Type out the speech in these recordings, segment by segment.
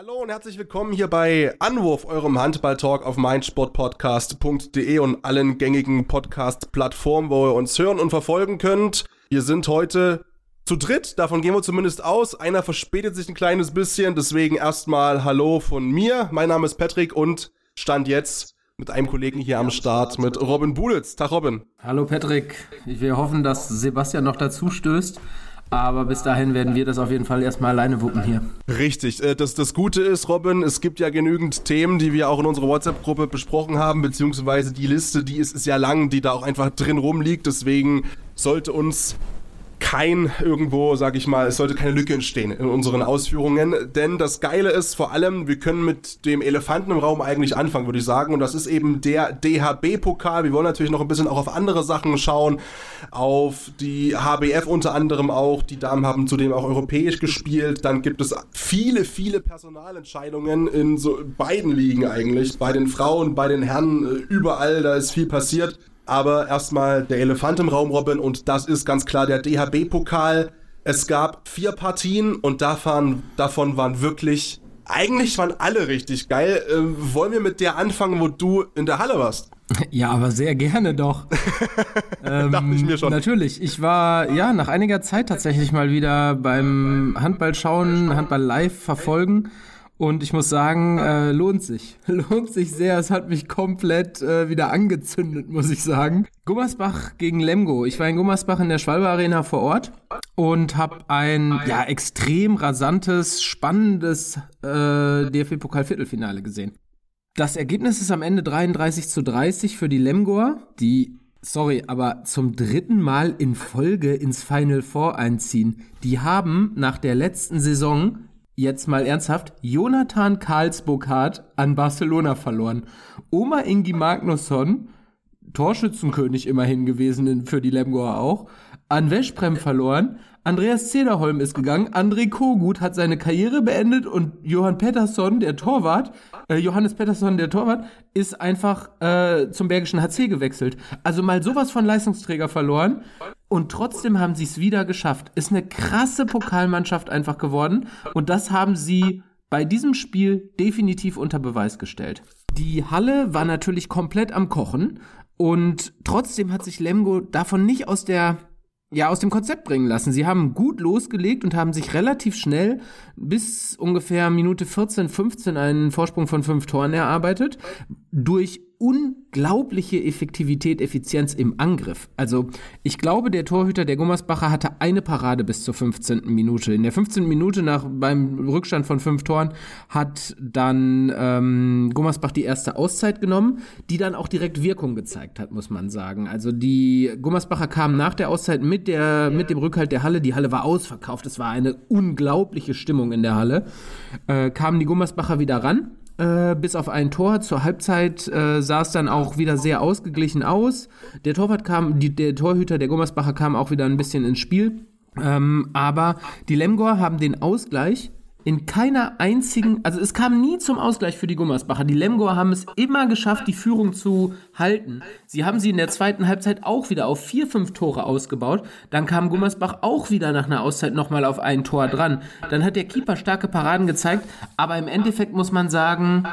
Hallo und herzlich willkommen hier bei Anwurf, eurem Handball-Talk auf meinsportpodcast.de und allen gängigen Podcast-Plattformen, wo ihr uns hören und verfolgen könnt. Wir sind heute zu dritt, davon gehen wir zumindest aus. Einer verspätet sich ein kleines bisschen, deswegen erstmal Hallo von mir. Mein Name ist Patrick und stand jetzt mit einem Kollegen hier am Start, mit Robin Bulitz. Tag Robin. Hallo Patrick, wir hoffen, dass Sebastian noch dazu stößt. Aber bis dahin werden wir das auf jeden Fall erstmal alleine wuppen hier. Richtig. Äh, das, das Gute ist, Robin, es gibt ja genügend Themen, die wir auch in unserer WhatsApp-Gruppe besprochen haben, beziehungsweise die Liste, die ist, ist ja lang, die da auch einfach drin rumliegt. Deswegen sollte uns kein irgendwo, sag ich mal, es sollte keine Lücke entstehen in unseren Ausführungen. Denn das Geile ist vor allem, wir können mit dem Elefanten im Raum eigentlich anfangen, würde ich sagen. Und das ist eben der DHB-Pokal. Wir wollen natürlich noch ein bisschen auch auf andere Sachen schauen. Auf die HBF unter anderem auch. Die Damen haben zudem auch europäisch gespielt. Dann gibt es viele, viele Personalentscheidungen in so beiden Ligen eigentlich. Bei den Frauen, bei den Herren, überall, da ist viel passiert. Aber erstmal der Elefant im Raum, Robin, und das ist ganz klar der DHB-Pokal. Es gab vier Partien und davon, davon waren wirklich, eigentlich waren alle richtig geil. Ähm, wollen wir mit der anfangen, wo du in der Halle warst? Ja, aber sehr gerne doch. ähm, Dachte ich mir schon. Natürlich. Ich war ja nach einiger Zeit tatsächlich mal wieder beim Handball schauen, Handball live verfolgen. Und ich muss sagen, äh, lohnt sich. Lohnt sich sehr. Es hat mich komplett äh, wieder angezündet, muss ich sagen. Gummersbach gegen Lemgo. Ich war in Gummersbach in der Schwalbe Arena vor Ort und habe ein ja extrem rasantes, spannendes äh, DFB-Pokal-Viertelfinale gesehen. Das Ergebnis ist am Ende 33 zu 30 für die Lemgoer, die sorry, aber zum dritten Mal in Folge ins Final Four einziehen. Die haben nach der letzten Saison jetzt mal ernsthaft, Jonathan Karlsburg an Barcelona verloren. Oma Ingi Magnusson, Torschützenkönig immerhin gewesen für die Lemgoer auch, an Weschprem verloren, Andreas Zederholm ist gegangen, André Kogut hat seine Karriere beendet und Johann Pettersson, der Torwart, äh, Johannes Pettersson, der Torwart, ist einfach äh, zum Bergischen HC gewechselt. Also mal sowas von Leistungsträger verloren und trotzdem haben sie es wieder geschafft. Ist eine krasse Pokalmannschaft einfach geworden und das haben sie bei diesem Spiel definitiv unter Beweis gestellt. Die Halle war natürlich komplett am Kochen und trotzdem hat sich Lemgo davon nicht aus der ja, aus dem Konzept bringen lassen. Sie haben gut losgelegt und haben sich relativ schnell bis ungefähr Minute 14, 15 einen Vorsprung von fünf Toren erarbeitet. Durch unglaubliche Effektivität, Effizienz im Angriff. Also ich glaube, der Torhüter der Gummersbacher hatte eine Parade bis zur 15. Minute. In der 15. Minute nach beim Rückstand von fünf Toren hat dann ähm, Gummersbach die erste Auszeit genommen, die dann auch direkt Wirkung gezeigt hat, muss man sagen. Also die Gummersbacher kamen nach der Auszeit mit der mit dem Rückhalt der Halle. Die Halle war ausverkauft. Es war eine unglaubliche Stimmung in der Halle. Äh, kamen die Gummersbacher wieder ran äh, bis auf ein Tor. Zur Halbzeit äh, sah es dann auch wieder sehr ausgeglichen aus. Der Torwart kam, die, der Torhüter der Gummersbacher kam auch wieder ein bisschen ins Spiel. Ähm, aber die Lemgor haben den Ausgleich in keiner einzigen, also es kam nie zum Ausgleich für die Gummersbacher. Die Lemgoer haben es immer geschafft, die Führung zu halten. Sie haben sie in der zweiten Halbzeit auch wieder auf vier, fünf Tore ausgebaut. Dann kam Gummersbach auch wieder nach einer Auszeit nochmal auf ein Tor dran. Dann hat der Keeper starke Paraden gezeigt, aber im Endeffekt muss man sagen,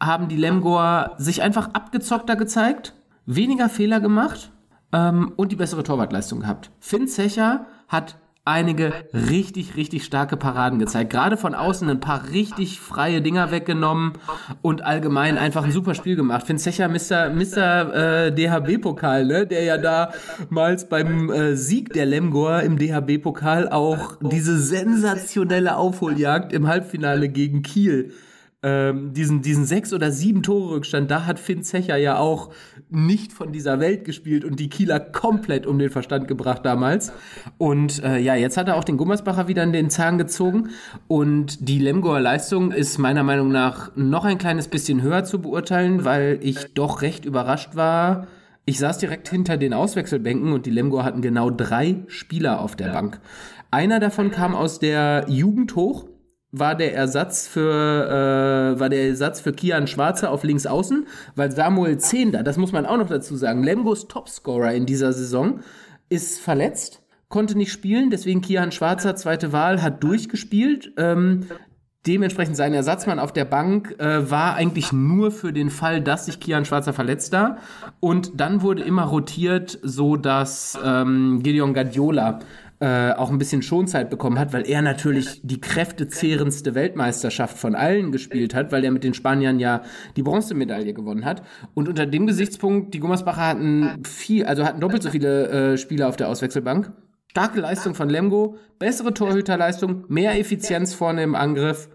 haben die Lemgoer sich einfach abgezockter gezeigt, weniger Fehler gemacht ähm, und die bessere Torwartleistung gehabt. Finn Zecher hat einige richtig, richtig starke Paraden gezeigt. Gerade von außen ein paar richtig freie Dinger weggenommen und allgemein einfach ein super Spiel gemacht. Finn Zecher, Mr. Mr. Äh, DHB-Pokal, ne? der ja damals beim äh, Sieg der Lemgor im DHB-Pokal auch diese sensationelle Aufholjagd im Halbfinale gegen Kiel ähm, diesen, diesen sechs oder sieben Tore Rückstand, da hat Finn Zecher ja auch nicht von dieser Welt gespielt und die Kieler komplett um den Verstand gebracht damals. Und äh, ja, jetzt hat er auch den Gummersbacher wieder in den Zahn gezogen. Und die Lemgoer Leistung ist meiner Meinung nach noch ein kleines bisschen höher zu beurteilen, weil ich doch recht überrascht war. Ich saß direkt hinter den Auswechselbänken und die Lemgoer hatten genau drei Spieler auf der Bank. Einer davon kam aus der Jugend hoch, war der Ersatz für äh, war der Ersatz für Kian Schwarzer auf links außen, weil Samuel Zehnder, das muss man auch noch dazu sagen, Lembos Topscorer in dieser Saison ist verletzt, konnte nicht spielen, deswegen Kian Schwarzer zweite Wahl hat durchgespielt. Ähm, dementsprechend sein Ersatzmann auf der Bank äh, war eigentlich nur für den Fall, dass sich Kian Schwarzer verletzt da. Und dann wurde immer rotiert, so dass ähm, Gideon Guardiola äh, auch ein bisschen Schonzeit bekommen hat, weil er natürlich die kräftezehrendste Weltmeisterschaft von allen gespielt hat, weil er mit den Spaniern ja die Bronzemedaille gewonnen hat. Und unter dem Gesichtspunkt, die Gummersbacher hatten viel, also hatten doppelt so viele äh, Spieler auf der Auswechselbank. Starke Leistung von Lemgo, bessere Torhüterleistung, mehr Effizienz vorne im Angriff,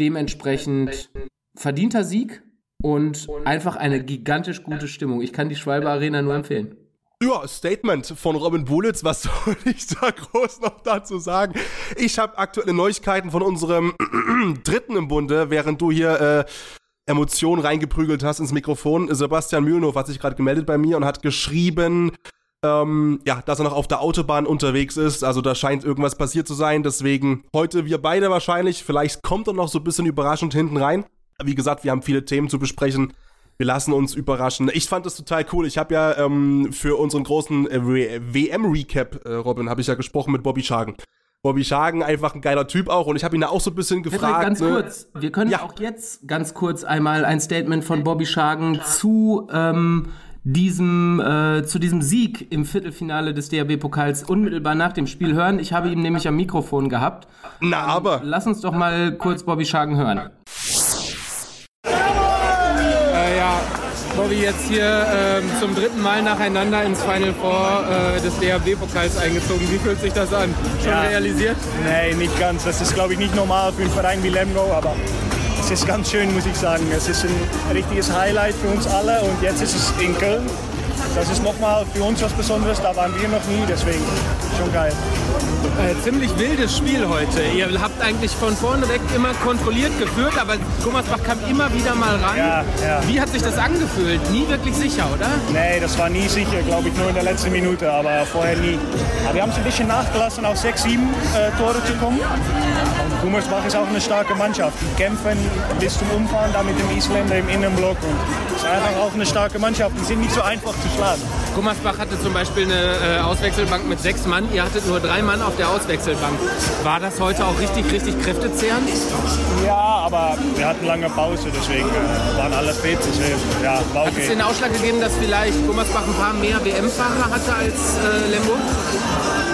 dementsprechend verdienter Sieg und einfach eine gigantisch gute Stimmung. Ich kann die Schwalbe Arena nur empfehlen. Ja, Statement von Robin Bulitz, was soll ich da groß noch dazu sagen? Ich habe aktuelle Neuigkeiten von unserem Dritten im Bunde, während du hier äh, Emotionen reingeprügelt hast ins Mikrofon. Sebastian Mühlenhof hat sich gerade gemeldet bei mir und hat geschrieben, ähm, ja, dass er noch auf der Autobahn unterwegs ist. Also da scheint irgendwas passiert zu sein. Deswegen heute wir beide wahrscheinlich. Vielleicht kommt er noch so ein bisschen überraschend hinten rein. Wie gesagt, wir haben viele Themen zu besprechen. Wir lassen uns überraschen. Ich fand das total cool. Ich habe ja ähm, für unseren großen äh, WM-Recap, äh, Robin, habe ich ja gesprochen mit Bobby Schagen. Bobby Schagen, einfach ein geiler Typ auch. Und ich habe ihn da auch so ein bisschen gefragt. Ganz ne? kurz, wir können ja. auch jetzt ganz kurz einmal ein Statement von Bobby Schagen zu ähm, diesem äh, zu diesem Sieg im Viertelfinale des DRB-Pokals unmittelbar nach dem Spiel hören. Ich habe ihn nämlich am Mikrofon gehabt. Na aber. Ähm, lass uns doch mal kurz Bobby Schagen hören. Bobby jetzt hier ähm, zum dritten Mal nacheinander ins Final Four äh, des DHB-Pokals eingezogen. Wie fühlt sich das an? Schon ja. realisiert? Nee, nicht ganz. Das ist, glaube ich, nicht normal für einen Verein wie Lemgo, aber es ist ganz schön, muss ich sagen. Es ist ein richtiges Highlight für uns alle und jetzt ist es in Köln das ist nochmal für uns was Besonderes, da waren wir noch nie, deswegen schon geil. Äh, ziemlich wildes Spiel heute. Ihr habt eigentlich von vorne weg immer kontrolliert geführt, aber Gummersbach kam immer wieder mal ran. Ja, ja. Wie hat sich das angefühlt? Nie wirklich sicher, oder? Nee, das war nie sicher, glaube ich, nur in der letzten Minute, aber vorher nie. Aber wir haben es ein bisschen nachgelassen, auf 6, 7 äh, Tore zu kommen. Und Gummersbach ist auch eine starke Mannschaft. Die kämpfen bis zum Umfahren da mit dem Isländer im Innenblock. Und es ist einfach auch eine starke Mannschaft. Die sind nicht so einfach zu schlagen. Gummersbach hatte zum Beispiel eine äh, Auswechselbank mit sechs Mann. Ihr hattet nur drei Mann auf der Auswechselbank. War das heute auch richtig, richtig kräftezehrend? Ja, aber wir hatten lange Pause, deswegen äh, waren alle fit. Ja, war okay. Hat es den Ausschlag gegeben, dass vielleicht Gummersbach ein paar mehr WM-Fahrer hatte als äh, Lemgo?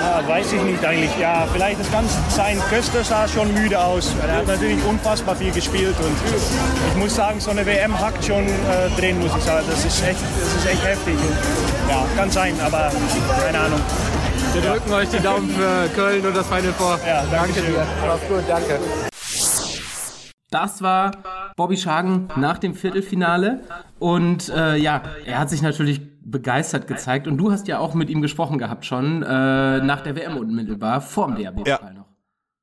Ja, weiß ich nicht eigentlich. Ja, vielleicht das kann sein. Köster sah schon müde aus. Er hat natürlich unfassbar viel gespielt und ich muss sagen, so eine WM hackt schon äh, drin, muss ich sagen. Das ist echt, das ist echt heftig. Und, ja, kann sein, aber keine Ahnung. Wir drücken euch die Daumen für Köln und das Final Four. Ja, danke, danke dir. Mach's gut, danke. Das war Bobby Schagen nach dem Viertelfinale. Und äh, ja, er hat sich natürlich begeistert gezeigt. Und du hast ja auch mit ihm gesprochen gehabt schon, äh, nach der WM unmittelbar, vorm DRB-Pokal ja.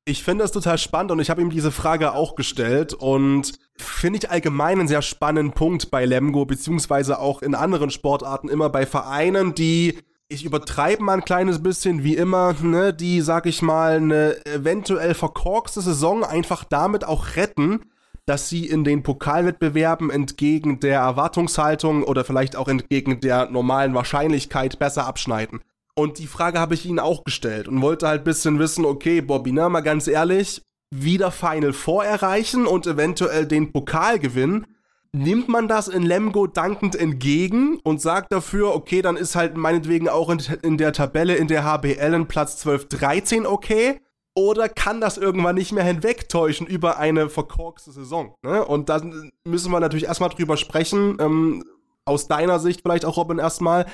Ich finde das total spannend und ich habe ihm diese Frage auch gestellt und finde ich allgemein einen sehr spannenden Punkt bei Lemgo, beziehungsweise auch in anderen Sportarten immer bei Vereinen, die ich übertreibe mal ein kleines bisschen, wie immer, ne, die, sag ich mal, eine eventuell verkorkste Saison einfach damit auch retten, dass sie in den Pokalwettbewerben entgegen der Erwartungshaltung oder vielleicht auch entgegen der normalen Wahrscheinlichkeit besser abschneiden. Und die Frage habe ich ihnen auch gestellt und wollte halt ein bisschen wissen, okay, Bobby, na, mal ganz ehrlich, wieder Final Four erreichen und eventuell den Pokal gewinnen nimmt man das in Lemgo dankend entgegen und sagt dafür, okay, dann ist halt meinetwegen auch in, in der Tabelle in der HBL in Platz 12, 13 okay? Oder kann das irgendwann nicht mehr hinwegtäuschen über eine verkorkste Saison? Ne? Und da müssen wir natürlich erstmal drüber sprechen. Ähm, aus deiner Sicht vielleicht auch, Robin, erstmal.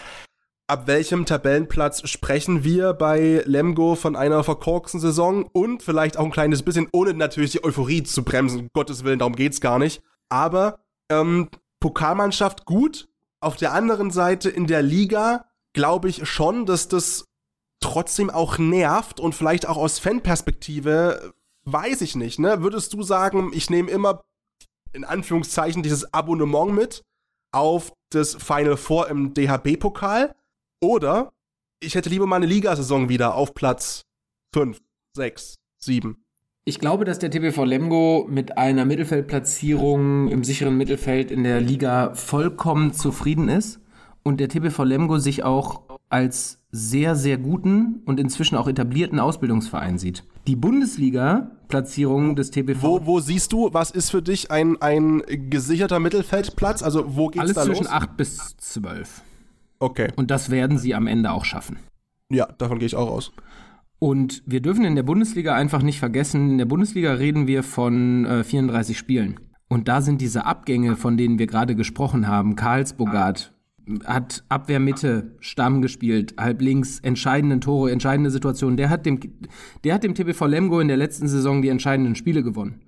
Ab welchem Tabellenplatz sprechen wir bei Lemgo von einer verkorksten Saison? Und vielleicht auch ein kleines bisschen, ohne natürlich die Euphorie zu bremsen. Gottes Willen, darum geht's gar nicht. Aber ähm, Pokalmannschaft gut. Auf der anderen Seite in der Liga glaube ich schon, dass das trotzdem auch nervt und vielleicht auch aus Fanperspektive, weiß ich nicht, ne? Würdest du sagen, ich nehme immer in Anführungszeichen dieses Abonnement mit auf das Final Four im DHB-Pokal? Oder ich hätte lieber mal eine Ligasaison wieder auf Platz 5, 6, 7. Ich glaube, dass der TBV Lemgo mit einer Mittelfeldplatzierung im sicheren Mittelfeld in der Liga vollkommen zufrieden ist und der TBV Lemgo sich auch als sehr, sehr guten und inzwischen auch etablierten Ausbildungsverein sieht. Die Bundesliga-Platzierung des TBV. Wo, wo siehst du, was ist für dich ein, ein gesicherter Mittelfeldplatz? Also wo geht's Alles da zwischen los? 8 bis 12. Okay. Und das werden sie am Ende auch schaffen. Ja, davon gehe ich auch aus. Und wir dürfen in der Bundesliga einfach nicht vergessen, in der Bundesliga reden wir von äh, 34 Spielen. Und da sind diese Abgänge, von denen wir gerade gesprochen haben, Karlsbogart hat Abwehrmitte, Stamm gespielt, halb links, entscheidende Tore, entscheidende Situationen. Der hat dem, der hat dem TBV Lemgo in der letzten Saison die entscheidenden Spiele gewonnen.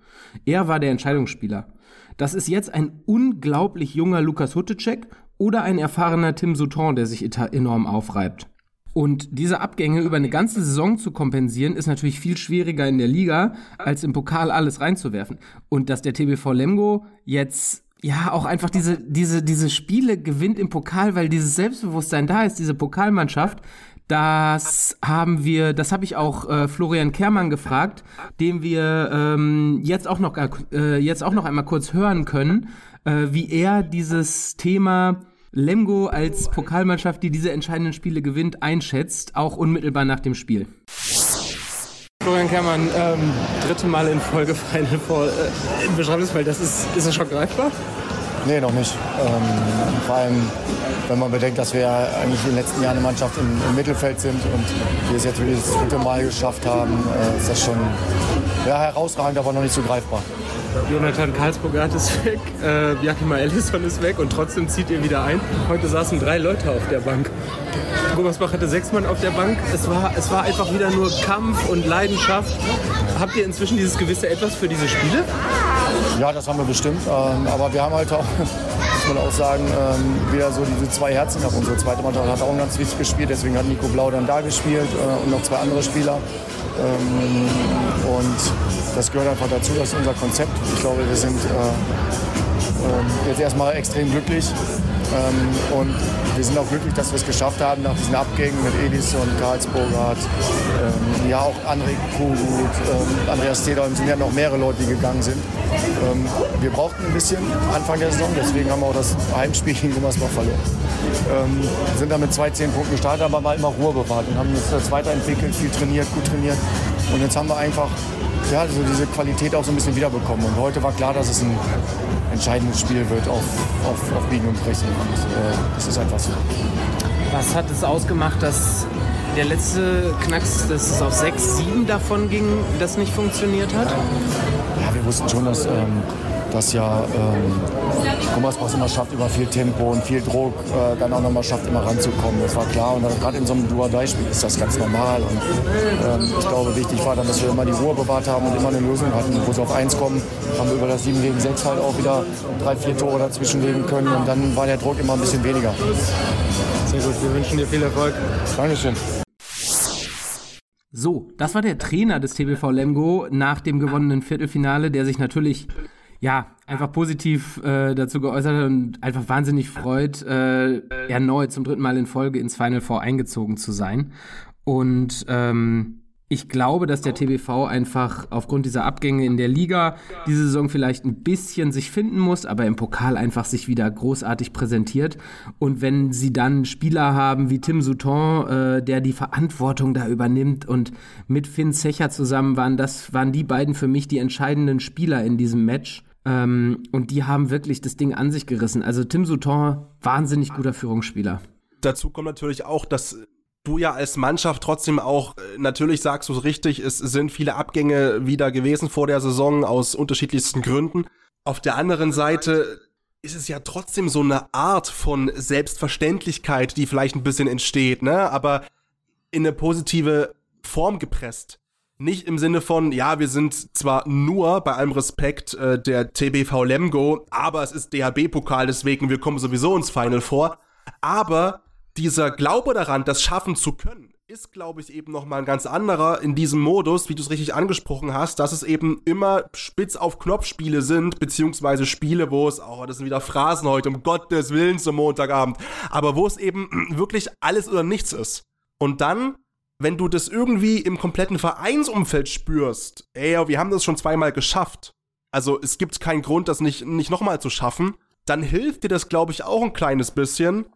Er war der Entscheidungsspieler. Das ist jetzt ein unglaublich junger Lukas Huttecek oder ein erfahrener Tim Souton, der sich enorm aufreibt. Und diese Abgänge über eine ganze Saison zu kompensieren, ist natürlich viel schwieriger in der Liga, als im Pokal alles reinzuwerfen. Und dass der TBV Lemgo jetzt ja auch einfach diese, diese, diese Spiele gewinnt im Pokal, weil dieses Selbstbewusstsein da ist, diese Pokalmannschaft, das haben wir, das habe ich auch äh, Florian Kermann gefragt, den wir ähm, jetzt auch noch äh, jetzt auch noch einmal kurz hören können, äh, wie er dieses Thema Lemgo als Pokalmannschaft, die diese entscheidenden Spiele gewinnt, einschätzt, auch unmittelbar nach dem Spiel. Florian Kermann, ähm, dritte Mal in Folge Final Four. Äh, beschreib das mal, das ist, ist das schon greifbar? Nee, noch nicht. Ähm, vor allem, wenn man bedenkt, dass wir eigentlich in den letzten Jahren eine Mannschaft im, im Mittelfeld sind und wir es jetzt wirklich das dritte Mal geschafft haben, äh, ist das schon ja, herausragend, aber noch nicht so greifbar. Jonathan Karlsburgert ist weg, äh, Jakima Ellison ist weg und trotzdem zieht ihr wieder ein. Heute saßen drei Leute auf der Bank. Gummersbach hatte sechs Mann auf der Bank. Es war, es war einfach wieder nur Kampf und Leidenschaft. Habt ihr inzwischen dieses gewisse Etwas für diese Spiele? Ja, das haben wir bestimmt. Ähm, aber wir haben halt auch, muss man auch sagen, ähm, wieder so diese zwei Herzen gehabt. Unsere zweite Mannschaft hat auch ganz wichtig gespielt. Deswegen hat Nico Blau dann da gespielt äh, und noch zwei andere Spieler. Ähm, und das gehört einfach dazu, das ist unser Konzept. Ich glaube, wir sind äh, äh, jetzt erstmal extrem glücklich. Ähm, und wir sind auch glücklich, dass wir es geschafft haben nach diesen Abgängen mit Elis und Karlsburgert. Ähm, ja, auch André Kugut, ähm, Andreas Stedholm sind ja noch mehrere Leute, die gegangen sind. Ähm, wir brauchten ein bisschen Anfang der Saison, deswegen haben wir auch das Heimspiel gegen Gummersbach verloren. Ähm, sind dann mit zwei, zehn Punkten gestartet, aber mal immer Ruhe bewahrt und haben uns weiterentwickelt, viel trainiert, gut trainiert. Und jetzt haben wir einfach ja, also diese Qualität auch so ein bisschen wiederbekommen. Und heute war klar, dass es ein entscheidendes Spiel wird auf, auf, auf Biegen und Brechen. Und äh, das ist einfach so. Was hat es ausgemacht, dass der letzte Knacks, dass es auf 6, 7 davon ging, das nicht funktioniert hat? Ja, wir wussten schon, dass, ähm, dass ja ähm, Gummersbach immer schafft, über viel Tempo und viel Druck äh, dann auch nochmal schafft, immer ranzukommen. Das war klar. Und gerade in so einem Dual-3-Spiel ist das ganz normal. Und ähm, ich glaube, wichtig war dann, dass wir immer die Ruhe bewahrt haben und immer eine Lösung hatten. Wo sie auf 1 kommen, haben wir über das 7 gegen 6 halt auch wieder drei, vier Tore dazwischen legen können. Und dann war der Druck immer ein bisschen weniger. Sehr gut, wir wünschen dir viel Erfolg. Dankeschön. So, das war der Trainer des TBV Lemgo nach dem gewonnenen Viertelfinale, der sich natürlich ja einfach positiv äh, dazu geäußert hat und einfach wahnsinnig freut, äh, erneut zum dritten Mal in Folge ins Final Four eingezogen zu sein. Und ähm, ich glaube, dass der TBV einfach aufgrund dieser Abgänge in der Liga diese Saison vielleicht ein bisschen sich finden muss, aber im Pokal einfach sich wieder großartig präsentiert. Und wenn sie dann Spieler haben wie Tim Souton, äh, der die Verantwortung da übernimmt und mit Finn Zecher zusammen waren, das waren die beiden für mich die entscheidenden Spieler in diesem Match. Ähm, und die haben wirklich das Ding an sich gerissen. Also Tim Souton, wahnsinnig guter Führungsspieler. Dazu kommt natürlich auch, dass du ja als Mannschaft trotzdem auch, äh, natürlich sagst du es richtig, es sind viele Abgänge wieder gewesen vor der Saison aus unterschiedlichsten Gründen. Auf der anderen Seite ist es ja trotzdem so eine Art von Selbstverständlichkeit, die vielleicht ein bisschen entsteht, ne? Aber in eine positive Form gepresst. Nicht im Sinne von, ja, wir sind zwar nur, bei allem Respekt, äh, der TBV Lemgo, aber es ist DHB-Pokal, deswegen wir kommen sowieso ins Final vor. Aber dieser Glaube daran, das schaffen zu können, ist, glaube ich, eben nochmal ein ganz anderer in diesem Modus, wie du es richtig angesprochen hast, dass es eben immer spitz auf Knopfspiele sind, beziehungsweise Spiele, wo es, oh, das sind wieder Phrasen heute, um Gottes Willen zum Montagabend, aber wo es eben wirklich alles oder nichts ist. Und dann wenn du das irgendwie im kompletten Vereinsumfeld spürst, ey, wir haben das schon zweimal geschafft, also es gibt keinen Grund, das nicht, nicht nochmal zu schaffen, dann hilft dir das, glaube ich, auch ein kleines bisschen.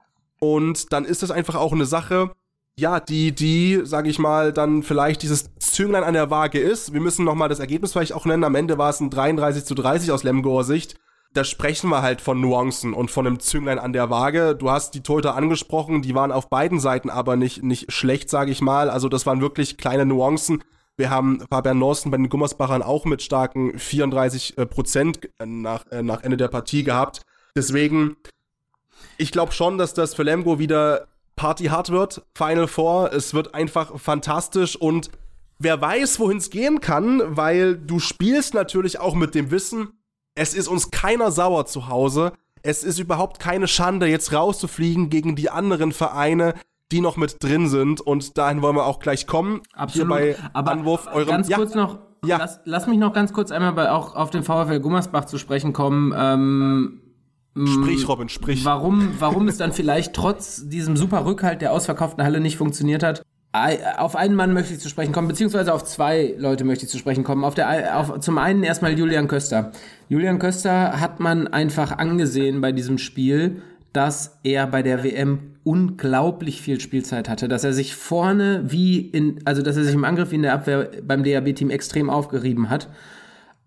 Und dann ist das einfach auch eine Sache, ja, die, die, sage ich mal, dann vielleicht dieses Zünglein an der Waage ist. Wir müssen nochmal das Ergebnis vielleicht auch nennen. Am Ende war es ein 33 zu 30 aus Lemgoer Sicht da sprechen wir halt von Nuancen und von einem Zünglein an der Waage. Du hast die Torhüter angesprochen, die waren auf beiden Seiten aber nicht, nicht schlecht, sage ich mal. Also das waren wirklich kleine Nuancen. Wir haben Fabian Norsten bei den Gummersbachern auch mit starken 34 äh, Prozent nach, äh, nach Ende der Partie gehabt. Deswegen, ich glaube schon, dass das für Lemgo wieder Party hart wird. Final Four, es wird einfach fantastisch und wer weiß, wohin es gehen kann, weil du spielst natürlich auch mit dem Wissen, es ist uns keiner sauer zu Hause. Es ist überhaupt keine Schande, jetzt rauszufliegen gegen die anderen Vereine, die noch mit drin sind. Und dahin wollen wir auch gleich kommen. Absolut. Hier bei Aber Anwurf eurem. Ganz ja. kurz noch. Ja. Lass, lass, mich noch ganz kurz einmal bei, auch auf den VfL Gummersbach zu sprechen kommen. Ähm, Sprich, Robin, sprich. Warum, warum es dann vielleicht trotz diesem super Rückhalt der ausverkauften Halle nicht funktioniert hat? Auf einen Mann möchte ich zu sprechen kommen, beziehungsweise auf zwei Leute möchte ich zu sprechen kommen. Auf der, auf, zum einen erstmal Julian Köster. Julian Köster hat man einfach angesehen bei diesem Spiel, dass er bei der WM unglaublich viel Spielzeit hatte, dass er sich vorne wie in, also dass er sich im Angriff wie in der Abwehr beim DAB-Team extrem aufgerieben hat.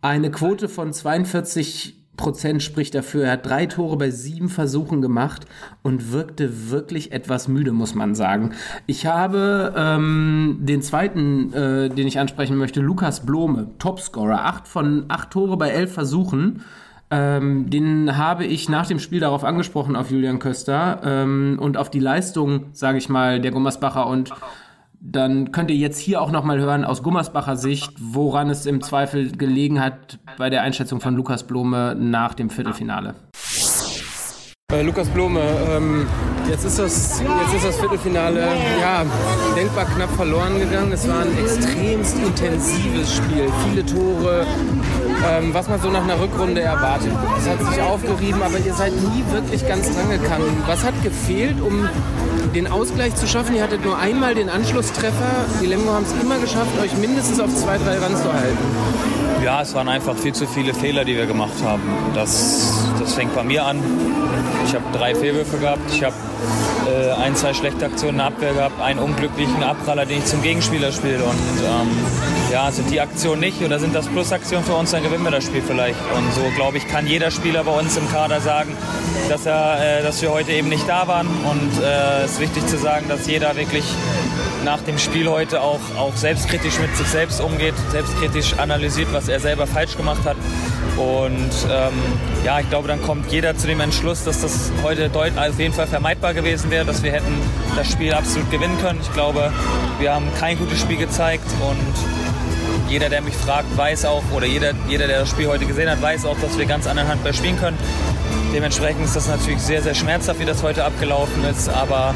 Eine Quote von 42 Prozent spricht dafür. Er hat drei Tore bei sieben Versuchen gemacht und wirkte wirklich etwas müde, muss man sagen. Ich habe ähm, den zweiten, äh, den ich ansprechen möchte, Lukas Blome, Topscorer, acht von acht Tore bei elf Versuchen. Ähm, den habe ich nach dem Spiel darauf angesprochen, auf Julian Köster ähm, und auf die Leistung, sage ich mal, der Gummersbacher und dann könnt ihr jetzt hier auch nochmal hören aus Gummersbacher Sicht, woran es im Zweifel gelegen hat bei der Einschätzung von Lukas Blome nach dem Viertelfinale. Äh, Lukas Blome, ähm, jetzt, ist das, jetzt ist das Viertelfinale ja, denkbar knapp verloren gegangen. Es war ein extremst intensives Spiel, viele Tore, ähm, was man so nach einer Rückrunde erwartet. Es hat sich aufgerieben, aber ihr seid nie wirklich ganz dran gegangen. Was hat gefehlt, um den Ausgleich zu schaffen. Ihr hattet nur einmal den Anschlusstreffer. Die Lemgo haben es immer geschafft, euch mindestens auf zwei, drei ranzuhalten. Ja, es waren einfach viel zu viele Fehler, die wir gemacht haben. Das, das fängt bei mir an. Ich habe drei Fehlwürfe gehabt. Ich habe äh, ein, zwei schlechte Aktionen in der Abwehr gehabt, einen unglücklichen Abpraller, den ich zum Gegenspieler spiele. Und ähm, ja, sind die Aktionen nicht oder sind das Plusaktionen für uns, dann gewinnen wir das Spiel vielleicht. Und so, glaube ich, kann jeder Spieler bei uns im Kader sagen, dass, er, äh, dass wir heute eben nicht da waren. Und äh, es ist wichtig zu sagen, dass jeder wirklich nach dem Spiel heute auch, auch selbstkritisch mit sich selbst umgeht, selbstkritisch analysiert, was er selber falsch gemacht hat. Und ähm, ja, ich glaube, dann kommt jeder zu dem Entschluss, dass das heute deut auf jeden Fall vermeidbar gewesen wäre, dass wir hätten das Spiel absolut gewinnen können. Ich glaube, wir haben kein gutes Spiel gezeigt und jeder, der mich fragt, weiß auch, oder jeder, jeder, der das Spiel heute gesehen hat, weiß auch, dass wir ganz anderen Handball spielen können. Dementsprechend ist das natürlich sehr, sehr schmerzhaft, wie das heute abgelaufen ist, aber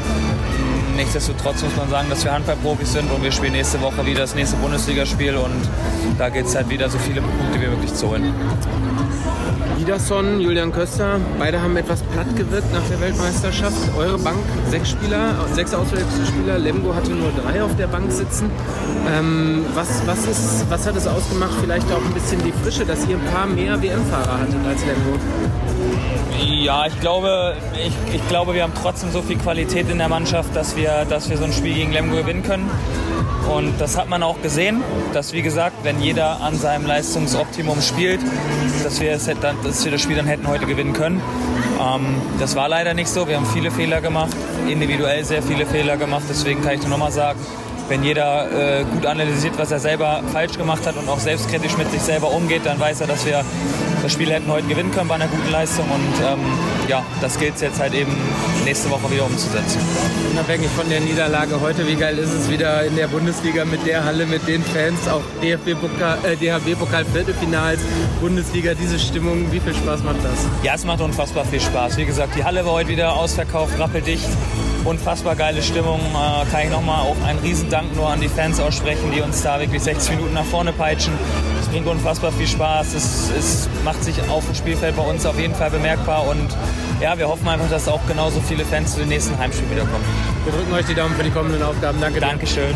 nichtsdestotrotz muss man sagen, dass wir Handballprofis sind und wir spielen nächste Woche wieder das nächste Bundesligaspiel und da geht es halt wieder so viele Punkte wie möglich zu holen. Wiederson, Julian Köster, beide haben etwas platt gewirkt nach der Weltmeisterschaft. Eure Bank, sechs Spieler, sechs Auswechselspieler, Lemgo hatte nur drei auf der Bank sitzen. Ähm, was, was, ist, was hat es ausgemacht? Vielleicht auch ein bisschen die Frische, dass ihr ein paar mehr WM-Fahrer hattet als Lemgo? Ja, ich glaube, ich, ich glaube, wir haben trotzdem so viel Qualität in der Mannschaft, dass wir, dass wir so ein Spiel gegen Lemgo gewinnen können. Und das hat man auch gesehen, dass, wie gesagt, wenn jeder an seinem Leistungsoptimum spielt, dass wir, es hätten, dass wir das Spiel dann hätten heute gewinnen können. Ähm, das war leider nicht so. Wir haben viele Fehler gemacht, individuell sehr viele Fehler gemacht. Deswegen kann ich nur nochmal sagen, wenn jeder äh, gut analysiert, was er selber falsch gemacht hat und auch selbstkritisch mit sich selber umgeht, dann weiß er, dass wir das Spiel hätten heute gewinnen können bei einer guten Leistung. Und ähm, ja, das gilt es jetzt halt eben nächste Woche wieder umzusetzen. Unabhängig von der Niederlage heute, wie geil ist es wieder in der Bundesliga mit der Halle, mit den Fans, auch DFB-Pokal, äh, DHB-Pokal Viertelfinals, Bundesliga, diese Stimmung, wie viel Spaß macht das? Ja, es macht unfassbar viel Spaß. Wie gesagt, die Halle war heute wieder ausverkauft, rappeldicht unfassbar geile Stimmung. Äh, kann ich nochmal auch einen Riesendank nur an die Fans aussprechen, die uns da wirklich 60 Minuten nach vorne peitschen. Es bringt unfassbar viel Spaß. Es, es macht sich auf dem Spielfeld bei uns auf jeden Fall bemerkbar und ja, wir hoffen einfach, dass auch genauso viele Fans zu den nächsten Heimspielen wiederkommen. Wir drücken euch die Daumen für die kommenden Aufgaben. Danke. Dankeschön.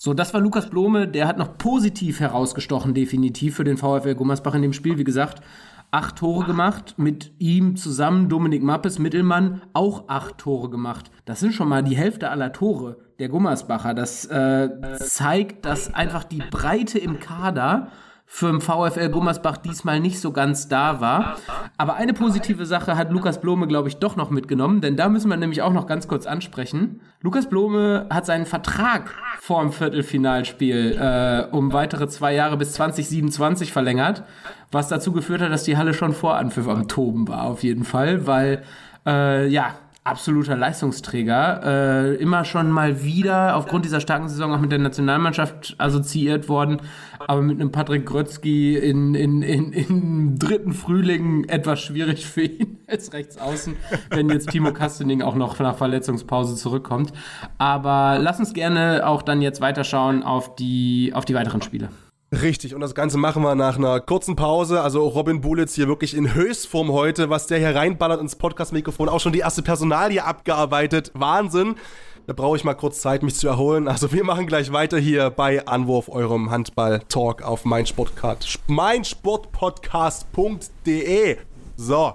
So, das war Lukas Blome. Der hat noch positiv herausgestochen, definitiv für den VfL Gummersbach in dem Spiel. Wie gesagt, acht Tore gemacht. Mit ihm zusammen Dominik Mappes, Mittelmann, auch acht Tore gemacht. Das sind schon mal die Hälfte aller Tore der Gummersbacher. Das äh, zeigt, dass einfach die Breite im Kader für den VfL Gummersbach diesmal nicht so ganz da war. Aber eine positive Sache hat Lukas Blome, glaube ich, doch noch mitgenommen, denn da müssen wir nämlich auch noch ganz kurz ansprechen. Lukas Blome hat seinen Vertrag vor dem Viertelfinalspiel äh, um weitere zwei Jahre bis 2027 verlängert, was dazu geführt hat, dass die Halle schon vor Anpfiff am Toben war, auf jeden Fall, weil äh, ja, absoluter Leistungsträger, äh, immer schon mal wieder aufgrund dieser starken Saison auch mit der Nationalmannschaft assoziiert worden, aber mit einem Patrick Grötzky in, in, in, im dritten Frühling etwas schwierig für ihn als Rechtsaußen, wenn jetzt Timo Kastening auch noch nach Verletzungspause zurückkommt. Aber lass uns gerne auch dann jetzt weiterschauen auf die, auf die weiteren Spiele. Richtig, und das Ganze machen wir nach einer kurzen Pause. Also Robin Bulitz hier wirklich in Höchstform heute, was der hier reinballert ins Podcast-Mikrofon. Auch schon die erste Personalie abgearbeitet. Wahnsinn. Da brauche ich mal kurz Zeit, mich zu erholen. Also wir machen gleich weiter hier bei Anwurf, eurem Handball-Talk auf meinsportpodcast.de. So.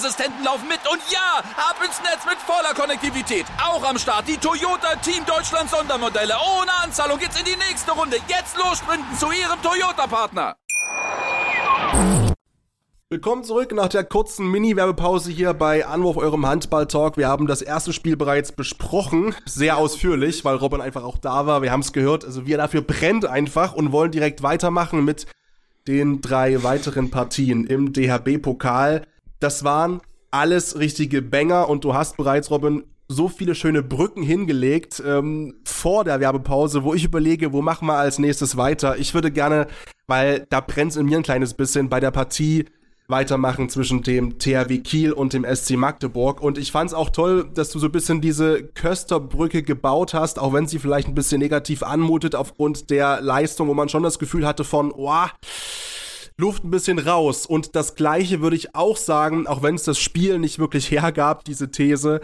Sicherheitsassistenten laufen mit. Und ja, ab ins Netz mit voller Konnektivität. Auch am Start die Toyota Team Deutschland Sondermodelle. Ohne Anzahlung geht's in die nächste Runde. Jetzt los sprinten zu ihrem Toyota-Partner. Willkommen zurück nach der kurzen Mini-Werbepause hier bei Anwurf eurem Handball-Talk. Wir haben das erste Spiel bereits besprochen, sehr ausführlich, weil Robin einfach auch da war. Wir haben es gehört, also wir dafür brennt einfach und wollen direkt weitermachen mit den drei weiteren Partien im DHB-Pokal. Das waren alles richtige Banger und du hast bereits, Robin, so viele schöne Brücken hingelegt ähm, vor der Werbepause, wo ich überlege, wo machen wir als nächstes weiter. Ich würde gerne, weil da brennt in mir ein kleines bisschen, bei der Partie weitermachen zwischen dem THW Kiel und dem SC Magdeburg. Und ich fand es auch toll, dass du so ein bisschen diese Kösterbrücke gebaut hast, auch wenn sie vielleicht ein bisschen negativ anmutet aufgrund der Leistung, wo man schon das Gefühl hatte von, oh, Luft ein bisschen raus. Und das gleiche würde ich auch sagen, auch wenn es das Spiel nicht wirklich hergab, diese These,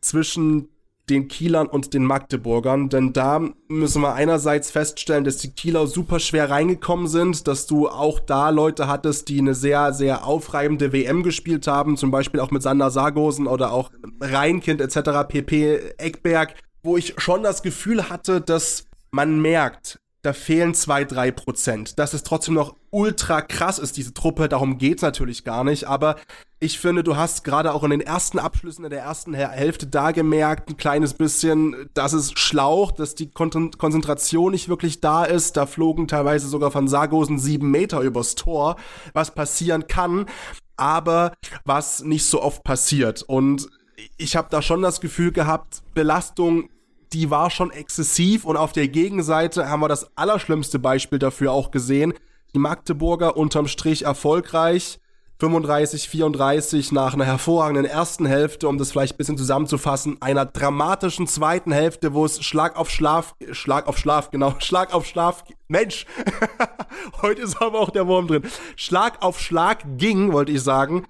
zwischen den Kielern und den Magdeburgern, denn da müssen wir einerseits feststellen, dass die Kieler super schwer reingekommen sind, dass du auch da Leute hattest, die eine sehr, sehr aufreibende WM gespielt haben, zum Beispiel auch mit Sander Sargosen oder auch Reinkind etc., PP Eckberg, wo ich schon das Gefühl hatte, dass man merkt, da fehlen zwei, drei Prozent. Dass es trotzdem noch ultra krass ist, diese Truppe, darum geht's natürlich gar nicht. Aber ich finde, du hast gerade auch in den ersten Abschlüssen in der ersten Hälfte da gemerkt, ein kleines bisschen, dass es schlaucht, dass die Kon Konzentration nicht wirklich da ist. Da flogen teilweise sogar von Sargosen sieben Meter übers Tor, was passieren kann, aber was nicht so oft passiert. Und ich habe da schon das Gefühl gehabt, Belastung die war schon exzessiv und auf der Gegenseite haben wir das allerschlimmste Beispiel dafür auch gesehen. Die Magdeburger unterm Strich erfolgreich, 35, 34 nach einer hervorragenden ersten Hälfte, um das vielleicht ein bisschen zusammenzufassen, einer dramatischen zweiten Hälfte, wo es Schlag auf Schlaf, Schlag auf Schlaf, genau, Schlag auf Schlaf, Mensch, heute ist aber auch der Wurm drin, Schlag auf Schlag ging, wollte ich sagen.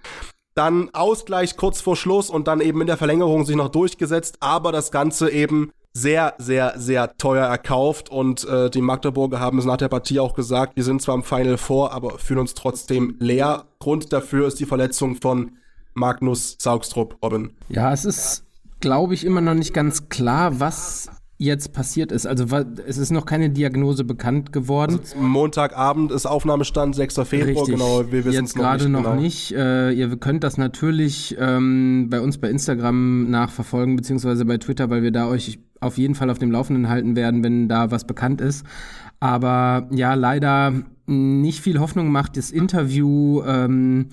Dann Ausgleich kurz vor Schluss und dann eben in der Verlängerung sich noch durchgesetzt, aber das Ganze eben sehr, sehr, sehr teuer erkauft und äh, die Magdeburger haben es nach der Partie auch gesagt, wir sind zwar im Final Four, aber fühlen uns trotzdem leer. Grund dafür ist die Verletzung von Magnus Saugstrup, Robin. Ja, es ist, glaube ich, immer noch nicht ganz klar, was jetzt passiert ist. Also es ist noch keine Diagnose bekannt geworden. Also, Montagabend ist Aufnahmestand, 6. Februar, Richtig. genau. Wir wissen jetzt gerade noch, genau. nicht. Äh, ihr könnt das natürlich ähm, bei uns bei Instagram nachverfolgen, beziehungsweise bei Twitter, weil wir da euch auf jeden Fall auf dem Laufenden halten werden, wenn da was bekannt ist. Aber ja, leider nicht viel Hoffnung macht das Interview ähm,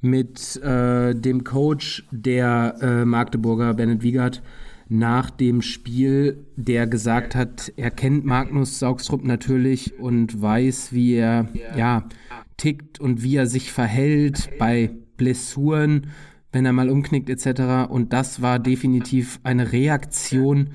mit äh, dem Coach der äh, Magdeburger, Bennett Wiegert, nach dem Spiel, der gesagt hat, er kennt Magnus Saugstrup natürlich und weiß, wie er ja tickt und wie er sich verhält bei Blessuren, wenn er mal umknickt etc. Und das war definitiv eine Reaktion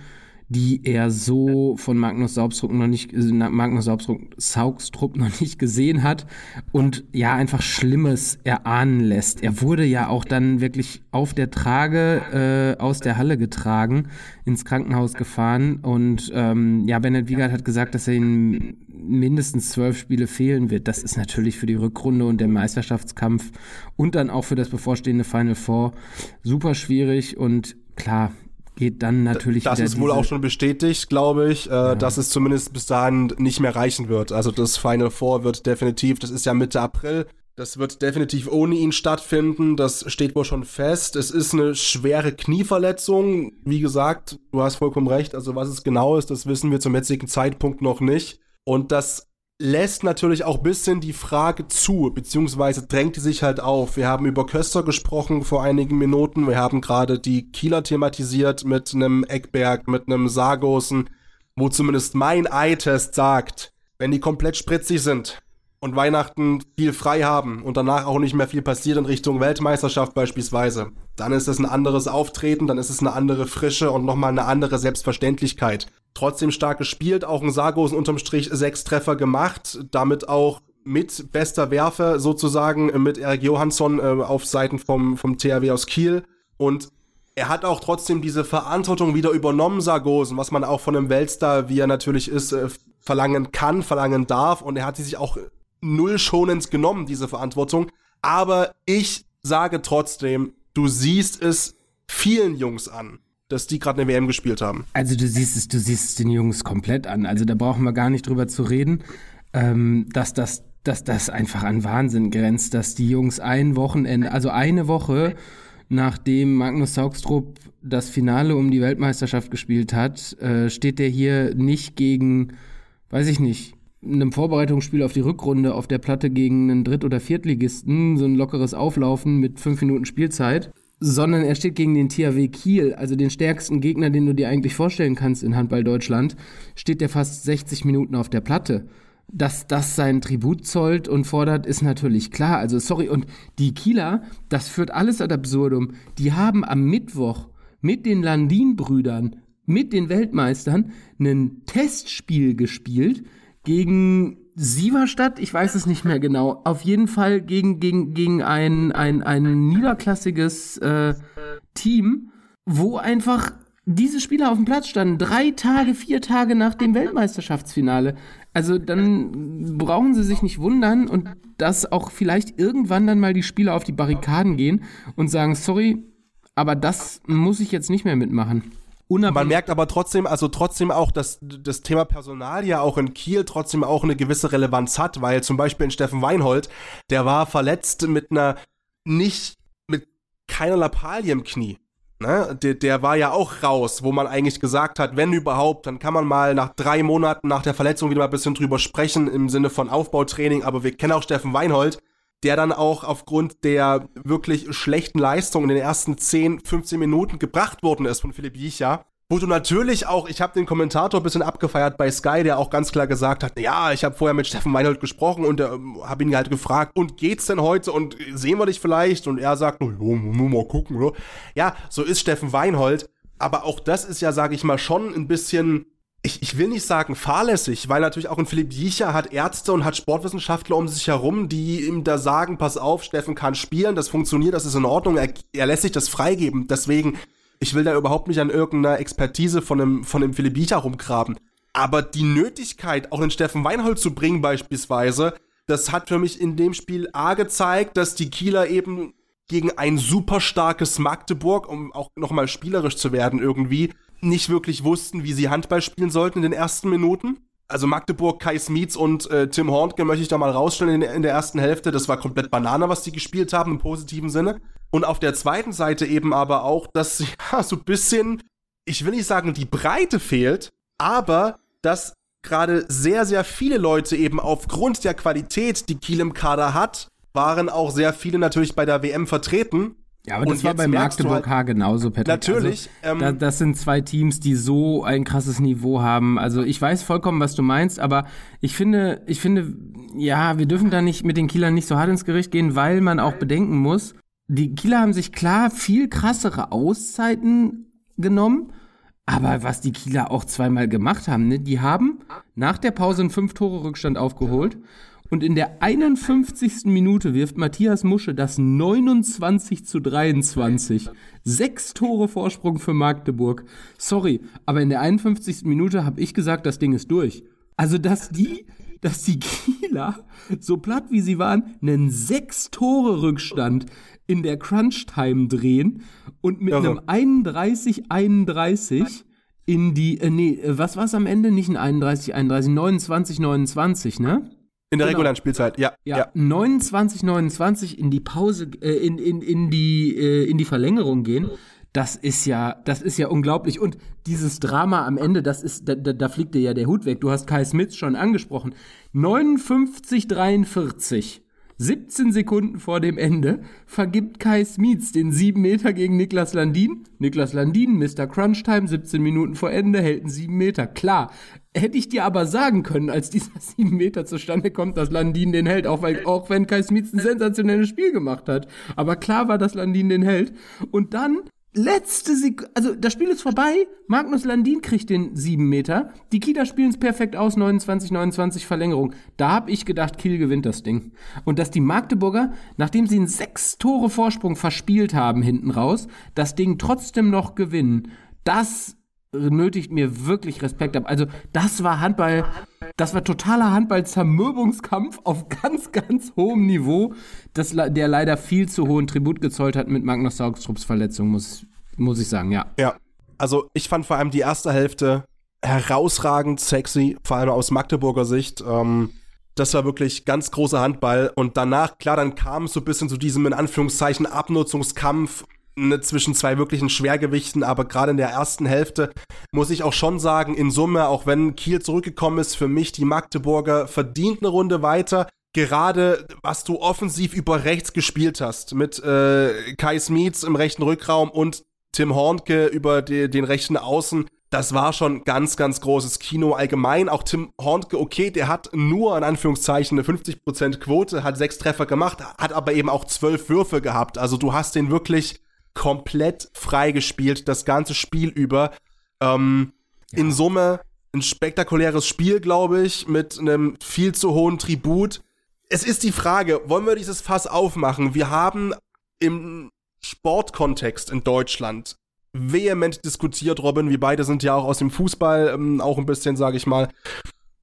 die er so von Magnus Saugstrup noch nicht, äh, Magnus Saugstrup noch nicht gesehen hat und ja einfach Schlimmes erahnen lässt. Er wurde ja auch dann wirklich auf der Trage äh, aus der Halle getragen, ins Krankenhaus gefahren und ähm, ja, Bennett Wiegert hat gesagt, dass er ihn mindestens zwölf Spiele fehlen wird. Das ist natürlich für die Rückrunde und den Meisterschaftskampf und dann auch für das bevorstehende Final Four super schwierig und klar, geht dann natürlich. Das ist wohl auch schon bestätigt, glaube ich, äh, ja. dass es zumindest bis dahin nicht mehr reichen wird. Also das Final Four wird definitiv, das ist ja Mitte April. Das wird definitiv ohne ihn stattfinden. Das steht wohl schon fest. Es ist eine schwere Knieverletzung. Wie gesagt, du hast vollkommen recht. Also was es genau ist, das wissen wir zum jetzigen Zeitpunkt noch nicht. Und das lässt natürlich auch ein bisschen die Frage zu, beziehungsweise drängt die sich halt auf. Wir haben über Köster gesprochen vor einigen Minuten. Wir haben gerade die Kieler thematisiert mit einem Eckberg, mit einem Sargosen, wo zumindest mein Eye-Test sagt, wenn die komplett spritzig sind und Weihnachten viel frei haben und danach auch nicht mehr viel passiert in Richtung Weltmeisterschaft beispielsweise, dann ist es ein anderes Auftreten, dann ist es eine andere Frische und nochmal eine andere Selbstverständlichkeit trotzdem stark gespielt, auch ein Sargosen unterm Strich sechs Treffer gemacht, damit auch mit bester Werfer sozusagen mit Erik Johansson äh, auf Seiten vom, vom THW aus Kiel. Und er hat auch trotzdem diese Verantwortung wieder übernommen, Sargosen, was man auch von einem Weltstar, wie er natürlich ist, äh, verlangen kann, verlangen darf. Und er hat sie sich auch null schonend genommen, diese Verantwortung. Aber ich sage trotzdem, du siehst es vielen Jungs an, dass die gerade eine WM gespielt haben. Also du siehst es, du siehst es den Jungs komplett an. Also da brauchen wir gar nicht drüber zu reden, ähm, dass das dass das einfach an Wahnsinn grenzt, dass die Jungs ein Wochenende, also eine Woche nachdem Magnus Saugstrup das Finale um die Weltmeisterschaft gespielt hat, äh, steht der hier nicht gegen, weiß ich nicht, einem Vorbereitungsspiel auf die Rückrunde auf der Platte gegen einen Dritt- oder Viertligisten, so ein lockeres Auflaufen mit fünf Minuten Spielzeit, sondern er steht gegen den THW Kiel, also den stärksten Gegner, den du dir eigentlich vorstellen kannst in Handball Deutschland, steht der fast 60 Minuten auf der Platte. Dass das sein Tribut zollt und fordert, ist natürlich klar. Also sorry, und die Kieler, das führt alles ad absurdum. Die haben am Mittwoch mit den Landin-Brüdern, mit den Weltmeistern, ein Testspiel gespielt gegen Sieverstadt, ich weiß es nicht mehr genau. Auf jeden Fall gegen, gegen, gegen ein, ein, ein niederklassiges äh, Team, wo einfach diese Spieler auf dem Platz standen, drei Tage, vier Tage nach dem Weltmeisterschaftsfinale. Also dann brauchen sie sich nicht wundern und dass auch vielleicht irgendwann dann mal die Spieler auf die Barrikaden gehen und sagen, sorry, aber das muss ich jetzt nicht mehr mitmachen. Unabhängig. Man merkt aber trotzdem, also trotzdem auch, dass das Thema Personal ja auch in Kiel trotzdem auch eine gewisse Relevanz hat, weil zum Beispiel in Steffen Weinhold, der war verletzt mit einer nicht, mit keiner Lappalie im Knie. Ne? Der, der war ja auch raus, wo man eigentlich gesagt hat, wenn überhaupt, dann kann man mal nach drei Monaten nach der Verletzung wieder mal ein bisschen drüber sprechen im Sinne von Aufbautraining, aber wir kennen auch Steffen Weinhold, der dann auch aufgrund der wirklich schlechten Leistung in den ersten 10, 15 Minuten gebracht worden ist von Philipp Jicha, wo du natürlich auch, ich habe den Kommentator ein bisschen abgefeiert bei Sky, der auch ganz klar gesagt hat, ja, ich habe vorher mit Steffen Meinhold gesprochen und äh, habe ihn halt gefragt, und geht's denn heute und sehen wir dich vielleicht? Und er sagt, nur mal gucken, oder? Ja, so ist Steffen Weinhold, aber auch das ist ja, sage ich mal, schon ein bisschen ich, ich will nicht sagen fahrlässig, weil natürlich auch ein Philipp Jiecher hat Ärzte und hat Sportwissenschaftler um sich herum, die ihm da sagen, pass auf, Steffen kann spielen, das funktioniert, das ist in Ordnung, er, er lässt sich das freigeben. Deswegen, ich will da überhaupt nicht an irgendeiner Expertise von einem, von einem Philipp Jiecher rumgraben. Aber die Nötigkeit, auch den Steffen Weinhold zu bringen beispielsweise, das hat für mich in dem Spiel A gezeigt, dass die Kieler eben gegen ein super starkes Magdeburg, um auch nochmal spielerisch zu werden irgendwie, nicht wirklich wussten, wie sie Handball spielen sollten in den ersten Minuten. Also Magdeburg, Kai Smietz und äh, Tim Hornke möchte ich da mal rausstellen in, in, der ersten Hälfte. Das war komplett Banane, was die gespielt haben im positiven Sinne. Und auf der zweiten Seite eben aber auch, dass ja, so ein bisschen, ich will nicht sagen, die Breite fehlt, aber dass gerade sehr, sehr viele Leute eben aufgrund der Qualität, die Kiel im Kader hat, waren auch sehr viele natürlich bei der WM vertreten ja, aber das und war bei Magdeburg halt, genauso, Patrick. Natürlich. Also, ähm, da, das sind zwei Teams, die so ein krasses Niveau haben. Also ich weiß vollkommen, was du meinst, aber ich finde, ich finde, ja, wir dürfen da nicht mit den Kielern nicht so hart ins Gericht gehen, weil man auch bedenken muss, die Kieler haben sich klar viel krassere Auszeiten genommen. Aber was die Kieler auch zweimal gemacht haben, ne, die haben nach der Pause einen Fünf-Tore-Rückstand aufgeholt und in der 51. Minute wirft Matthias Musche das 29 zu 23. Sechs Tore Vorsprung für Magdeburg. Sorry, aber in der 51. Minute habe ich gesagt, das Ding ist durch. Also, dass die, dass die Kieler, so platt wie sie waren, einen sechs Tore Rückstand in der Crunch-Time drehen und mit ja, einem 31-31 in die, äh, nee, äh, was war es am Ende? Nicht ein 31, 31, 29, 29, ne? In der genau. regulären Spielzeit, ja. Ja, ja. 29, 29 in die Pause, äh, in, in, in, die, äh, in die Verlängerung gehen. Das ist ja, das ist ja unglaublich. Und dieses Drama am Ende, das ist, da, da, da fliegt dir ja der Hut weg. Du hast Kai Smith schon angesprochen. 59, 43 17 Sekunden vor dem Ende vergibt Kai Smietz den 7 Meter gegen Niklas Landin. Niklas Landin, Mr. Crunchtime, 17 Minuten vor Ende, hält einen 7 Meter. Klar, hätte ich dir aber sagen können, als dieser 7 Meter zustande kommt, dass Landin den hält, auch, weil, auch wenn Kai Smietz ein sensationelles Spiel gemacht hat. Aber klar war, dass Landin den hält. Und dann letzte Sekunde, also das Spiel ist vorbei. Magnus Landin kriegt den 7 Meter. Die Kieler spielen es perfekt aus, 29, 29 Verlängerung. Da habe ich gedacht, Kiel gewinnt das Ding. Und dass die Magdeburger, nachdem sie einen sechs Tore Vorsprung verspielt haben hinten raus, das Ding trotzdem noch gewinnen, das nötigt mir wirklich Respekt ab. Also das war Handball, das war totaler Handball-Zermürbungskampf auf ganz, ganz hohem Niveau, das, der leider viel zu hohen Tribut gezollt hat mit Magnus Saugstrups Verletzung, muss, muss ich sagen, ja. Ja, also ich fand vor allem die erste Hälfte herausragend sexy, vor allem aus Magdeburger Sicht. Ähm, das war wirklich ganz großer Handball. Und danach, klar, dann kam es so ein bisschen zu diesem, in Anführungszeichen, Abnutzungskampf ne, zwischen zwei wirklichen Schwergewichten, aber gerade in der ersten Hälfte muss ich auch schon sagen, in Summe, auch wenn Kiel zurückgekommen ist, für mich die Magdeburger verdient eine Runde weiter. Gerade was du offensiv über rechts gespielt hast, mit äh, Kai Smietz im rechten Rückraum und Tim Hornke über die, den rechten Außen, das war schon ganz, ganz großes Kino allgemein. Auch Tim Hornke, okay, der hat nur in Anführungszeichen eine 50% Quote, hat sechs Treffer gemacht, hat aber eben auch zwölf Würfe gehabt. Also du hast den wirklich komplett freigespielt, das ganze Spiel über. Ähm, ja. In Summe ein spektakuläres Spiel, glaube ich, mit einem viel zu hohen Tribut. Es ist die Frage, wollen wir dieses Fass aufmachen? Wir haben im Sportkontext in Deutschland vehement diskutiert, Robin. Wir beide sind ja auch aus dem Fußball, ähm, auch ein bisschen, sage ich mal,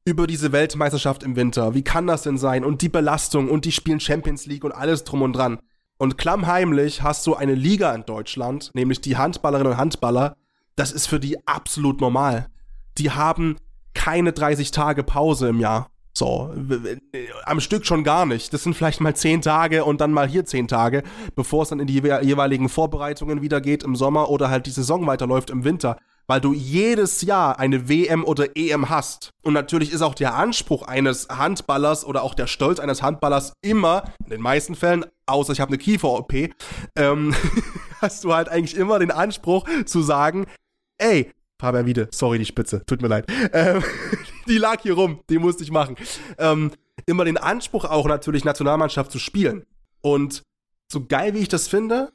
über diese Weltmeisterschaft im Winter. Wie kann das denn sein? Und die Belastung und die spielen Champions League und alles drum und dran. Und klammheimlich hast du eine Liga in Deutschland, nämlich die Handballerinnen und Handballer. Das ist für die absolut normal. Die haben keine 30 Tage Pause im Jahr. So, am Stück schon gar nicht. Das sind vielleicht mal 10 Tage und dann mal hier 10 Tage, bevor es dann in die jeweiligen Vorbereitungen wieder geht im Sommer oder halt die Saison weiterläuft im Winter weil du jedes Jahr eine WM oder EM hast. Und natürlich ist auch der Anspruch eines Handballers oder auch der Stolz eines Handballers immer, in den meisten Fällen, außer ich habe eine Kiefer-OP, ähm, hast du halt eigentlich immer den Anspruch zu sagen, ey, Fabian Wiede, sorry, die Spitze, tut mir leid. Ähm, die lag hier rum, die musste ich machen. Ähm, immer den Anspruch auch natürlich Nationalmannschaft zu spielen. Und so geil wie ich das finde,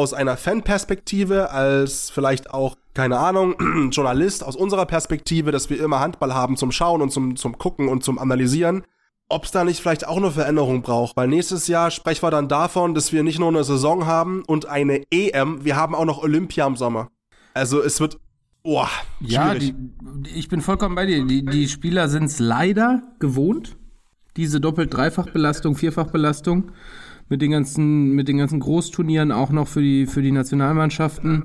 aus einer Fanperspektive, als vielleicht auch, keine Ahnung, Journalist aus unserer Perspektive, dass wir immer Handball haben zum Schauen und zum, zum Gucken und zum Analysieren, ob es da nicht vielleicht auch eine Veränderung braucht. Weil nächstes Jahr sprechen wir dann davon, dass wir nicht nur eine Saison haben und eine EM, wir haben auch noch Olympia im Sommer. Also es wird Boah, ja, die, ich bin vollkommen bei dir. Die, die Spieler sind es leider gewohnt, diese Doppelt-Dreifach-Belastung, Vierfach-Belastung mit den ganzen, mit den ganzen Großturnieren auch noch für die, für die Nationalmannschaften.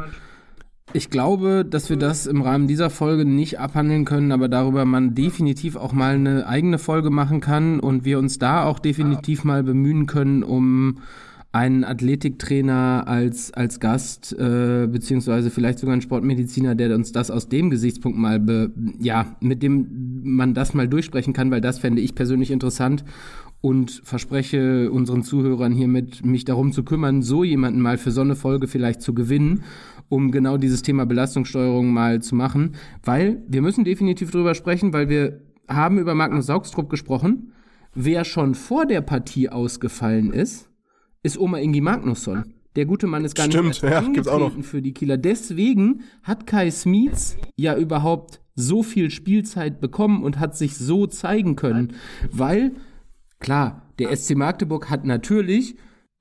Ich glaube, dass wir das im Rahmen dieser Folge nicht abhandeln können, aber darüber man definitiv auch mal eine eigene Folge machen kann und wir uns da auch definitiv mal bemühen können, um einen Athletiktrainer als, als Gast, äh, beziehungsweise vielleicht sogar einen Sportmediziner, der uns das aus dem Gesichtspunkt mal, be, ja, mit dem man das mal durchsprechen kann, weil das fände ich persönlich interessant und verspreche unseren Zuhörern hiermit, mich darum zu kümmern, so jemanden mal für so eine Folge vielleicht zu gewinnen, um genau dieses Thema Belastungssteuerung mal zu machen, weil wir müssen definitiv drüber sprechen, weil wir haben über Magnus Saugstrup gesprochen. Wer schon vor der Partie ausgefallen ist, ist Oma Ingi Magnusson. Der gute Mann ist gar Stimmt, nicht ja, gibt's auch noch. für die Kieler. Deswegen hat Kai Smits ja überhaupt so viel Spielzeit bekommen und hat sich so zeigen können. Weil, klar, der SC Magdeburg hat natürlich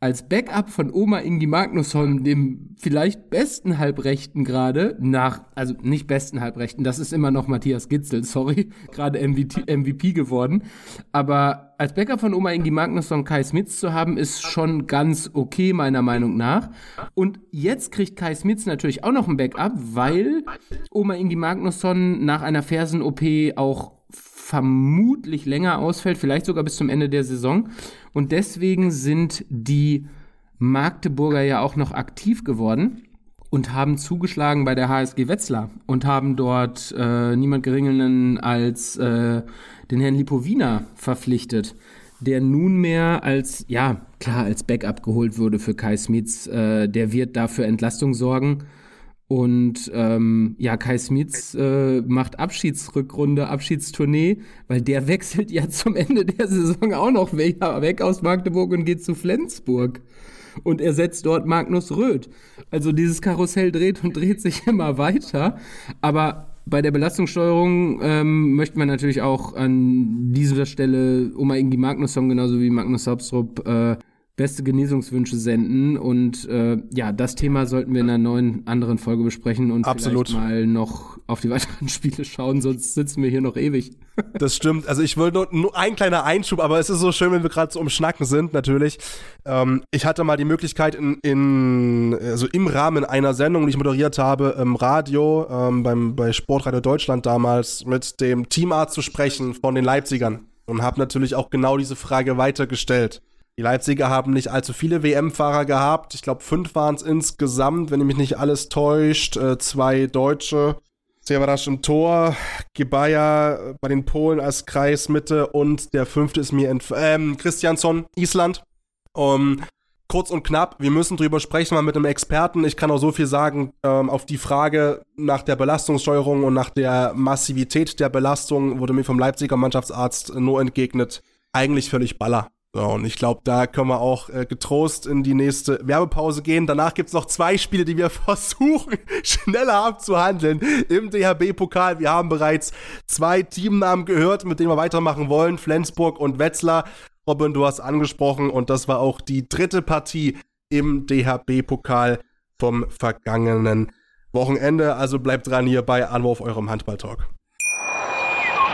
als Backup von Oma Ingi Magnusson, dem vielleicht besten Halbrechten gerade, nach, also nicht besten Halbrechten, das ist immer noch Matthias Gitzel, sorry, gerade MVP, geworden. Aber als Backup von Oma Ingi Magnusson Kai Smits zu haben, ist schon ganz okay, meiner Meinung nach. Und jetzt kriegt Kai Smits natürlich auch noch ein Backup, weil Oma Ingi Magnusson nach einer Fersen-OP auch vermutlich länger ausfällt, vielleicht sogar bis zum Ende der Saison. Und deswegen sind die Magdeburger ja auch noch aktiv geworden und haben zugeschlagen bei der HSG Wetzlar und haben dort äh, niemand Geringeren als äh, den Herrn Lipovina verpflichtet, der nunmehr als, ja, klar, als Backup geholt wurde für Kai Smits. Äh, der wird dafür Entlastung sorgen. Und ähm, ja, Kai Smits äh, macht Abschiedsrückrunde, Abschiedstournee, weil der wechselt ja zum Ende der Saison auch noch weg aus Magdeburg und geht zu Flensburg und ersetzt dort Magnus Röth. Also dieses Karussell dreht und dreht sich immer weiter. Aber bei der Belastungssteuerung ähm, möchte man natürlich auch an dieser Stelle Oma Ingi Magnusson genauso wie Magnus Hauptstrup äh, beste Genesungswünsche senden. Und äh, ja, das Thema sollten wir in einer neuen anderen Folge besprechen und Absolut. vielleicht mal noch auf die weiteren Spiele schauen, sonst sitzen wir hier noch ewig. Das stimmt. Also ich wollte nur, nur ein kleiner Einschub, aber es ist so schön, wenn wir gerade so um Schnacken sind, natürlich. Ähm, ich hatte mal die Möglichkeit in, in, also im Rahmen einer Sendung, die ich moderiert habe, im Radio, ähm, beim, bei Sportradio Deutschland damals, mit dem Teamarzt zu sprechen von den Leipzigern. Und habe natürlich auch genau diese Frage weitergestellt. Die Leipziger haben nicht allzu viele WM-Fahrer gehabt. Ich glaube, fünf waren es insgesamt, wenn mich nicht alles täuscht. Äh, zwei Deutsche. Severasch im Tor, Gebaya bei den Polen als Kreismitte und der fünfte ist mir entf ähm, Christiansson, Island. Um, kurz und knapp, wir müssen drüber sprechen, mal mit einem Experten. Ich kann auch so viel sagen, ähm, auf die Frage nach der Belastungssteuerung und nach der Massivität der Belastung wurde mir vom Leipziger Mannschaftsarzt nur entgegnet, eigentlich völlig Baller. So, und ich glaube, da können wir auch äh, getrost in die nächste Werbepause gehen. Danach gibt's noch zwei Spiele, die wir versuchen, schneller abzuhandeln im DHB-Pokal. Wir haben bereits zwei Teamnamen gehört, mit denen wir weitermachen wollen. Flensburg und Wetzlar. Robin, du hast angesprochen und das war auch die dritte Partie im DHB-Pokal vom vergangenen Wochenende. Also bleibt dran hier bei Anwurf eurem Handball-Talk.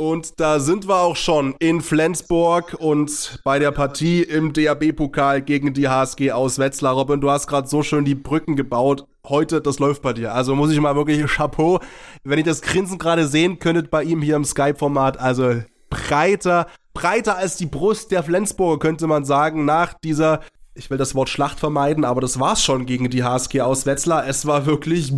Und da sind wir auch schon in Flensburg und bei der Partie im DAB-Pokal gegen die HSG aus Wetzlar. Robin, du hast gerade so schön die Brücken gebaut. Heute, das läuft bei dir. Also muss ich mal wirklich Chapeau. Wenn ihr das Grinsen gerade sehen könntet bei ihm hier im Skype-Format, also breiter breiter als die Brust der Flensburger, könnte man sagen, nach dieser, ich will das Wort Schlacht vermeiden, aber das war's schon gegen die HSG aus Wetzlar. Es war wirklich,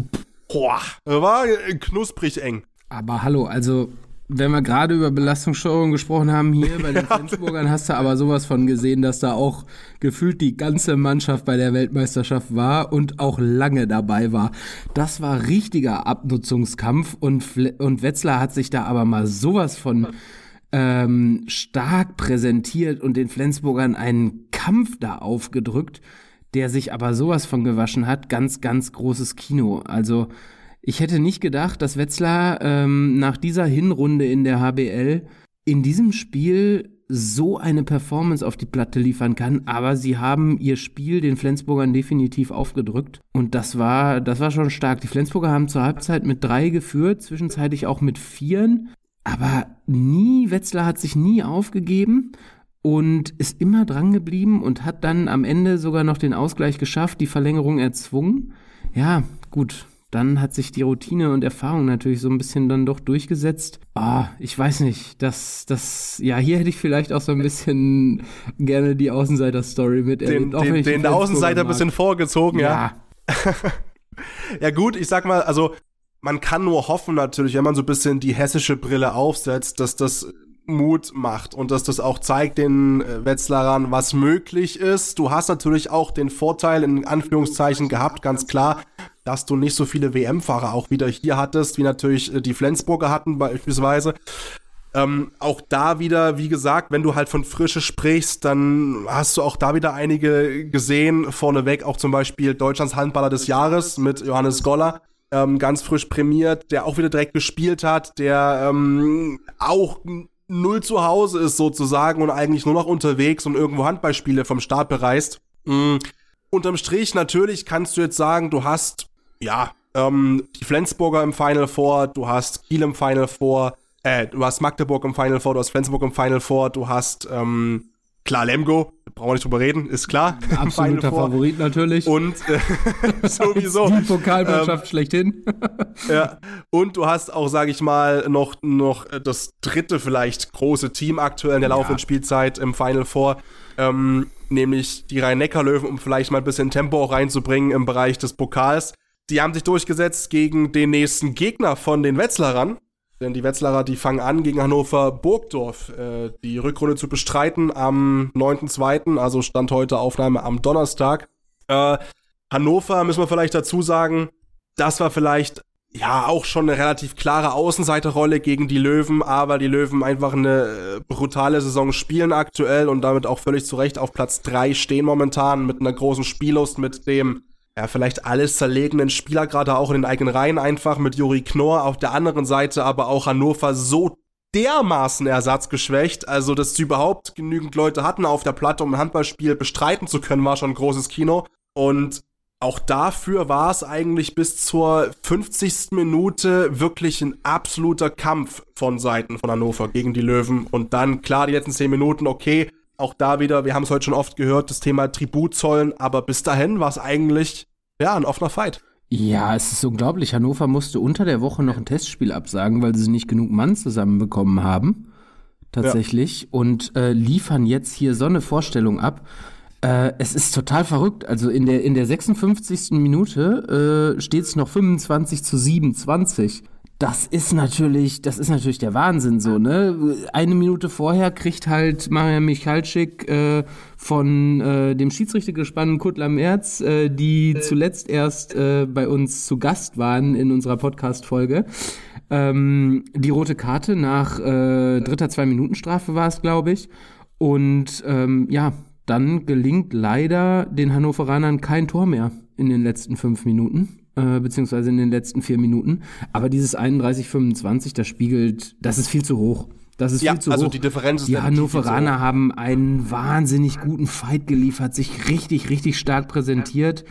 boah, war knusprig eng. Aber hallo, also wenn wir gerade über Belastungssteuerung gesprochen haben, hier bei den Flensburgern hast du aber sowas von gesehen, dass da auch gefühlt die ganze Mannschaft bei der Weltmeisterschaft war und auch lange dabei war. Das war richtiger Abnutzungskampf und, und Wetzlar hat sich da aber mal sowas von ähm, stark präsentiert und den Flensburgern einen Kampf da aufgedrückt, der sich aber sowas von gewaschen hat. Ganz, ganz großes Kino. Also ich hätte nicht gedacht, dass Wetzlar ähm, nach dieser Hinrunde in der HBL in diesem Spiel so eine Performance auf die Platte liefern kann, aber sie haben ihr Spiel den Flensburgern definitiv aufgedrückt und das war, das war schon stark. Die Flensburger haben zur Halbzeit mit drei geführt, zwischenzeitlich auch mit vieren, aber nie, Wetzlar hat sich nie aufgegeben und ist immer dran geblieben und hat dann am Ende sogar noch den Ausgleich geschafft, die Verlängerung erzwungen. Ja, gut, dann hat sich die Routine und Erfahrung natürlich so ein bisschen dann doch durchgesetzt. Ah, ich weiß nicht, das, das, ja, hier hätte ich vielleicht auch so ein bisschen gerne die Außenseiter-Story mit Den, den, den Außenseiter ein bisschen vorgezogen, ja. Ja. ja, gut, ich sag mal, also, man kann nur hoffen natürlich, wenn man so ein bisschen die hessische Brille aufsetzt, dass das Mut macht und dass das auch zeigt den äh, Wetzlarern, was möglich ist. Du hast natürlich auch den Vorteil in Anführungszeichen gehabt, ganz klar, dass du nicht so viele WM-Fahrer auch wieder hier hattest, wie natürlich äh, die Flensburger hatten beispielsweise. Ähm, auch da wieder, wie gesagt, wenn du halt von Frische sprichst, dann hast du auch da wieder einige gesehen. Vorneweg auch zum Beispiel Deutschlands Handballer des Jahres mit Johannes Goller, ähm, ganz frisch prämiert, der auch wieder direkt gespielt hat, der ähm, auch null zu Hause ist sozusagen und eigentlich nur noch unterwegs und irgendwo Handballspiele vom Start bereist. Mhm. Unterm Strich natürlich kannst du jetzt sagen, du hast ja, ähm, die Flensburger im Final Four, du hast Kiel im Final Four, äh, du hast Magdeburg im Final Four, du hast Flensburg im Final Four, du hast, ähm, klar, Lemgo, brauchen wir nicht drüber reden, ist klar. Absoluter Favorit natürlich. Und äh, sowieso. Die Pokalmannschaft ähm, schlechthin. ja, und du hast auch, sage ich mal, noch, noch das dritte vielleicht große Team aktuell in der laufenden ja. Spielzeit im Final Four. Ähm, nämlich die Rhein-Neckar-Löwen, um vielleicht mal ein bisschen Tempo auch reinzubringen im Bereich des Pokals. Die haben sich durchgesetzt gegen den nächsten Gegner von den Wetzlarern. Denn die Wetzlarer, die fangen an, gegen Hannover Burgdorf äh, die Rückrunde zu bestreiten am 9.2., also Stand heute Aufnahme am Donnerstag. Äh, Hannover, müssen wir vielleicht dazu sagen, das war vielleicht ja auch schon eine relativ klare Außenseiterrolle gegen die Löwen, aber die Löwen einfach eine äh, brutale Saison spielen aktuell und damit auch völlig zu Recht auf Platz 3 stehen momentan mit einer großen Spiellust, mit dem ja, vielleicht alles zerlegenen Spieler, gerade auch in den eigenen Reihen einfach mit Juri Knorr. Auf der anderen Seite aber auch Hannover so dermaßen ersatzgeschwächt, also dass sie überhaupt genügend Leute hatten auf der Platte, um ein Handballspiel bestreiten zu können, war schon ein großes Kino. Und auch dafür war es eigentlich bis zur 50. Minute wirklich ein absoluter Kampf von Seiten von Hannover gegen die Löwen. Und dann, klar, die letzten 10 Minuten, okay, auch da wieder, wir haben es heute schon oft gehört, das Thema Tribut zollen, aber bis dahin war es eigentlich, ja, ein offener Fight. Ja, es ist unglaublich. Hannover musste unter der Woche noch ein Testspiel absagen, weil sie nicht genug Mann zusammenbekommen haben. Tatsächlich. Ja. Und äh, liefern jetzt hier so eine Vorstellung ab. Äh, es ist total verrückt. Also in der, in der 56. Minute äh, steht es noch 25 zu 27 das ist natürlich, das ist natürlich der Wahnsinn so, ne? Eine Minute vorher kriegt halt Maria Michalczyk äh, von äh, dem Schiedsrichtergespann Kutler Merz, äh, die zuletzt erst äh, bei uns zu Gast waren in unserer Podcast-Folge, ähm, die rote Karte nach äh, dritter Zwei-Minuten-Strafe war es, glaube ich. Und ähm, ja, dann gelingt leider den Hannoveranern kein Tor mehr in den letzten fünf Minuten äh, beziehungsweise in den letzten vier Minuten. Aber dieses 31-25, das spiegelt, das ist viel zu hoch. Das ist ja, viel zu also hoch. die Differenz ist Die Hannoveraner haben einen wahnsinnig guten Fight geliefert, sich richtig, richtig stark präsentiert.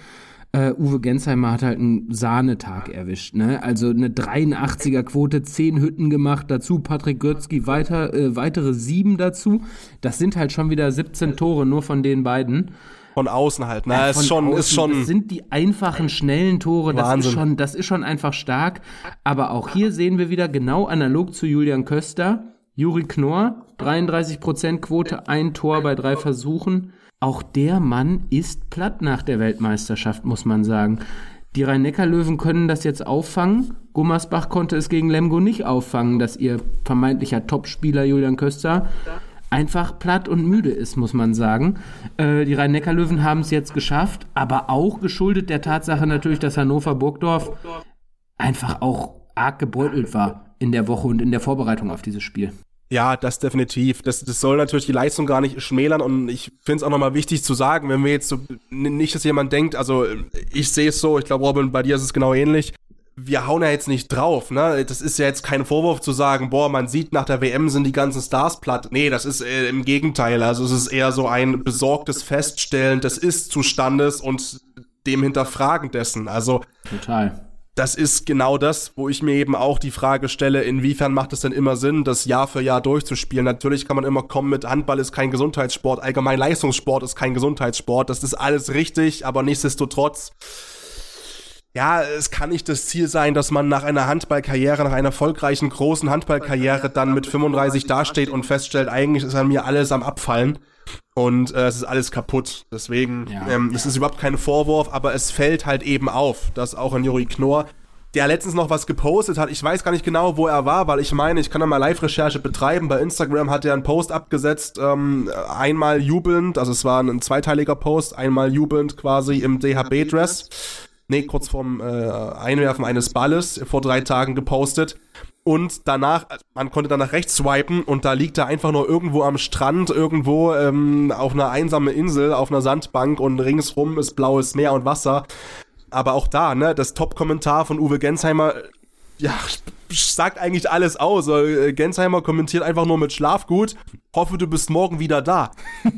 Uh, Uwe Gensheimer hat halt einen Sahnetag erwischt. Ne? Also eine 83er Quote, 10 Hütten gemacht, dazu Patrick Götzky weiter, äh, weitere sieben dazu. Das sind halt schon wieder 17 Tore nur von den beiden. Von außen halt, ne? Ja, ist schon, außen, ist schon. Das sind die einfachen, schnellen Tore. Das ist schon, das ist schon einfach stark. Aber auch hier sehen wir wieder genau analog zu Julian Köster. Juri Knorr, 33% Quote, ein Tor bei drei Versuchen. Auch der Mann ist platt nach der Weltmeisterschaft, muss man sagen. Die Rhein-Neckar-Löwen können das jetzt auffangen. Gummersbach konnte es gegen Lemgo nicht auffangen, dass ihr vermeintlicher Topspieler Julian Köster einfach platt und müde ist, muss man sagen. Äh, die Rhein-Neckar-Löwen haben es jetzt geschafft, aber auch geschuldet der Tatsache natürlich, dass Hannover Burgdorf einfach auch arg gebeutelt war in der Woche und in der Vorbereitung auf dieses Spiel. Ja, das definitiv. Das, das soll natürlich die Leistung gar nicht schmälern und ich finde es auch nochmal wichtig zu sagen, wenn wir jetzt so, nicht, dass jemand denkt, also ich sehe es so, ich glaube, Robin, bei dir ist es genau ähnlich. Wir hauen ja jetzt nicht drauf, ne? Das ist ja jetzt kein Vorwurf zu sagen, boah, man sieht nach der WM sind die ganzen Stars platt. Nee, das ist äh, im Gegenteil. Also es ist eher so ein besorgtes Feststellen des Ist-Zustandes und dem Hinterfragen dessen. Also. Total das ist genau das, wo ich mir eben auch die Frage stelle, inwiefern macht es denn immer Sinn, das Jahr für Jahr durchzuspielen? Natürlich kann man immer kommen mit Handball ist kein Gesundheitssport, allgemein Leistungssport ist kein Gesundheitssport, das ist alles richtig, aber nichtsdestotrotz ja, es kann nicht das Ziel sein, dass man nach einer Handballkarriere, nach einer erfolgreichen großen Handballkarriere dann mit 35 dasteht und feststellt, eigentlich ist an mir alles am Abfallen und äh, es ist alles kaputt. Deswegen, ja, ähm, es ist überhaupt kein Vorwurf, aber es fällt halt eben auf, dass auch ein Juri Knorr, der letztens noch was gepostet hat, ich weiß gar nicht genau, wo er war, weil ich meine, ich kann da mal Live-Recherche betreiben. Bei Instagram hat er einen Post abgesetzt, ähm, einmal jubelnd, also es war ein zweiteiliger Post, einmal jubelnd quasi im DHB-Dress nee, kurz vorm äh, Einwerfen eines Balles vor drei Tagen gepostet. Und danach, man konnte danach rechts swipen und da liegt er einfach nur irgendwo am Strand, irgendwo ähm, auf einer einsamen Insel, auf einer Sandbank und ringsrum ist blaues Meer und Wasser. Aber auch da, ne, das Top-Kommentar von Uwe Gensheimer, ja, sagt eigentlich alles aus. Äh, Gensheimer kommentiert einfach nur mit Schlafgut. Hoffe, du bist morgen wieder da.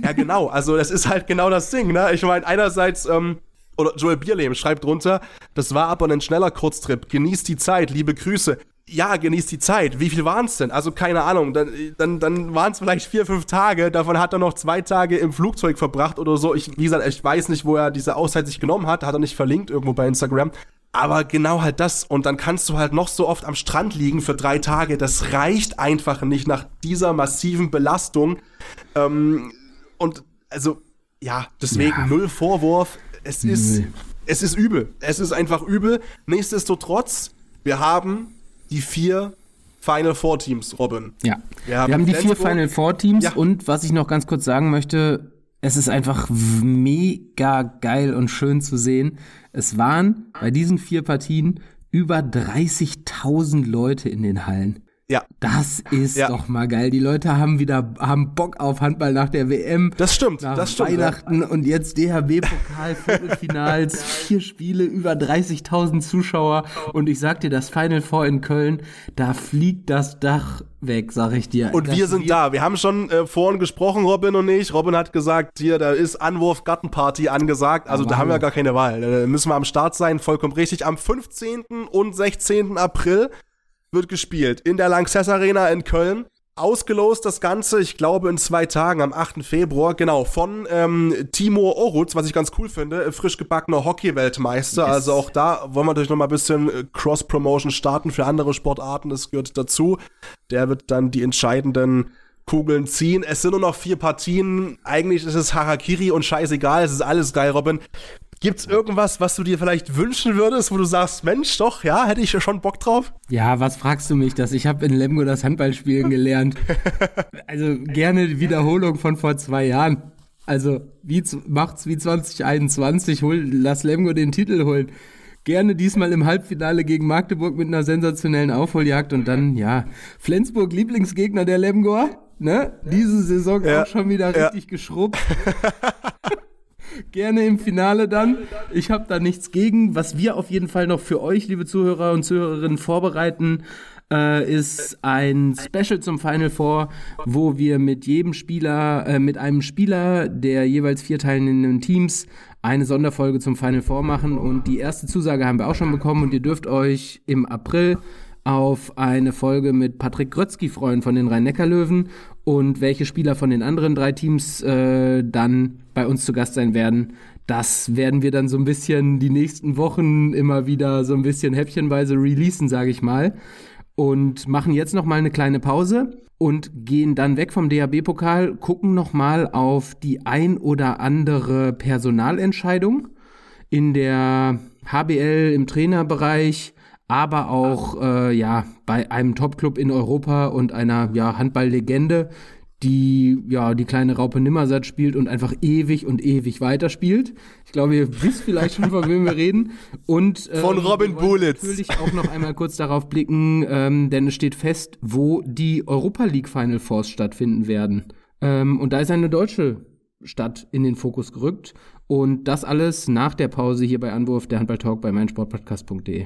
ja, genau. Also, das ist halt genau das Ding, ne? Ich meine, einerseits, ähm, oder Joel Bierlehm schreibt drunter, das war aber ein schneller Kurztrip. Genießt die Zeit, liebe Grüße. Ja, genießt die Zeit. Wie viel waren es denn? Also keine Ahnung. Dann, dann, dann waren es vielleicht vier, fünf Tage. Davon hat er noch zwei Tage im Flugzeug verbracht oder so. Ich, wie gesagt, ich weiß nicht, wo er diese Auszeit sich genommen hat. Hat er nicht verlinkt irgendwo bei Instagram. Aber genau halt das. Und dann kannst du halt noch so oft am Strand liegen für drei Tage. Das reicht einfach nicht nach dieser massiven Belastung. Ähm, und also, ja, deswegen ja. null Vorwurf es ist, nee. es ist übel. Es ist einfach übel. Nichtsdestotrotz, wir haben die vier Final Four Teams, Robin. Ja. Wir haben, wir haben die vier Final Four Teams ja. und was ich noch ganz kurz sagen möchte, es ist einfach mega geil und schön zu sehen. Es waren bei diesen vier Partien über 30.000 Leute in den Hallen. Ja. Das ist ja. doch mal geil. Die Leute haben wieder haben Bock auf Handball nach der WM. Das stimmt, nach das stimmt. Weihnachten ja. und jetzt DHB-Pokal, Viertelfinals, vier Spiele, über 30.000 Zuschauer. Und ich sag dir, das Final Four in Köln, da fliegt das Dach weg, sag ich dir. Und das wir sind da. Wir haben schon äh, vorhin gesprochen, Robin und ich. Robin hat gesagt, hier, da ist Anwurf Gartenparty angesagt. Also oh, da haben wir gar keine Wahl. Da müssen wir am Start sein, vollkommen richtig. Am 15. und 16. April wird gespielt in der Lanxess Arena in Köln. Ausgelost das Ganze, ich glaube, in zwei Tagen, am 8. Februar, genau, von ähm, Timo Orutz, was ich ganz cool finde, frisch gebackener Hockey-Weltmeister. Yes. Also auch da wollen wir natürlich noch mal ein bisschen äh, Cross-Promotion starten für andere Sportarten, das gehört dazu. Der wird dann die entscheidenden Kugeln ziehen. Es sind nur noch vier Partien. Eigentlich ist es Harakiri und scheißegal. Es ist alles geil, Robin. Gibt's irgendwas, was du dir vielleicht wünschen würdest, wo du sagst, Mensch, doch, ja, hätte ich schon Bock drauf? Ja, was fragst du mich das? Ich habe in Lemgo das Handballspielen gelernt. also gerne Wiederholung von vor zwei Jahren. Also wie, macht's wie 2021, hol, lass Lemgo den Titel holen. Gerne diesmal im Halbfinale gegen Magdeburg mit einer sensationellen Aufholjagd und dann, ja, Flensburg Lieblingsgegner der Lemgoer, ne? Diese Saison ja, auch schon wieder ja. richtig geschrubbt. Gerne im Finale dann. Ich habe da nichts gegen. Was wir auf jeden Fall noch für euch, liebe Zuhörer und Zuhörerinnen, vorbereiten, äh, ist ein Special zum Final Four, wo wir mit jedem Spieler, äh, mit einem Spieler der jeweils vier teilnehmenden Teams eine Sonderfolge zum Final Four machen. Und die erste Zusage haben wir auch schon bekommen und ihr dürft euch im April auf eine Folge mit Patrick Grötzky freuen von den Rhein-Neckar-Löwen und welche Spieler von den anderen drei Teams äh, dann bei uns zu Gast sein werden. Das werden wir dann so ein bisschen die nächsten Wochen immer wieder so ein bisschen häppchenweise releasen, sage ich mal. und machen jetzt noch mal eine kleine Pause und gehen dann weg vom DHB-Pokal, gucken noch mal auf die ein oder andere Personalentscheidung in der HBL im Trainerbereich, aber auch äh, ja bei einem Topclub in Europa und einer ja, Handballlegende, die ja die kleine Raupe Nimmersatt spielt und einfach ewig und ewig weiterspielt. Ich glaube, ihr wisst vielleicht schon, von wem wir reden. Und ähm, von Robin Bulitz. Natürlich auch noch einmal kurz darauf blicken, ähm, denn es steht fest, wo die Europa League Final Fours stattfinden werden. Ähm, und da ist eine deutsche Stadt in den Fokus gerückt. Und das alles nach der Pause hier bei Anwurf der Handball-Talk bei meinsportpodcast.de.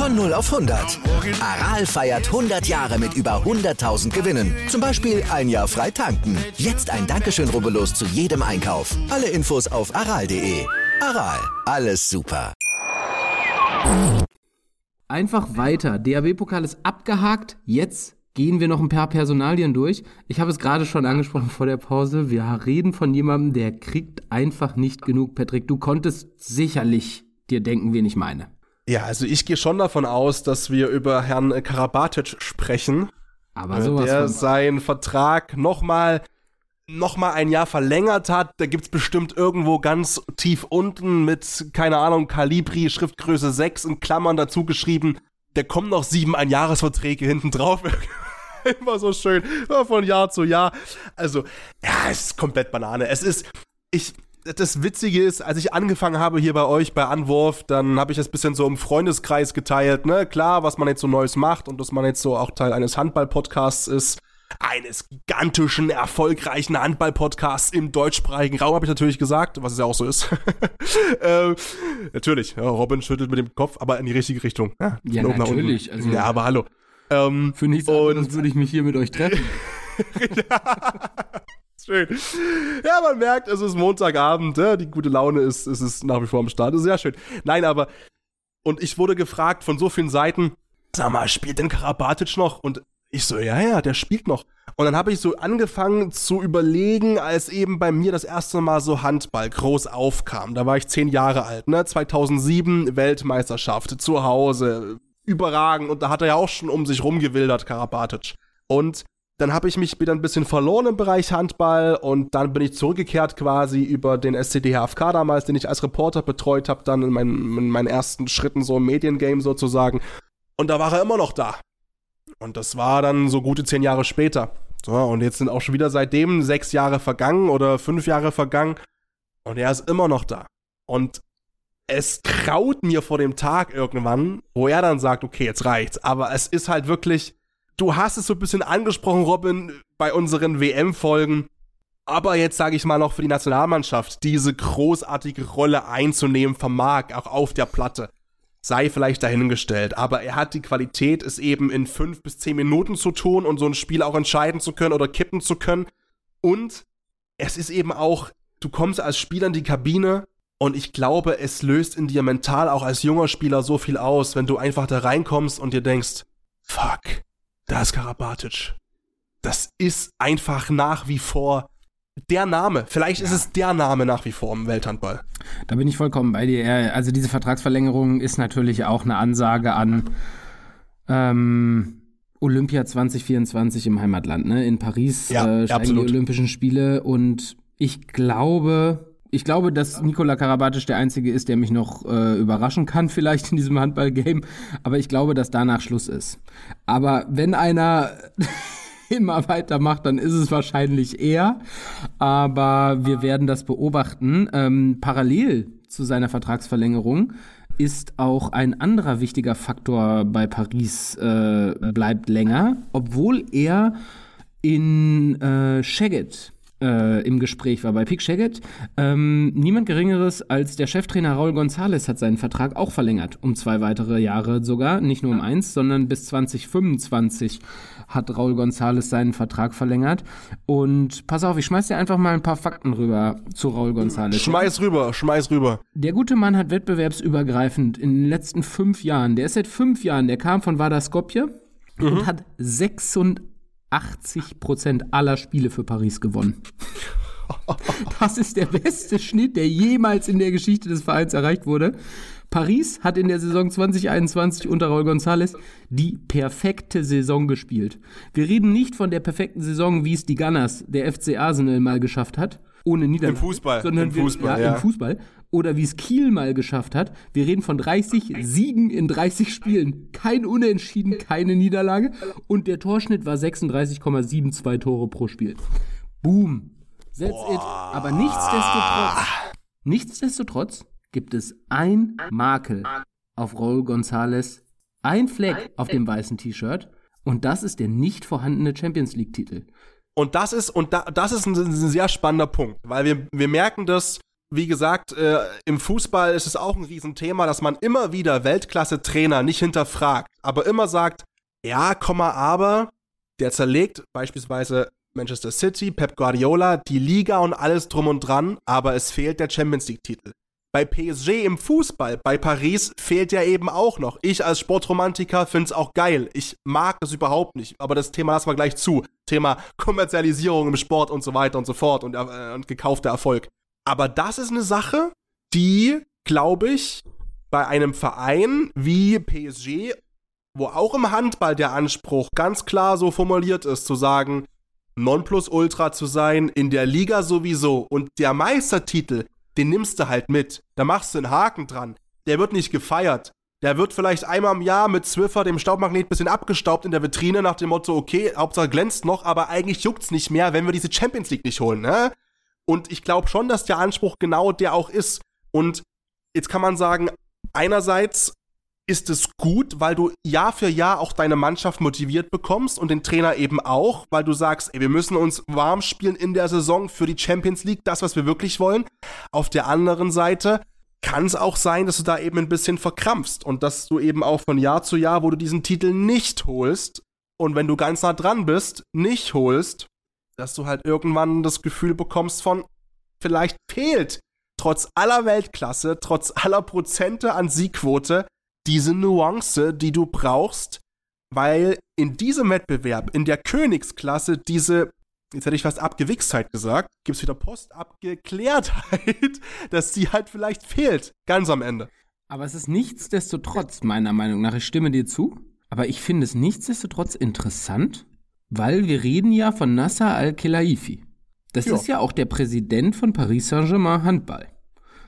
Von 0 auf 100. Aral feiert 100 Jahre mit über 100.000 Gewinnen. Zum Beispiel ein Jahr frei tanken. Jetzt ein Dankeschön, rubbellos zu jedem Einkauf. Alle Infos auf aral.de. Aral, alles super. Einfach weiter. DAB-Pokal ist abgehakt. Jetzt gehen wir noch ein paar Personalien durch. Ich habe es gerade schon angesprochen vor der Pause. Wir reden von jemandem, der kriegt einfach nicht genug. Patrick, du konntest sicherlich dir denken, wen ich meine. Ja, also ich gehe schon davon aus, dass wir über Herrn Karabatic sprechen. Aber äh, sowas der seinen Vertrag nochmal noch mal ein Jahr verlängert hat. Da gibt es bestimmt irgendwo ganz tief unten mit, keine Ahnung, Kalibri, Schriftgröße 6 in Klammern dazu geschrieben. Da kommen noch sieben Einjahresverträge hinten drauf. Immer so schön, von Jahr zu Jahr. Also, ja, es ist komplett Banane. Es ist, ich, das Witzige ist, als ich angefangen habe hier bei euch bei Anwurf, dann habe ich das bisschen so im Freundeskreis geteilt, ne? Klar, was man jetzt so Neues macht und dass man jetzt so auch Teil eines Handball-Podcasts ist. Eines gigantischen, erfolgreichen Handball-Podcasts im deutschsprachigen Raum, habe ich natürlich gesagt, was es ja auch so ist. ähm, natürlich, ja, Robin schüttelt mit dem Kopf, aber in die richtige Richtung. Ja, ja natürlich. Also, ja, aber hallo. Ähm, für nichts anderes würde ich mich hier mit euch treffen. Schön. Ja, man merkt, es ist Montagabend, ja, die gute Laune ist, ist, ist nach wie vor am Start. Ist sehr schön. Nein, aber, und ich wurde gefragt von so vielen Seiten, sag mal, spielt denn Karabatic noch? Und ich so, ja, ja, der spielt noch. Und dann habe ich so angefangen zu überlegen, als eben bei mir das erste Mal so Handball groß aufkam. Da war ich zehn Jahre alt, ne? 2007 Weltmeisterschaft, zu Hause, überragend. Und da hat er ja auch schon um sich rumgewildert, Karabatic. Und dann habe ich mich wieder ein bisschen verloren im Bereich Handball und dann bin ich zurückgekehrt quasi über den SCD HFK damals, den ich als Reporter betreut habe, dann in, mein, in meinen ersten Schritten so im Mediengame sozusagen. Und da war er immer noch da. Und das war dann so gute zehn Jahre später. So, und jetzt sind auch schon wieder seitdem sechs Jahre vergangen oder fünf Jahre vergangen. Und er ist immer noch da. Und es kraut mir vor dem Tag irgendwann, wo er dann sagt, okay, jetzt reicht's. Aber es ist halt wirklich, du hast es so ein bisschen angesprochen, Robin, bei unseren WM-Folgen. Aber jetzt sage ich mal noch für die Nationalmannschaft, diese großartige Rolle einzunehmen vermag, auch auf der Platte. Sei vielleicht dahingestellt, aber er hat die Qualität, es eben in fünf bis zehn Minuten zu tun und so ein Spiel auch entscheiden zu können oder kippen zu können. Und es ist eben auch, du kommst als Spieler in die Kabine und ich glaube, es löst in dir mental auch als junger Spieler so viel aus, wenn du einfach da reinkommst und dir denkst, fuck, da ist Karabatic. Das ist einfach nach wie vor der Name. Vielleicht ja. ist es der Name nach wie vor im Welthandball. Da bin ich vollkommen bei dir. Also diese Vertragsverlängerung ist natürlich auch eine Ansage an ähm, Olympia 2024 im Heimatland. Ne? In Paris ja, äh, steigen die Olympischen Spiele und ich glaube, ich glaube, dass Nikola Karabatic der Einzige ist, der mich noch äh, überraschen kann, vielleicht in diesem Handballgame. Aber ich glaube, dass danach Schluss ist. Aber wenn einer immer weitermacht, dann ist es wahrscheinlich er. Aber wir werden das beobachten. Ähm, parallel zu seiner Vertragsverlängerung ist auch ein anderer wichtiger Faktor bei Paris äh, bleibt länger, obwohl er in äh, Szeged äh, im Gespräch war bei Pick Shaggett. Ähm, niemand Geringeres als der Cheftrainer Raul González hat seinen Vertrag auch verlängert, um zwei weitere Jahre sogar. Nicht nur um eins, sondern bis 2025 hat Raul González seinen Vertrag verlängert. Und pass auf, ich schmeiß dir einfach mal ein paar Fakten rüber zu Raul González. Schmeiß rüber, schmeiß rüber. Der gute Mann hat wettbewerbsübergreifend in den letzten fünf Jahren, der ist seit fünf Jahren, der kam von Vardar Skopje und hat 86 Prozent aller Spiele für Paris gewonnen. Das ist der beste Schnitt, der jemals in der Geschichte des Vereins erreicht wurde. Paris hat in der Saison 2021 unter Raul González die perfekte Saison gespielt. Wir reden nicht von der perfekten Saison, wie es die Gunners, der FC Arsenal mal geschafft hat, ohne Niederlage. Im Fußball, Sondern im wir, Fußball, ja, ja. im Fußball. Oder wie es Kiel mal geschafft hat. Wir reden von 30 Siegen in 30 Spielen. Kein Unentschieden, keine Niederlage. Und der Torschnitt war 36,72 Tore pro Spiel. Boom. That's it. Aber nichtsdestotrotz, nichtsdestotrotz gibt es ein Makel auf Raul González, ein Fleck auf dem weißen T-Shirt. Und das ist der nicht vorhandene Champions League-Titel. Und das ist, und da, das ist ein, ein sehr spannender Punkt, weil wir, wir merken das, wie gesagt, äh, im Fußball ist es auch ein Riesenthema, dass man immer wieder Weltklasse-Trainer nicht hinterfragt, aber immer sagt, ja, Komma, aber, der zerlegt beispielsweise Manchester City, Pep Guardiola, die Liga und alles drum und dran, aber es fehlt der Champions League-Titel. Bei PSG im Fußball, bei Paris, fehlt ja eben auch noch. Ich als Sportromantiker finde es auch geil. Ich mag das überhaupt nicht. Aber das Thema lassen wir gleich zu. Thema Kommerzialisierung im Sport und so weiter und so fort und, äh, und gekaufter Erfolg. Aber das ist eine Sache, die, glaube ich, bei einem Verein wie PSG, wo auch im Handball der Anspruch ganz klar so formuliert ist, zu sagen, Nonplusultra zu sein, in der Liga sowieso und der Meistertitel, den nimmst du halt mit. Da machst du einen Haken dran. Der wird nicht gefeiert. Der wird vielleicht einmal im Jahr mit Zwiffer, dem Staubmagnet, bisschen abgestaubt in der Vitrine nach dem Motto, okay, Hauptsache glänzt noch, aber eigentlich juckt's nicht mehr, wenn wir diese Champions League nicht holen, ne? Und ich glaube schon, dass der Anspruch genau der auch ist. Und jetzt kann man sagen, einerseits ist es gut, weil du Jahr für Jahr auch deine Mannschaft motiviert bekommst und den Trainer eben auch, weil du sagst, ey, wir müssen uns warm spielen in der Saison für die Champions League, das, was wir wirklich wollen. Auf der anderen Seite kann es auch sein, dass du da eben ein bisschen verkrampfst und dass du eben auch von Jahr zu Jahr, wo du diesen Titel nicht holst und wenn du ganz nah dran bist, nicht holst, dass du halt irgendwann das Gefühl bekommst von, vielleicht fehlt trotz aller Weltklasse, trotz aller Prozente an Siegquote, diese Nuance, die du brauchst, weil in diesem Wettbewerb, in der Königsklasse, diese, jetzt hätte ich fast Abgewichsheit gesagt, gibt es wieder Postabgeklärtheit, dass die halt vielleicht fehlt, ganz am Ende. Aber es ist nichtsdestotrotz, meiner Meinung nach, ich stimme dir zu, aber ich finde es nichtsdestotrotz interessant, weil wir reden ja von Nasser Al-Khelaifi. Das Ja. ist ja auch der Präsident von Paris Saint-Germain Handball.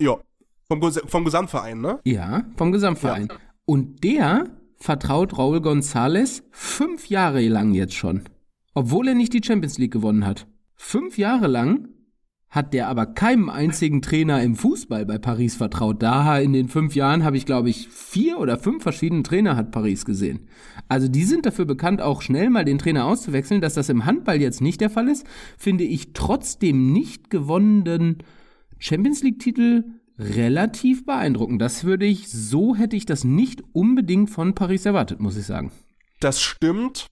Ja, vom, vom Gesamtverein, ne? Ja, vom Gesamtverein. Und der vertraut Raul González fünf Jahre lang jetzt schon. Obwohl er nicht die Champions League gewonnen hat. Fünf Jahre lang hat der aber keinem einzigen Trainer im Fußball bei Paris vertraut. Daher in den fünf Jahren habe ich, glaube ich, vier oder fünf verschiedene Trainer hat Paris gesehen. Also die sind dafür bekannt, auch schnell mal den Trainer auszuwechseln. Dass das im Handball jetzt nicht der Fall ist, finde ich trotz dem nicht gewonnenen Champions League-Titel relativ beeindruckend. Das würde ich, so hätte ich das nicht unbedingt von Paris erwartet, muss ich sagen. Das stimmt,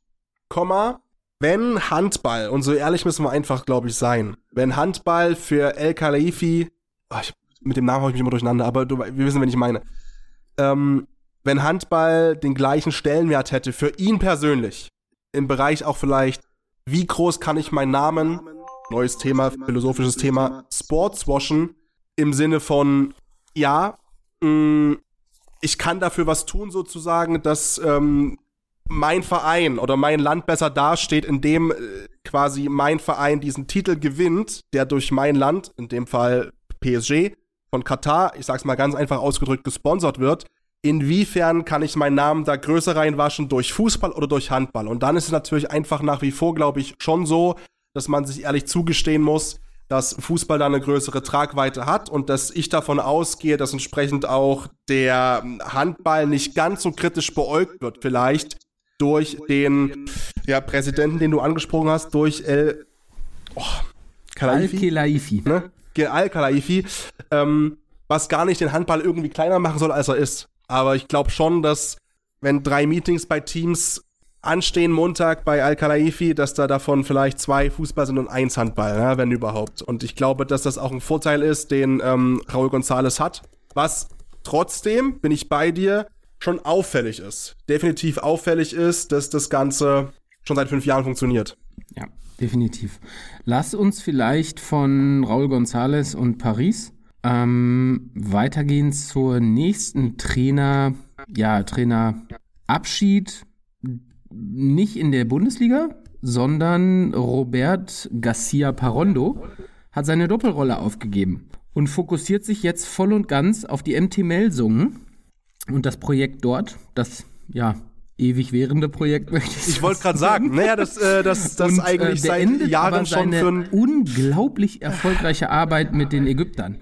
Komma, wenn Handball, und so ehrlich müssen wir einfach, glaube ich, sein, wenn Handball für El Khalifi, oh, ich, mit dem Namen habe ich mich immer durcheinander, aber du, wir wissen, wen ich meine, ähm, wenn Handball den gleichen Stellenwert hätte für ihn persönlich, im Bereich auch vielleicht, wie groß kann ich meinen Namen, neues Thema, philosophisches Thema, Sportswashen, im Sinne von, ja, mh, ich kann dafür was tun, sozusagen, dass ähm, mein Verein oder mein Land besser dasteht, indem äh, quasi mein Verein diesen Titel gewinnt, der durch mein Land, in dem Fall PSG, von Katar, ich sag's mal ganz einfach ausgedrückt, gesponsert wird. Inwiefern kann ich meinen Namen da größer reinwaschen durch Fußball oder durch Handball? Und dann ist es natürlich einfach nach wie vor, glaube ich, schon so, dass man sich ehrlich zugestehen muss, dass Fußball da eine größere Tragweite hat und dass ich davon ausgehe, dass entsprechend auch der Handball nicht ganz so kritisch beäugt wird, vielleicht durch den ja, Präsidenten, den du angesprochen hast, durch El. Oh, Al-Khelaifi. Ne? Al-Khelaifi, ähm, was gar nicht den Handball irgendwie kleiner machen soll, als er ist. Aber ich glaube schon, dass wenn drei Meetings bei Teams anstehen Montag bei Al-Khelaifi, dass da davon vielleicht zwei Fußball sind und eins Handball, ja, wenn überhaupt. Und ich glaube, dass das auch ein Vorteil ist, den ähm, Raul González hat. Was trotzdem, bin ich bei dir, schon auffällig ist. Definitiv auffällig ist, dass das Ganze schon seit fünf Jahren funktioniert. Ja, definitiv. Lass uns vielleicht von Raul González und Paris ähm, weitergehen zur nächsten Trainer, ja, Trainerabschied. Nicht in der Bundesliga, sondern Robert Garcia Parondo hat seine Doppelrolle aufgegeben und fokussiert sich jetzt voll und ganz auf die MT Melsungen und das Projekt dort, das ja ewig währende Projekt, möchte ich Ich wollte gerade sagen, naja, das, äh, das, das und, eigentlich äh, seit Jahren schon für ein unglaublich erfolgreiche Arbeit mit den Ägyptern,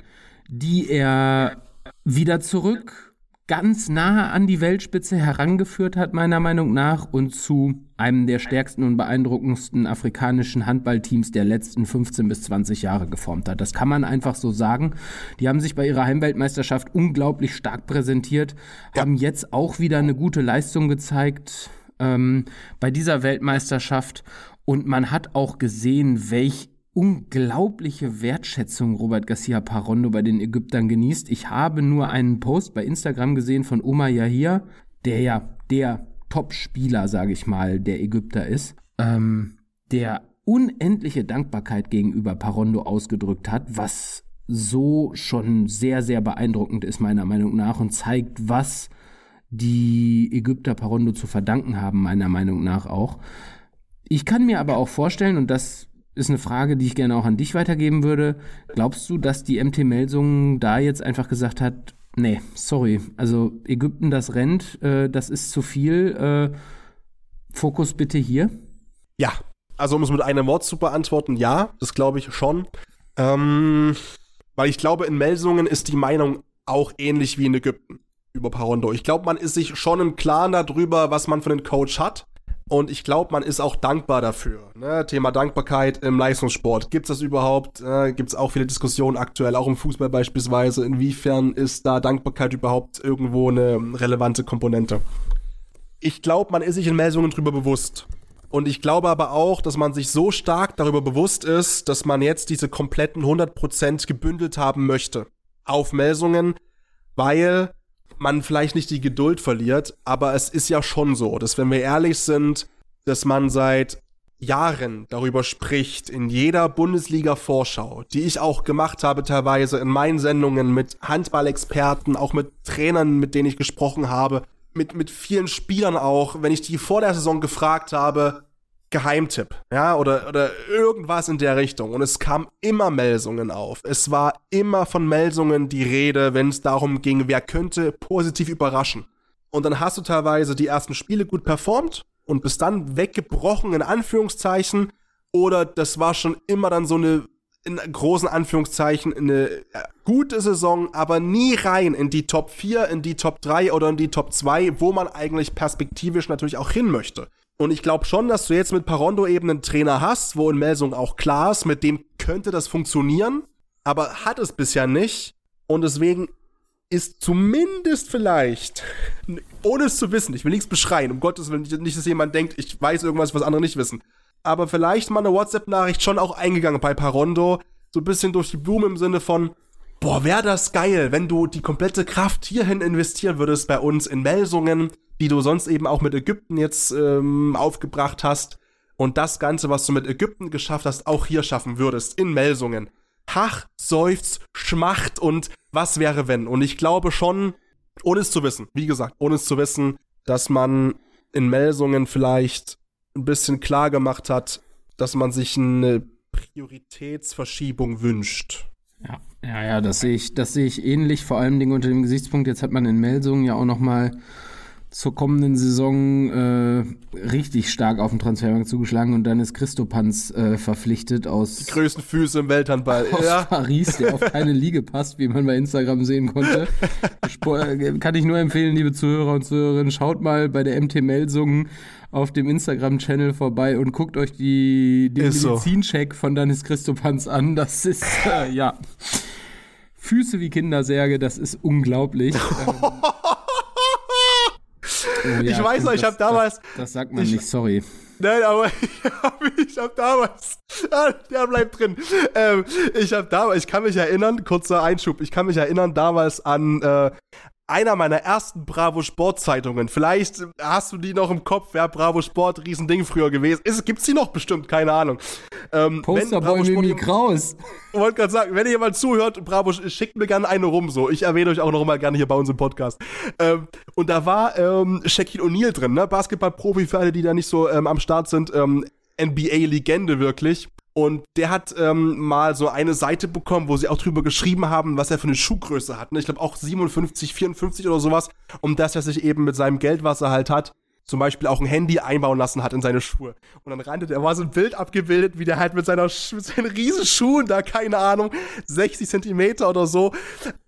die er wieder zurück ganz nahe an die Weltspitze herangeführt hat, meiner Meinung nach, und zu einem der stärksten und beeindruckendsten afrikanischen Handballteams der letzten 15 bis 20 Jahre geformt hat. Das kann man einfach so sagen. Die haben sich bei ihrer Heimweltmeisterschaft unglaublich stark präsentiert, ja. haben jetzt auch wieder eine gute Leistung gezeigt ähm, bei dieser Weltmeisterschaft. Und man hat auch gesehen, welch unglaubliche Wertschätzung Robert Garcia Parondo bei den Ägyptern genießt. Ich habe nur einen Post bei Instagram gesehen von Omar Yahia, der ja der Top-Spieler, sage ich mal, der Ägypter ist, ähm, der unendliche Dankbarkeit gegenüber Parondo ausgedrückt hat, was so schon sehr, sehr beeindruckend ist, meiner Meinung nach, und zeigt, was die Ägypter Parondo zu verdanken haben, meiner Meinung nach auch. Ich kann mir aber auch vorstellen, und das ist eine Frage, die ich gerne auch an dich weitergeben würde. Glaubst du, dass die MT Melsungen da jetzt einfach gesagt hat, nee, sorry, also Ägypten, das rennt, äh, das ist zu viel, äh, Fokus bitte hier? Ja, also um es mit einem Wort zu beantworten, ja, das glaube ich schon. Ähm, weil ich glaube, in Melsungen ist die Meinung auch ähnlich wie in Ägypten über Parondo. Ich glaube, man ist sich schon im Klaren darüber, was man für einen Coach hat. Und ich glaube, man ist auch dankbar dafür. Ne? Thema Dankbarkeit im Leistungssport. Gibt es das überhaupt? Äh, Gibt es auch viele Diskussionen aktuell, auch im Fußball beispielsweise. Inwiefern ist da Dankbarkeit überhaupt irgendwo eine relevante Komponente? Ich glaube, man ist sich in Melsungen drüber bewusst. Und ich glaube aber auch, dass man sich so stark darüber bewusst ist, dass man jetzt diese kompletten 100% gebündelt haben möchte auf Melsungen, weil man vielleicht nicht die Geduld verliert, aber es ist ja schon so, dass wenn wir ehrlich sind, dass man seit Jahren darüber spricht, in jeder Bundesliga-Vorschau, die ich auch gemacht habe teilweise in meinen Sendungen mit Handballexperten, auch mit Trainern, mit denen ich gesprochen habe, mit, mit vielen Spielern auch, wenn ich die vor der Saison gefragt habe, Geheimtipp, ja, oder, oder irgendwas in der Richtung. Und es kam immer Melsungen auf. Es war immer von Melsungen die Rede, wenn es darum ging, wer könnte positiv überraschen. Und dann hast du teilweise die ersten Spiele gut performt und bist dann weggebrochen, in Anführungszeichen. Oder das war schon immer dann so eine, in großen Anführungszeichen, eine gute Saison, aber nie rein in die Top 4, in die Top 3 oder in die Top 2, wo man eigentlich perspektivisch natürlich auch hin möchte. Und ich glaube schon, dass du jetzt mit Parondo eben einen Trainer hast, wo in Melsung auch klar ist, mit dem könnte das funktionieren, aber hat es bisher nicht. Und deswegen ist zumindest vielleicht, ohne es zu wissen, ich will nichts beschreien, um Gottes Willen, nicht, dass jemand denkt, ich weiß irgendwas, was andere nicht wissen. Aber vielleicht mal eine WhatsApp-Nachricht schon auch eingegangen bei Parondo, so ein bisschen durch die Blume im Sinne von, boah, wäre das geil, wenn du die komplette Kraft hierhin investieren würdest bei uns in Melsungen, die du sonst eben auch mit Ägypten jetzt ähm, aufgebracht hast und das Ganze, was du mit Ägypten geschafft hast, auch hier schaffen würdest, in Melsungen. Hach, Seufz, Schmacht und was wäre wenn? Und ich glaube schon, ohne es zu wissen, wie gesagt, ohne es zu wissen, dass man in Melsungen vielleicht ein bisschen klar gemacht hat, dass man sich eine Prioritätsverschiebung wünscht. Ja, ja, ja, das sehe ich, das sehe ich ähnlich, vor allem unter dem Gesichtspunkt, jetzt hat man in Melsungen ja auch noch mal zur kommenden Saison äh, richtig stark auf den Transfermarkt zugeschlagen und dann ist Christopanz äh, verpflichtet aus Die größten Füße im Welthandball. aus Ja. Paris, der auf keine Liege passt, wie man bei Instagram sehen konnte. Äh, kann ich nur empfehlen, liebe Zuhörer und Zuhörerinnen, schaut mal bei der MT Melsungen auf dem Instagram-Channel vorbei und guckt euch die, den Ist so. Medizincheck von Danis Christopanz an. Das ist, äh, ja, Füße wie Kindersärge, das ist unglaublich. Ähm, oh Ich weiß noch, ich das- hab damals- Das, das sagt man ich- nicht, sorry. Nein, aber ich hab, ich hab damals. Ah, der bleibt drin. Ähm, ich hab damals, ich kann mich erinnern, kurzer Einschub, ich kann mich erinnern damals an äh, einer meiner ersten Bravo Sport Zeitungen. Vielleicht hast du die noch im Kopf, ja, Bravo Sport, Riesending früher gewesen. Ist, gibt's die noch bestimmt? Keine Ahnung. Ähm, Posterboy Mimi Kraus. Ich wollte gerade sagen, wenn ihr jemand zuhört, Bravo, schickt mir gerne eine rum so. Ich erwähne euch auch noch mal gerne hier bei uns im Podcast. Ähm, und da war ähm, Shaquille O'Neal drin, ne? Basketballprofi für alle, die da nicht so ähm, am Start sind. Ähm, NBA-Legende wirklich. Und der hat ähm, mal so eine Seite bekommen, wo sie auch drüber geschrieben haben, was er für eine Schuhgröße hat. Ne? Ich glaube auch 57, 54 oder sowas. Und dass er sich eben mit seinem Geld, was er halt hat, zum Beispiel auch ein Handy einbauen lassen hat in seine Schuhe. Und dann rannte der, war so ein Bild abgebildet, wie der halt mit seiner mit seinen riesen Schuhen da, keine Ahnung, 60 Zentimeter oder so,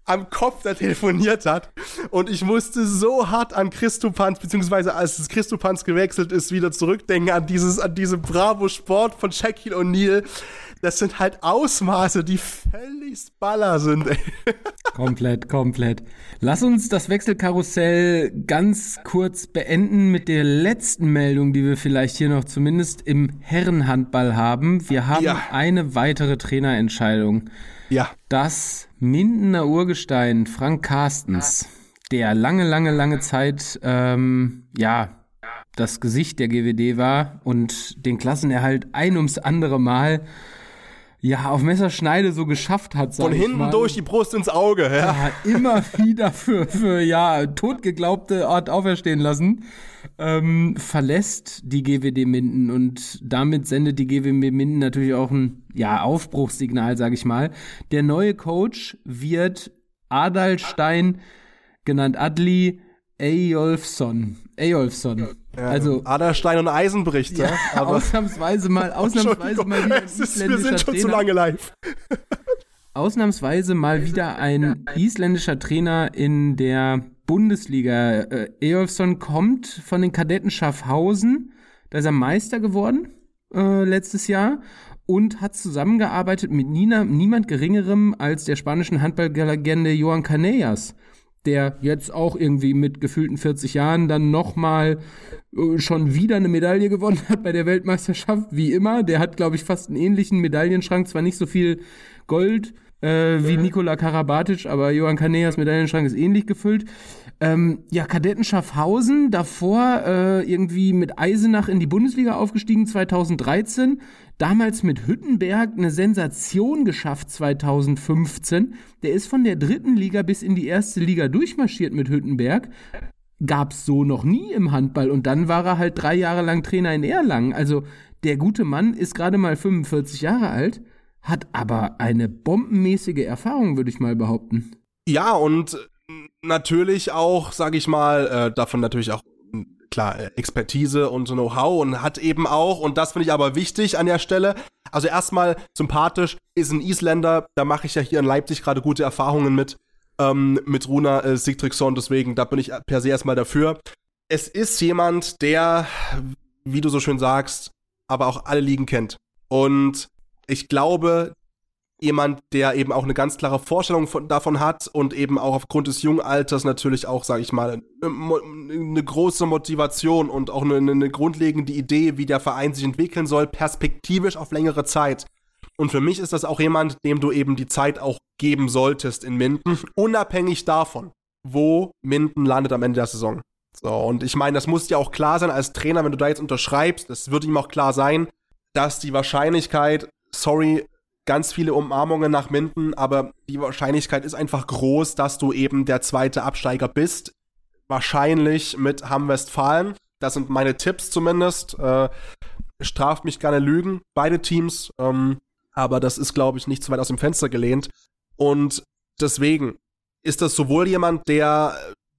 am Kopf da telefoniert hat. Und ich musste so hart an Christopanz, beziehungsweise als es Christopanz gewechselt ist, wieder zurückdenken an dieses, an diese Bravo Sport von Shaquille O'Neal. Das sind halt Ausmaße, die völlig baller sind, ey. Komplett, komplett. Lass uns das Wechselkarussell ganz kurz beenden mit der letzten Meldung, die wir vielleicht hier noch zumindest im Herrenhandball haben. Wir haben Ja. eine weitere Trainerentscheidung. Ja. Das Mindener Urgestein Frank Carstens, der lange, lange, lange Zeit, ähm, ja, das Gesicht der GWD war und den Klassenerhalt ein ums andere Mal ja, auf Messerschneide so geschafft hat, sag Von hinten mal. durch die Brust ins Auge, ja. Ja, immer wieder für, für ja, totgeglaubte Art auferstehen lassen, ähm, verlässt die GWD Minden und damit sendet die GWD Minden natürlich auch ein ja, Aufbruchssignal, sag ich mal. Der neue Coach wird Adalstein, genannt Adli Eyolfsson. Eyolfsson. Also Aderstein und Eisenbricht, ja. ja, ausnahmsweise mal, ausnahmsweise mal wieder ein es ist, wir isländischer sind schon zu Trainer. lange live. Ausnahmsweise mal wieder ein isländischer Trainer in der Bundesliga. Äh, Eyolfsson kommt von den Kadetten Schaffhausen. Da ist er Meister geworden äh, letztes Jahr und hat zusammengearbeitet mit Nina, niemand Geringerem als der spanischen Handballlegende Johan Canellas, der jetzt auch irgendwie mit gefühlten 40 Jahren dann nochmal äh, schon wieder eine Medaille gewonnen hat bei der Weltmeisterschaft, wie immer. Der hat, glaube ich, fast einen ähnlichen Medaillenschrank, zwar nicht so viel Gold äh, wie Nikola Karabatic, aber Johann Canellas Medaillenschrank ist ähnlich gefüllt. Ähm, ja, Kadetten Schaffhausen, davor äh, irgendwie mit Eisenach in die Bundesliga aufgestiegen 2013, damals mit Hüttenberg eine Sensation geschafft 2015. Der ist von der dritten Liga bis in die erste Liga durchmarschiert mit Hüttenberg. Gab's so noch nie im Handball und dann war er halt drei Jahre lang Trainer in Erlangen. Also der gute Mann ist gerade mal 45 Jahre alt, hat aber eine bombenmäßige Erfahrung, würde ich mal behaupten. Ja, und natürlich auch, sag ich mal, äh, davon natürlich auch klar Expertise und Know-how und hat eben auch, und das finde ich aber wichtig an der Stelle, also erstmal sympathisch, ist ein Isländer, da mache ich ja hier in Leipzig gerade gute Erfahrungen mit, ähm, mit Runa äh, Sigtrygson, deswegen da bin ich per se erstmal dafür. Es ist jemand, der, wie du so schön sagst, aber auch alle Ligen kennt. Und ich glaube, jemand, der eben auch eine ganz klare Vorstellung von, davon hat und eben auch aufgrund des jungen Alters natürlich auch, sage ich mal, eine, große Motivation und auch eine, eine grundlegende Idee, wie der Verein sich entwickeln soll, perspektivisch auf längere Zeit. Und für mich ist das auch jemand, dem du eben die Zeit auch geben solltest in Minden, unabhängig davon, wo Minden landet am Ende der Saison. So, und ich meine, das muss dir auch klar sein als Trainer, wenn du da jetzt unterschreibst, das wird ihm auch klar sein, dass die Wahrscheinlichkeit, sorry, ganz viele Umarmungen nach Minden, aber die Wahrscheinlichkeit ist einfach groß, dass du eben der zweite Absteiger bist. Wahrscheinlich mit Hamm Westfalen. Das sind meine Tipps zumindest. Äh, straft mich gerne Lügen, beide Teams. Ähm, aber das ist, glaube ich, nicht zu weit aus dem Fenster gelehnt. Und deswegen ist das sowohl jemand, der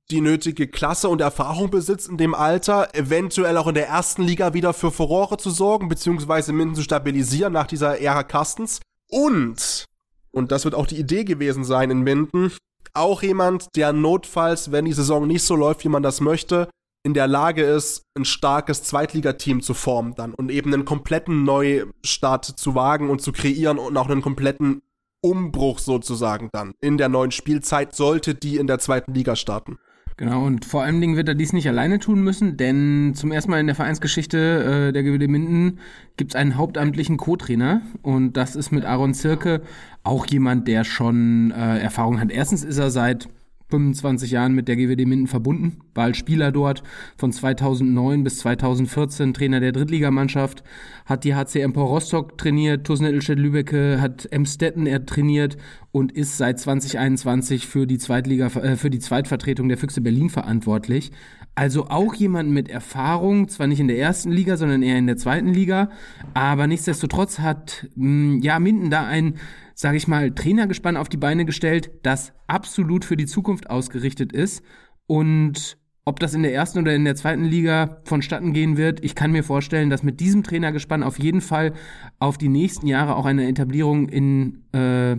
die nötige Klasse und Erfahrung besitzt in dem Alter, eventuell auch in der ersten Liga wieder für Furore zu sorgen, beziehungsweise Minden zu stabilisieren nach dieser Ära Carstens. Und, und das wird auch die Idee gewesen sein in Minden, auch jemand, der notfalls, wenn die Saison nicht so läuft, wie man das möchte, in der Lage ist, ein starkes Zweitligateam zu formen dann und eben einen kompletten Neustart zu wagen und zu kreieren und auch einen kompletten Umbruch sozusagen dann in der neuen Spielzeit, sollte die in der zweiten Liga starten. Genau, und vor allen Dingen wird er dies nicht alleine tun müssen, denn zum ersten Mal in der Vereinsgeschichte äh, der GWD Minden gibt es einen hauptamtlichen Co-Trainer und das ist mit Aaron Zirke auch jemand, der schon äh, Erfahrung hat. Erstens ist er seit 25 Jahren mit der GWD Minden verbunden, war als Spieler dort von 2009 bis 2014 Trainer der Drittligamannschaft, hat die HC Empor Rostock trainiert, TuS Lübecke hat Emstetten er trainiert und ist seit 2021 für die Zweitliga äh, für die Zweitvertretung der Füchse Berlin verantwortlich. Also auch jemand mit Erfahrung, zwar nicht in der ersten Liga, sondern eher in der zweiten Liga, aber nichtsdestotrotz hat mh, hm, ja Minden da ein sage ich mal, Trainergespann auf die Beine gestellt, das absolut für die Zukunft ausgerichtet ist. Und ob das in der ersten oder in der zweiten Liga vonstatten gehen wird, ich kann mir vorstellen, dass mit diesem Trainergespann auf jeden Fall auf die nächsten Jahre auch eine Etablierung in äh,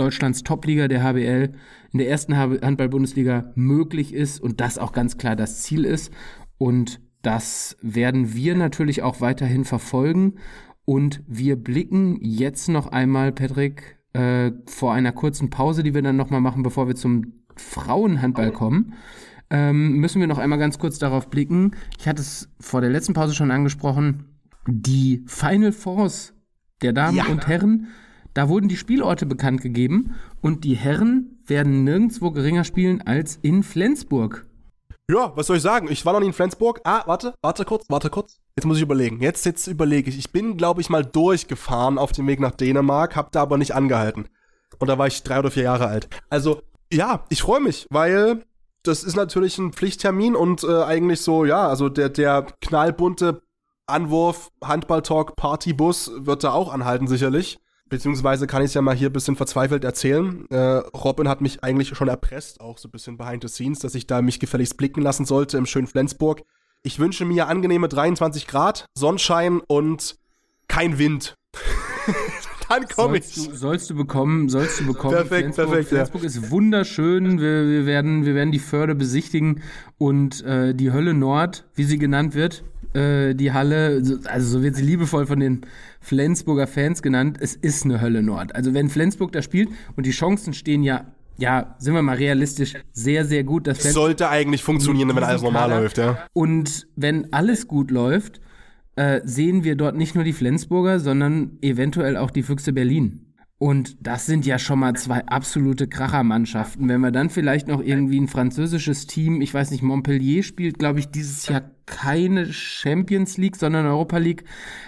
Deutschlands Topliga der HBL in der ersten Handball-Bundesliga möglich ist und das auch ganz klar das Ziel ist. Und das werden wir natürlich auch weiterhin verfolgen. Und wir blicken jetzt noch einmal, Patrick, äh, vor einer kurzen Pause, die wir dann nochmal machen, bevor wir zum Frauenhandball kommen, ähm, müssen wir noch einmal ganz kurz darauf blicken. Ich hatte es vor der letzten Pause schon angesprochen. Die Final Fours der Damen ja. und Herren, da wurden die Spielorte bekannt gegeben und die Herren werden nirgendwo geringer spielen als in Flensburg. Ja, was soll ich sagen? Ich war noch nie in Flensburg. Ah, warte, warte kurz, warte kurz. Jetzt muss ich überlegen. Jetzt, jetzt überlege ich. Ich bin, glaube ich, mal durchgefahren auf dem Weg nach Dänemark, hab da aber nicht angehalten. Und da war ich drei oder vier Jahre alt. Also, ja, ich freue mich, weil das ist natürlich ein Pflichttermin und äh, eigentlich so, ja, also der, der knallbunte Anwurf, Handball-Talk, Partybus wird da auch anhalten, sicherlich. Beziehungsweise kann ich es ja mal hier ein bisschen verzweifelt erzählen. Äh, Robin hat mich eigentlich schon erpresst, auch so ein bisschen behind the scenes, dass ich da mich gefälligst blicken lassen sollte im schönen Flensburg. Ich wünsche mir angenehme 23 Grad, Sonnenschein und kein Wind. Dann komme ich. Du, sollst du bekommen, sollst du bekommen. Perfekt, Flensburg, perfekt. Flensburg ja. ist wunderschön. Wir, wir, werden, wir werden die Förde besichtigen und äh, die Hölle Nord, wie sie genannt wird, äh, die Halle, also so wird sie liebevoll von den Flensburger Fans genannt, es ist eine Hölle Nord. Also wenn Flensburg da spielt und die Chancen stehen ja ja, sind wir mal realistisch, sehr, sehr gut. Das sollte eigentlich funktionieren, wenn alles normal läuft, ja. Und wenn alles gut läuft, äh, sehen wir dort nicht nur die Flensburger, sondern eventuell auch die Füchse Berlin. Und das sind ja schon mal zwei absolute Krachermannschaften. Wenn wir dann vielleicht noch irgendwie ein französisches Team, ich weiß nicht, Montpellier spielt, glaube ich, dieses Jahr keine Champions League, sondern Europa League.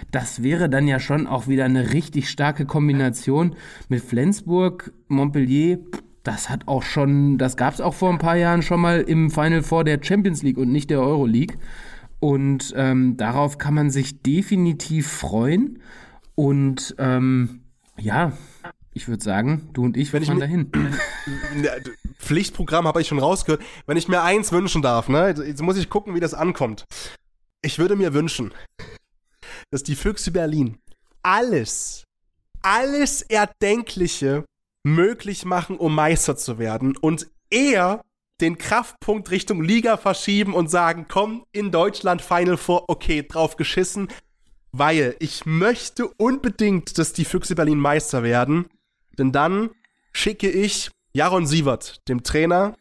Das wäre dann ja schon auch wieder eine richtig starke Kombination mit Flensburg, Montpellier. Das hat auch schon, das gab es auch vor ein paar Jahren schon mal im Final Four der Champions League und nicht der Euro League. Und ähm, darauf kann man sich definitiv freuen. Und ähm, ja, ich würde sagen, du und ich, wenn fahren dahin. Pflichtprogramm habe ich schon rausgehört. Wenn ich mir eins wünschen darf, ne, jetzt muss ich gucken, wie das ankommt. Ich würde mir wünschen, dass die Füchse Berlin alles, alles Erdenkliche möglich machen, um Meister zu werden und eher den Kraftpunkt Richtung Liga verschieben und sagen, komm, in Deutschland Final Four, okay, drauf geschissen, weil ich möchte unbedingt, dass die Füchse Berlin Meister werden. Denn dann schicke ich Jaron Sievert, dem Trainer,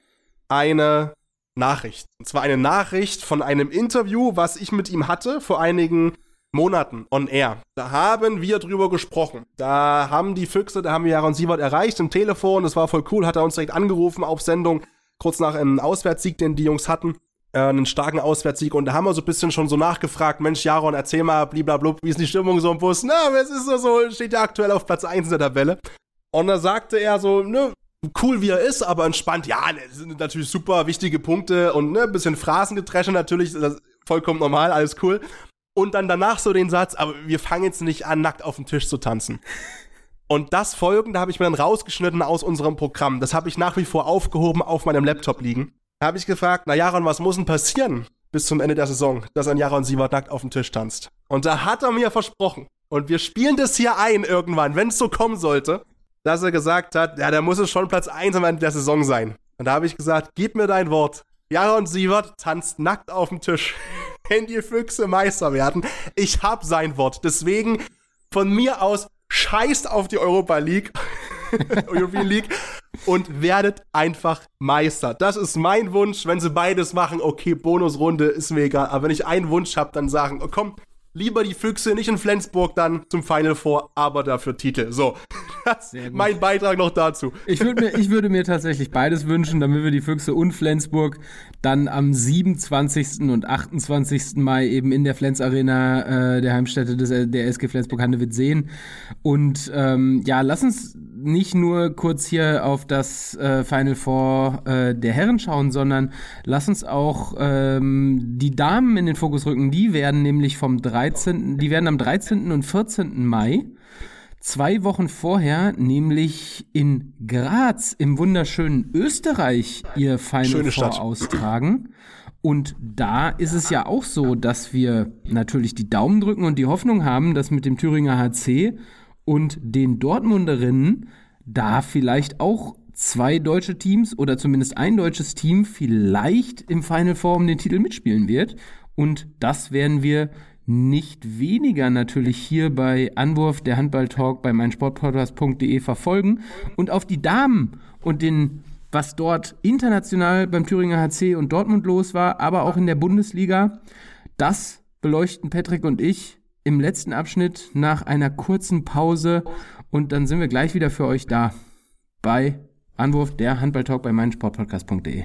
eine Nachricht. Und zwar eine Nachricht von einem Interview, was ich mit ihm hatte vor einigen Monaten on air. Da haben wir drüber gesprochen. Da haben die Füchse, da haben wir Jaron Sievert erreicht im Telefon. Das war voll cool. Hat er uns direkt angerufen auf Sendung, kurz nach einem Auswärtssieg, den die Jungs hatten. Äh, einen starken Auswärtssieg. Und da haben wir so ein bisschen schon so nachgefragt: Mensch, Jaron, erzähl mal, blablabla, wie ist die Stimmung so im Bus? Na, es ist so, so steht ja aktuell auf Platz 1 in der Tabelle. Und da sagte er so, ne, cool wie er ist, aber entspannt, ja, das ne, sind natürlich super wichtige Punkte und ne, bisschen Phrasengedresche natürlich, das vollkommen normal, alles cool. Und dann danach so den Satz, aber wir fangen jetzt nicht an, nackt auf dem Tisch zu tanzen. Und das folgende habe ich mir dann rausgeschnitten aus unserem Programm. Das habe ich nach wie vor aufgehoben auf meinem Laptop liegen. Da habe ich gefragt, na Jaron, was muss denn passieren bis zum Ende der Saison, dass ein Jaron Sievert nackt auf dem Tisch tanzt? Und da hat er mir versprochen, und wir spielen das hier ein irgendwann, wenn es so kommen sollte, dass er gesagt hat, ja, da muss es schon Platz 1 am Ende der Saison sein. Und da habe ich gesagt, gib mir dein Wort. Jaron Sievert tanzt nackt auf dem Tisch. wenn die Füchse Meister werden. Ich hab sein Wort. Deswegen von mir aus scheißt auf die Europa League. European League und werdet einfach Meister. Das ist mein Wunsch. Wenn sie beides machen, okay, Bonusrunde ist mir egal. Aber wenn ich einen Wunsch habe, dann sagen, oh, komm, lieber die Füchse, nicht in Flensburg dann zum Final Four, aber dafür Titel. So, das mein Beitrag noch dazu. Ich, würd mir, ich würde mir tatsächlich beides wünschen, damit wir die Füchse und Flensburg dann am 27. und 28. Mai eben in der Flens Arena äh, der Heimstätte des, der SG Flensburg-Handewitt sehen. Und ähm, ja, lass uns nicht nur kurz hier auf das äh, Final Four äh, der Herren schauen, sondern lass uns auch ähm, die Damen in den Fokus rücken. Die werden nämlich vom 13., die werden am 13. und 14. Mai zwei Wochen vorher, nämlich in Graz im wunderschönen Österreich, ihr Final Schöne Four Stadt. austragen. Und da ist es ja auch so, dass wir natürlich die Daumen drücken und die Hoffnung haben, dass mit dem Thüringer HC und den Dortmunderinnen da vielleicht auch zwei deutsche Teams oder zumindest ein deutsches Team vielleicht im Final Four um den Titel mitspielen wird. Und das werden wir nicht weniger natürlich hier bei Anwurf der Handball-Talk bei meinsportpodcast.de verfolgen und auf die Damen und den was dort international beim Thüringer HC und Dortmund los war, aber auch in der Bundesliga, das beleuchten Patrick und ich im letzten Abschnitt nach einer kurzen Pause und dann sind wir gleich wieder für euch da bei Anwurf der Handball-Talk bei meinsportpodcast.de.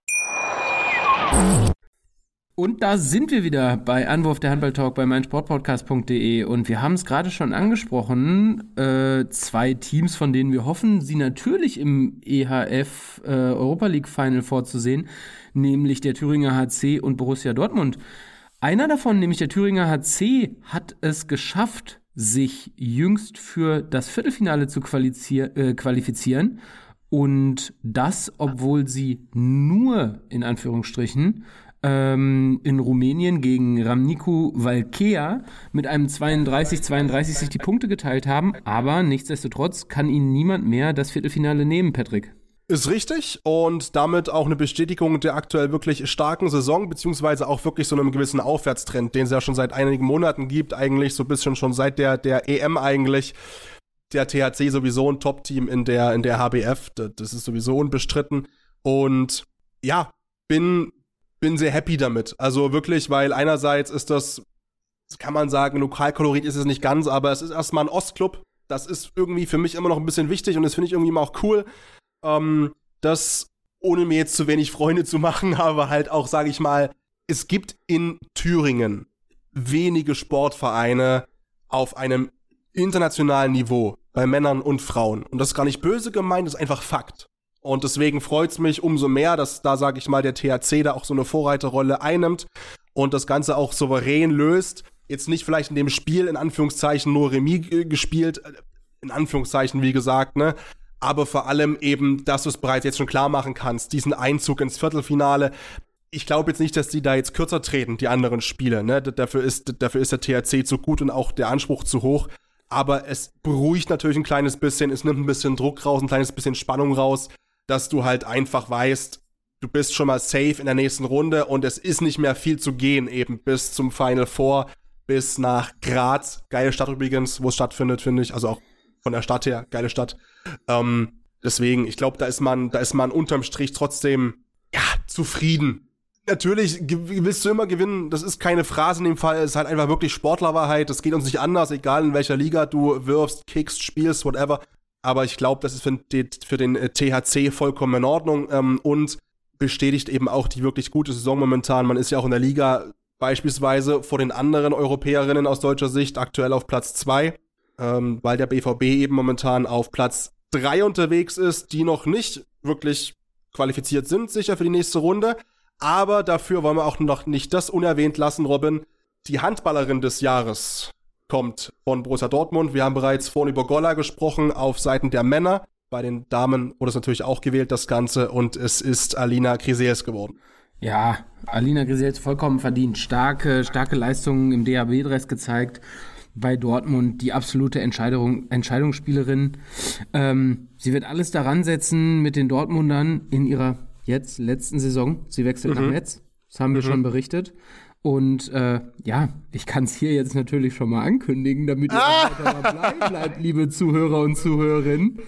Und da sind wir wieder bei Anwurf der Handball-Talk bei meinsportpodcast.de und wir haben es gerade schon angesprochen, äh, zwei Teams, von denen wir hoffen, sie natürlich im EHF äh, Europa League Final vorzusehen, nämlich der Thüringer HC und Borussia Dortmund. Einer davon, nämlich der Thüringer HC, hat es geschafft, sich jüngst für das Viertelfinale zu äh, qualifizieren. Und das, obwohl sie nur in Anführungsstrichen ähm, in Rumänien gegen Ramniku Valkea mit einem 32-32 sich die Punkte geteilt haben. Aber nichtsdestotrotz kann ihnen niemand mehr das Viertelfinale nehmen, Patrick. Ist richtig und damit auch eine Bestätigung der aktuell wirklich starken Saison, beziehungsweise auch wirklich so einem gewissen Aufwärtstrend, den es ja schon seit einigen Monaten gibt, eigentlich so ein bisschen schon seit der, der EM eigentlich. Der THC sowieso ein Top-Team in der, in der HBF, das das ist sowieso unbestritten. Und ja, bin, bin sehr happy damit. Also wirklich, weil einerseits ist das, kann man sagen, Lokalkolorit ist es nicht ganz, aber es ist erstmal ein Ostclub. Das ist irgendwie für mich immer noch ein bisschen wichtig und das finde ich irgendwie immer auch cool ähm, dass, ohne mir jetzt zu wenig Freunde zu machen, aber halt auch, sage ich mal, es gibt in Thüringen wenige Sportvereine auf einem internationalen Niveau bei Männern und Frauen. Und das ist gar nicht böse gemeint, das ist einfach Fakt. Und deswegen freut's mich umso mehr, dass da, sage ich mal, der THC da auch so eine Vorreiterrolle einnimmt und das Ganze auch souverän löst. Jetzt nicht vielleicht in dem Spiel, in Anführungszeichen, nur Remis äh, gespielt, äh, in Anführungszeichen, wie gesagt, ne? aber vor allem eben, dass du es bereits jetzt schon klar machen kannst, diesen Einzug ins Viertelfinale. Ich glaube jetzt nicht, dass die da jetzt kürzer treten, die anderen Spiele. Ne? Dafür, ist, dafür ist der THC zu gut und auch der Anspruch zu hoch. Aber es beruhigt natürlich ein kleines bisschen, es nimmt ein bisschen Druck raus, ein kleines bisschen Spannung raus, dass du halt einfach weißt, du bist schon mal safe in der nächsten Runde und es ist nicht mehr viel zu gehen, eben bis zum Final Four, bis nach Graz. Geile Stadt übrigens, wo es stattfindet, finde ich. Also auch von der Stadt her, geile Stadt. Ähm, deswegen, ich glaube, da ist man, da ist man unterm Strich trotzdem, ja, zufrieden. Natürlich willst du immer gewinnen, das ist keine Phrase in dem Fall, es ist halt einfach wirklich Sportlerwahrheit, das geht uns nicht anders, egal in welcher Liga du wirfst, kickst, spielst, whatever. Aber ich glaube, das ist für den, den äh, THC vollkommen in Ordnung ähm, und bestätigt eben auch die wirklich gute Saison momentan. Man ist ja auch in der Liga beispielsweise vor den anderen Europäerinnen aus deutscher Sicht aktuell auf Platz zwei ähm, weil der BVB eben momentan auf Platz 3 unterwegs ist, die noch nicht wirklich qualifiziert sind, sicher für die nächste Runde. Aber dafür wollen wir auch noch nicht das unerwähnt lassen, Robin. Die Handballerin des Jahres kommt von Borussia Dortmund. Wir haben bereits vorhin über Golla gesprochen auf Seiten der Männer. Bei den Damen wurde es natürlich auch gewählt, das Ganze. Und es ist Alina Krisees geworden. Ja, Alina Grisels vollkommen verdient. Starke, starke Leistungen im DAB-Dress gezeigt. Bei Dortmund die absolute Entscheidung, Entscheidungsspielerin. Ähm, sie wird alles daran setzen mit den Dortmundern in ihrer jetzt letzten Saison. Sie wechselt mhm. nach Metz. Das haben wir mhm. schon berichtet. Und äh, ja, ich kann es hier jetzt natürlich schon mal ankündigen, damit ihr ah! weiter dabei bleibt, liebe Zuhörer und Zuhörerinnen.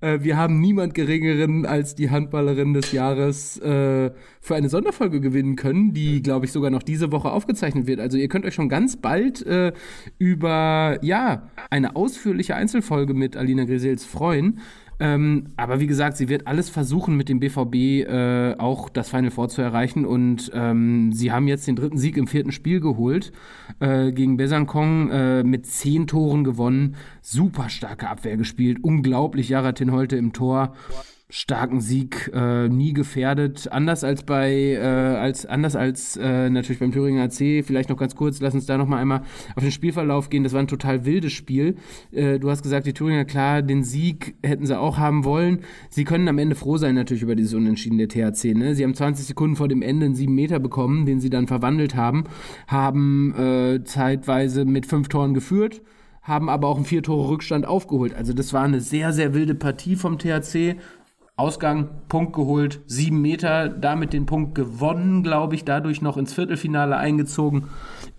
Äh, wir haben niemand Geringeren als die Handballerin des Jahres äh, für eine Sonderfolge gewinnen können, die, glaube ich, sogar noch diese Woche aufgezeichnet wird. Also ihr könnt euch schon ganz bald äh, über ja eine ausführliche Einzelfolge mit Alina Grisels freuen. Ähm, aber wie gesagt, sie wird alles versuchen, mit dem BVB äh, auch das Final Four zu erreichen. Und ähm, sie haben jetzt den dritten Sieg im vierten Spiel geholt äh, gegen Besankong äh, mit zehn Toren gewonnen. Super starke Abwehr gespielt. Unglaublich, Jaratin Holte im Tor starken Sieg, äh, nie gefährdet. Anders als bei, äh, als anders als äh, natürlich beim Thüringer AC. Vielleicht noch ganz kurz, lass uns da noch mal einmal auf den Spielverlauf gehen. Das war ein total wildes Spiel. Äh, du hast gesagt, die Thüringer klar, den Sieg hätten sie auch haben wollen. Sie können am Ende froh sein natürlich über dieses Unentschieden der THC. Ne? Sie haben 20 Sekunden vor dem Ende einen 7 Meter bekommen, den sie dann verwandelt haben, haben äh, zeitweise mit fünf Toren geführt haben aber auch einen vier Tore Rückstand aufgeholt. Also das war eine sehr, sehr wilde Partie vom THC. Ausgang, Punkt geholt, sieben Meter, damit den Punkt gewonnen, glaube ich, dadurch noch ins Viertelfinale eingezogen,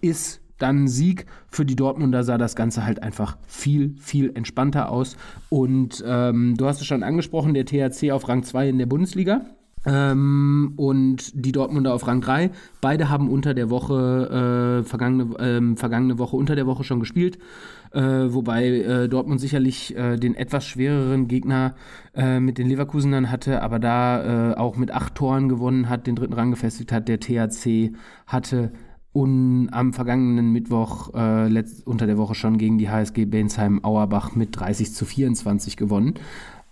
ist dann Sieg. Für die Dortmunder sah das Ganze halt einfach viel, viel entspannter aus. Und ähm, du hast es schon angesprochen, der THC auf Rang 2 in der Bundesliga. Ähm, und die Dortmunder auf Rang 3. Beide haben unter der Woche, äh, vergangene, äh, vergangene Woche, unter der Woche schon gespielt äh, wobei äh, Dortmund sicherlich äh, den etwas schwereren Gegner äh, mit den Leverkusenern hatte, aber da äh, auch mit acht Toren gewonnen hat, den dritten Rang gefestigt hat. Der THC hatte und am vergangenen Mittwoch äh, unter der Woche schon gegen die HSG Bensheim Auerbach mit 30 zu 24 gewonnen.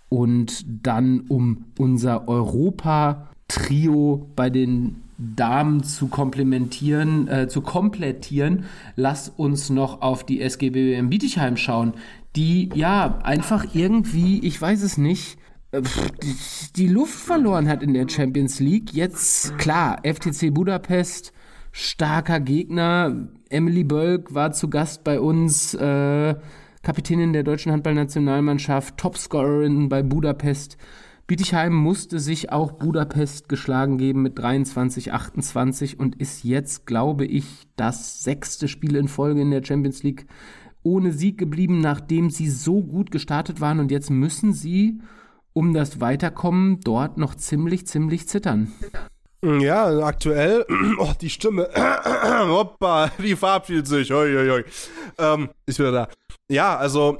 Und dann um unser Europa-Trio bei den Damen zu komplementieren, äh, zu komplettieren, lass uns noch auf die SGB in Bietigheim schauen, die ja einfach irgendwie, ich weiß es nicht, äh, die, die Luft verloren hat in der Champions League. Jetzt, klar, FTC Budapest, starker Gegner. Emily Bölk war zu Gast bei uns, äh, Kapitänin der deutschen Handballnationalmannschaft, Topscorerin bei Budapest. Bietigheim musste sich auch Budapest geschlagen geben mit 23, 28 und ist jetzt, glaube ich, das sechste Spiel in Folge in der Champions League ohne Sieg geblieben, nachdem sie so gut gestartet waren und jetzt müssen sie, um das Weiterkommen, dort noch ziemlich, ziemlich zittern. Ja, aktuell, oh, die Stimme, hoppa, die verabschiedet sich, hoi, hoi, hoi. Ähm, ist wieder da. Ja, also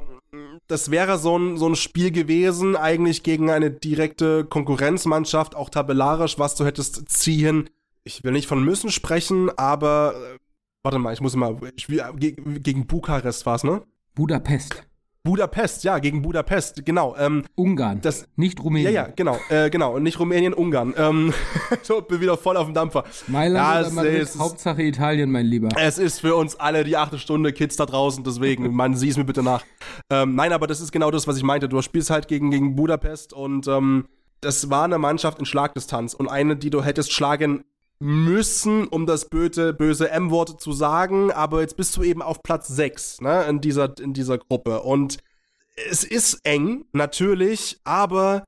das wäre so ein, so ein Spiel gewesen, eigentlich gegen eine direkte Konkurrenzmannschaft, auch tabellarisch, was du hättest ziehen. Ich will nicht von müssen sprechen, aber äh, warte mal, ich muss mal, ich, gegen Bukarest war es, ne? Budapest. Budapest, ja, gegen Budapest, genau. Ähm, Ungarn, das, nicht Rumänien. Ja, ja, genau, äh, genau, nicht Rumänien, Ungarn. Ähm, so, bin wieder voll auf dem Dampfer. Mailand oder Madrid, ist, Hauptsache Italien, mein Lieber. Es ist für uns alle die achte Stunde Kids da draußen, deswegen, man, sieh es mir bitte nach. Ähm, nein, aber das ist genau das, was ich meinte. Du spielst halt gegen, gegen Budapest und ähm, das war eine Mannschaft in Schlagdistanz und eine, die du hättest schlagen müssen, um das böse, böse M-Wort zu sagen, aber jetzt bist du eben auf Platz 6 ne, in, dieser, in dieser Gruppe. Und es ist eng, natürlich, aber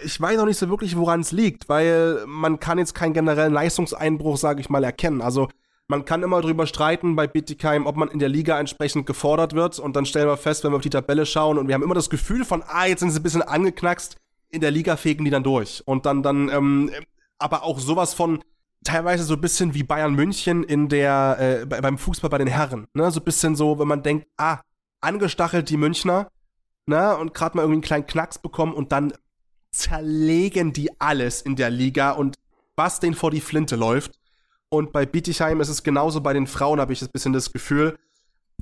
ich weiß noch nicht so wirklich, woran es liegt, weil man kann jetzt keinen generellen Leistungseinbruch, sage ich mal, erkennen. Also man kann immer drüber streiten bei Bittigheim, ob man in der Liga entsprechend gefordert wird. Und dann stellen wir fest, wenn wir auf die Tabelle schauen und wir haben immer das Gefühl von, ah, jetzt sind sie ein bisschen angeknackst, in der Liga fegen die dann durch. Und dann, dann, ähm, aber auch sowas von teilweise so ein bisschen wie Bayern München in der, äh, beim Fußball bei den Herren. Ne? So ein bisschen so, wenn man denkt, ah, angestachelt die Münchner, ne? Und gerade mal irgendwie einen kleinen Knacks bekommen und dann zerlegen die alles in der Liga und was denen vor die Flinte läuft. Und bei Bietigheim ist es genauso bei den Frauen, habe ich ein bisschen das Gefühl.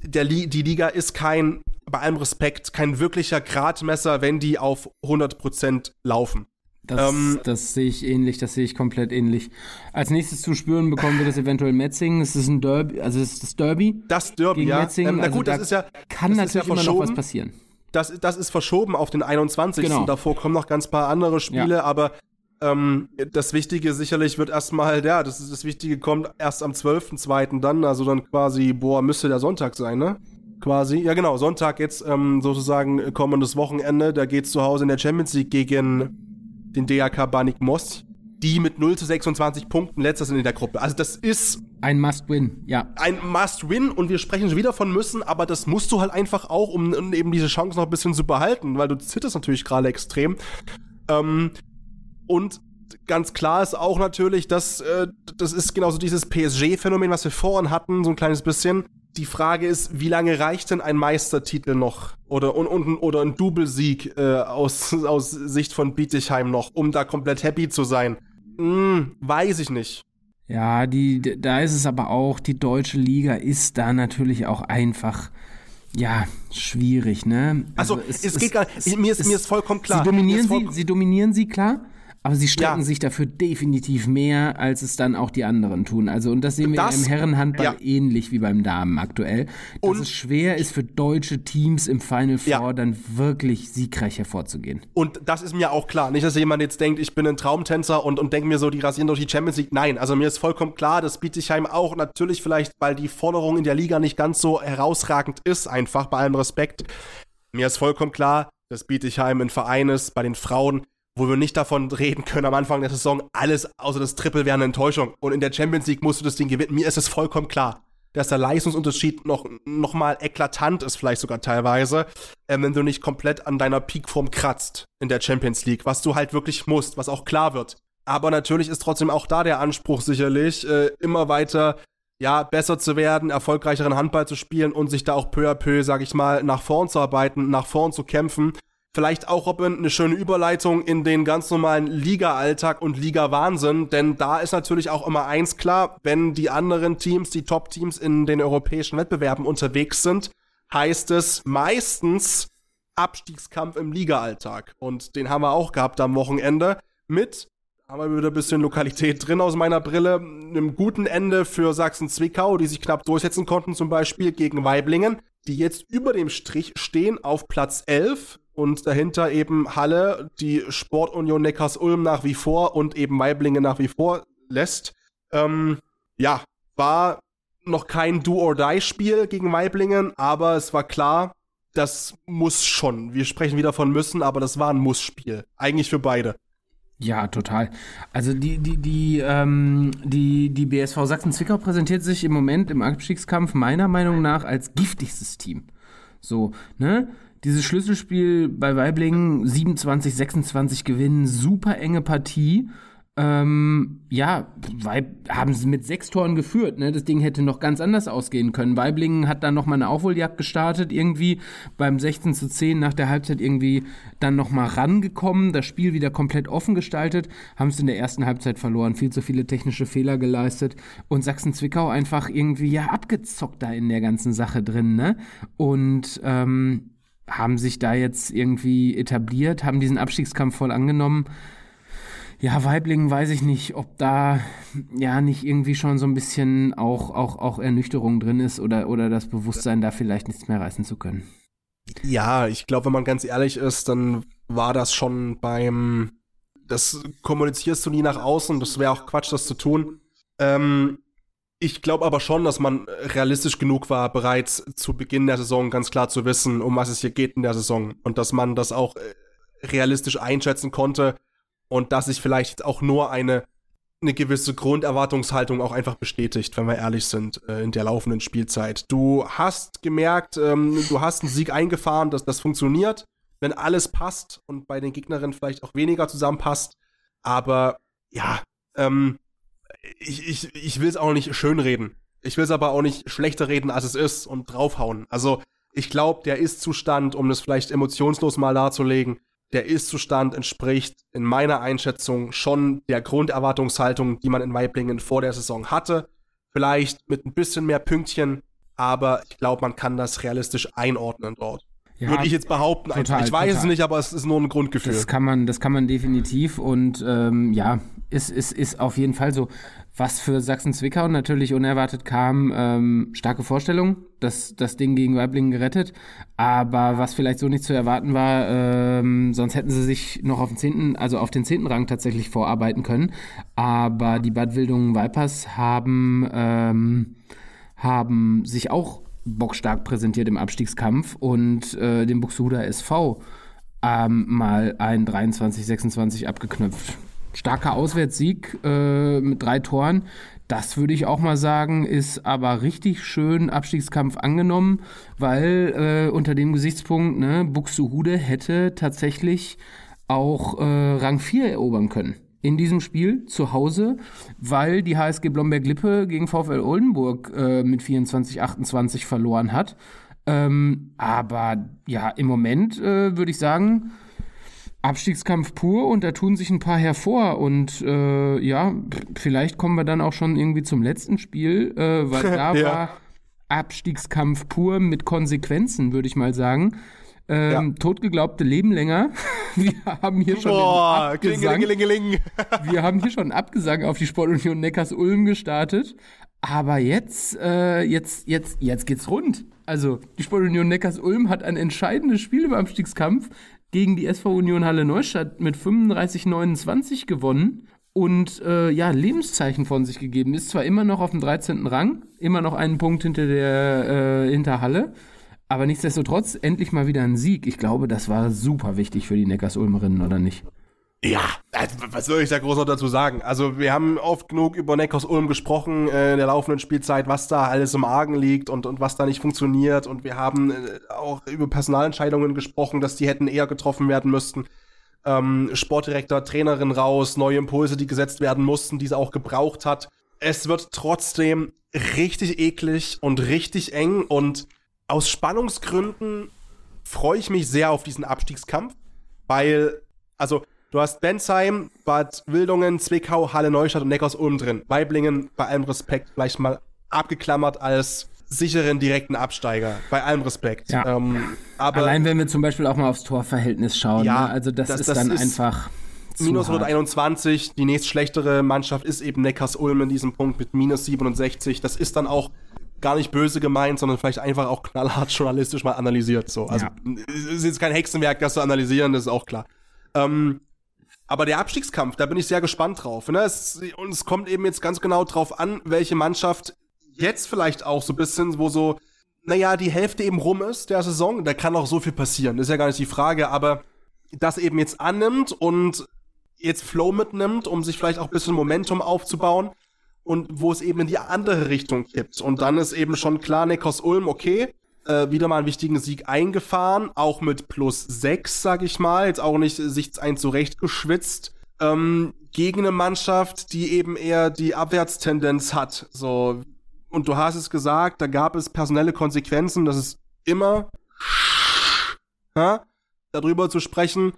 der Li die Liga ist kein, bei allem Respekt, kein wirklicher Gradmesser, wenn die auf 100% laufen. Das, ähm, das sehe ich ähnlich, das sehe ich komplett ähnlich. Als nächstes zu spüren bekommen wir das eventuell Metzingen. Es ist ein Derby, also es ist das Derby. Das Derby, gegen ja. Metzingen. Ähm, na also gut, da das ist ja. kann das natürlich ja immer noch was passieren. Das, das ist verschoben auf den 21. Genau. Davor kommen noch ganz paar andere Spiele, Ja. aber ähm, das Wichtige sicherlich wird erstmal, ja, das, ist, das Wichtige kommt erst am 12.2. dann, also dann quasi, boah, müsste der Sonntag sein, ne? Quasi, ja genau, Sonntag jetzt ähm, sozusagen äh, kommendes Wochenende, da geht's zu Hause in der Champions League gegen den DAK Banik Most, die mit 0 zu 26 Punkten letzter sind in der Gruppe. Also das ist Ein Must-Win, ja. ein Must-Win und wir sprechen schon wieder von müssen, aber das musst du halt einfach auch, um, um eben diese Chance noch ein bisschen zu behalten, weil du zitterst natürlich gerade extrem. Ähm, und ganz klar ist auch natürlich, dass äh, das ist genauso dieses PSG-Phänomen, was wir vorhin hatten, so ein kleines bisschen. Die Frage ist, wie lange reicht denn ein Meistertitel noch? Oder, und, und, oder ein Doublesieg äh, aus, aus Sicht von Bietigheim noch, um da komplett happy zu sein? Hm, weiß ich nicht. Ja, die, da ist es aber auch, die deutsche Liga ist da natürlich auch einfach, ja, schwierig, ne? Also, es geht gar- mir ist- mir ist vollkommen klar. Sie dominieren sie, sie dominieren sie, klar. Aber sie strecken Ja. sich dafür definitiv mehr, als es dann auch die anderen tun. Also, und das sehen wir Das- im Herrenhandball ja. ähnlich wie beim Damen aktuell. Dass Und- es schwer ist für deutsche Teams im Final Ja. Four dann wirklich siegreich hervorzugehen. Und das ist mir auch klar. Nicht, dass jemand jetzt denkt, ich bin ein Traumtänzer und, und denkt mir so, die rasieren durch die Champions League. Nein, also mir ist vollkommen klar, dass Bietigheim auch natürlich vielleicht, weil die Forderung in der Liga nicht ganz so herausragend ist, einfach bei allem Respekt. Mir ist vollkommen klar, dass Bietigheim ein Verein ist bei den Frauen, wo wir nicht davon reden können am Anfang der Saison, alles außer das Triple wäre eine Enttäuschung. Und in der Champions League musst du das Ding gewinnen. Mir ist es vollkommen klar, dass der Leistungsunterschied noch, noch mal eklatant ist, vielleicht sogar teilweise, ähm, wenn du nicht komplett an deiner Peakform kratzt in der Champions League, was du halt wirklich musst, was auch klar wird. Aber natürlich ist trotzdem auch da der Anspruch sicherlich, äh, immer weiter ja, besser zu werden, erfolgreicheren Handball zu spielen und sich da auch peu à peu, sag ich mal, nach vorn zu arbeiten, nach vorn zu kämpfen. Vielleicht auch, Robin, eine schöne Überleitung in den ganz normalen Liga-Alltag und Liga-Wahnsinn, denn da ist natürlich auch immer eins klar, wenn die anderen Teams, die Top-Teams in den europäischen Wettbewerben unterwegs sind, heißt es meistens Abstiegskampf im Liga-Alltag. Und den haben wir auch gehabt am Wochenende mit haben wir wieder ein bisschen Lokalität drin aus meiner Brille. Einem guten Ende für Sachsen-Zwickau, die sich knapp durchsetzen konnten, zum Beispiel gegen Weiblingen, die jetzt über dem Strich stehen auf Platz 11 und dahinter eben Halle, die Sportunion Neckars-Ulm nach wie vor und eben Weiblingen nach wie vor lässt. Ähm, ja, war noch kein Do-or-Die-Spiel gegen Weiblingen, aber es war klar, das muss schon. Wir sprechen wieder von müssen, aber das war ein Muss-Spiel. Eigentlich für beide. Ja, total. Also die, die, die, ähm, die, die BSV Sachsen-Zwickau präsentiert sich im Moment im Abstiegskampf meiner Meinung nach als giftigstes Team. So, ne? Dieses Schlüsselspiel bei Weiblingen 27, 26 gewinnen, super enge Partie. Ähm, ja, Weib haben sie mit sechs Toren geführt. Ne? Das Ding hätte noch ganz anders ausgehen können. Weiblingen hat dann noch mal eine Aufholjagd gestartet, irgendwie beim 16 zu 10 nach der Halbzeit irgendwie dann noch mal rangekommen, das Spiel wieder komplett offen gestaltet, haben es in der ersten Halbzeit verloren, viel zu viele technische Fehler geleistet und Sachsen-Zwickau einfach irgendwie ja abgezockt da in der ganzen Sache drin. Ne? Und ähm, haben sich da jetzt irgendwie etabliert, haben diesen Abstiegskampf voll angenommen. Ja, Weiblingen weiß ich nicht, ob da ja nicht irgendwie schon so ein bisschen auch, auch, auch Ernüchterung drin ist oder, oder das Bewusstsein, da vielleicht nichts mehr reißen zu können. Ja, ich glaube, wenn man ganz ehrlich ist, dann war das schon beim. Das kommunizierst du nie nach außen, das wäre auch Quatsch, das zu tun. Ähm, ich glaube aber schon, dass man realistisch genug war, bereits zu Beginn der Saison ganz klar zu wissen, um was es hier geht in der Saison. Und dass man das auch äh, realistisch einschätzen konnte und dass sich vielleicht auch nur eine, eine gewisse Grunderwartungshaltung auch einfach bestätigt, wenn wir ehrlich sind, äh, in der laufenden Spielzeit. Du hast gemerkt, ähm, du hast einen Sieg eingefahren, dass das funktioniert, wenn alles passt und bei den Gegnerinnen vielleicht auch weniger zusammenpasst. Aber ja, ähm, ich, ich, ich will es auch nicht schönreden. Ich will es aber auch nicht schlechter reden, als es ist und draufhauen. Also, ich glaube, der Ist-Zustand, um das vielleicht emotionslos mal darzulegen, der Ist-Zustand entspricht in meiner Einschätzung schon der Grunderwartungshaltung, die man in Weiblingen vor der Saison hatte. Vielleicht mit ein bisschen mehr Pünktchen, aber ich glaube, man kann das realistisch einordnen dort. Ja, Würde ich jetzt behaupten. total, ich weiß total. es nicht, aber es ist nur ein Grundgefühl. Das kann man, das kann man definitiv und ähm, ja, ist, ist, ist auf jeden Fall so. Was für Sachsen-Zwickau natürlich unerwartet kam, ähm, starke Vorstellung, das, das Ding gegen Weiblingen gerettet, aber was vielleicht so nicht zu erwarten war, ähm, sonst hätten sie sich noch auf den zehnten, also auf den zehnten Rang tatsächlich vorarbeiten können, aber die Bad Wildungen Vipers haben, ähm, haben sich auch bockstark präsentiert im Abstiegskampf und äh, den Buxtehuder SV ähm, mal ein 23-26 abgeknüpft. Starker Auswärtssieg äh, mit drei Toren. Das würde ich auch mal sagen, ist aber richtig schön Abstiegskampf angenommen, weil äh, unter dem Gesichtspunkt, ne, Buxtehude hätte tatsächlich auch äh, Rang 4 erobern können. In diesem Spiel zu Hause, weil die HSG Blomberg-Lippe gegen VfL Oldenburg äh, mit 24-28 verloren hat. Ähm, aber ja, im Moment äh, würde ich sagen, Abstiegskampf pur und da tun sich ein paar hervor und äh, ja, vielleicht kommen wir dann auch schon irgendwie zum letzten Spiel, äh, weil da Ja. war Abstiegskampf pur mit Konsequenzen, würde ich mal sagen. Ähm, Totgeglaubte leben länger. Wir haben hier schon Boah, Abgesang. klingelingelingeling. Wir haben hier schon einen Abgesang auf die Sportunion Neckars-Ulm gestartet. Aber jetzt, äh, jetzt, jetzt, jetzt geht's rund. Also, die Sportunion Neckars-Ulm hat ein entscheidendes Spiel im Abstiegskampf gegen die SV Union Halle Neustadt mit 35-29 gewonnen und äh, ja, Lebenszeichen von sich gegeben. Ist zwar immer noch auf dem 13. Rang, immer noch einen Punkt hinter der äh, hinter Halle, aber nichtsdestotrotz endlich mal wieder ein Sieg. Ich glaube, das war super wichtig für die Neckars-Ulmerinnen, oder nicht? Ja, also, was soll ich da groß noch dazu sagen? Also, wir haben oft genug über Neckars Ulm gesprochen äh, in der laufenden Spielzeit, was da alles im Argen liegt und, und was da nicht funktioniert. Und wir haben äh, auch über Personalentscheidungen gesprochen, dass die hätten eher getroffen werden müssten. Ähm, Sportdirektor, Trainerin raus, neue Impulse, die gesetzt werden mussten, die sie auch gebraucht hat. Es wird trotzdem richtig eklig und richtig eng und aus Spannungsgründen freue ich mich sehr auf diesen Abstiegskampf, weil, also, du hast Bensheim, Bad Wildungen, Zwickau, Halle Neustadt und Neckars-Ulm drin. Weiblingen, bei allem Respekt, vielleicht mal abgeklammert als sicheren direkten Absteiger. Bei allem Respekt. Ja. Ähm, aber Allein wenn wir zum Beispiel auch mal aufs Torverhältnis schauen, Ja, ne? also das, das- ist das dann ist einfach minus hart. 121, die nächst schlechtere Mannschaft ist eben Neckars-Ulm in diesem Punkt mit minus 67. Das ist dann auch gar nicht böse gemeint, sondern vielleicht einfach auch knallhart journalistisch mal analysiert. So. Also es ist jetzt kein Hexenwerk, das zu analysieren, das ist auch klar. Ähm, aber der Abstiegskampf, da bin ich sehr gespannt drauf. Ne? Es, und es kommt eben jetzt ganz genau drauf an, welche Mannschaft jetzt vielleicht auch so ein bisschen, wo so, naja, die Hälfte eben rum ist der Saison. Da kann auch so viel passieren, das ist ja gar nicht die Frage, aber das eben jetzt annimmt und jetzt Flow mitnimmt, um sich vielleicht auch ein bisschen Momentum aufzubauen und wo es eben in die andere Richtung kippt. Und dann ist eben schon klar, Nekos Ulm, okay, äh, wieder mal einen wichtigen Sieg eingefahren, auch mit plus 6, sag ich mal, jetzt auch nicht sich ein zurechtgeschwitzt, ähm, gegen eine Mannschaft, die eben eher die Abwärtstendenz hat. So, und du hast es gesagt, da gab es personelle Konsequenzen, das ist immer ha, darüber zu sprechen.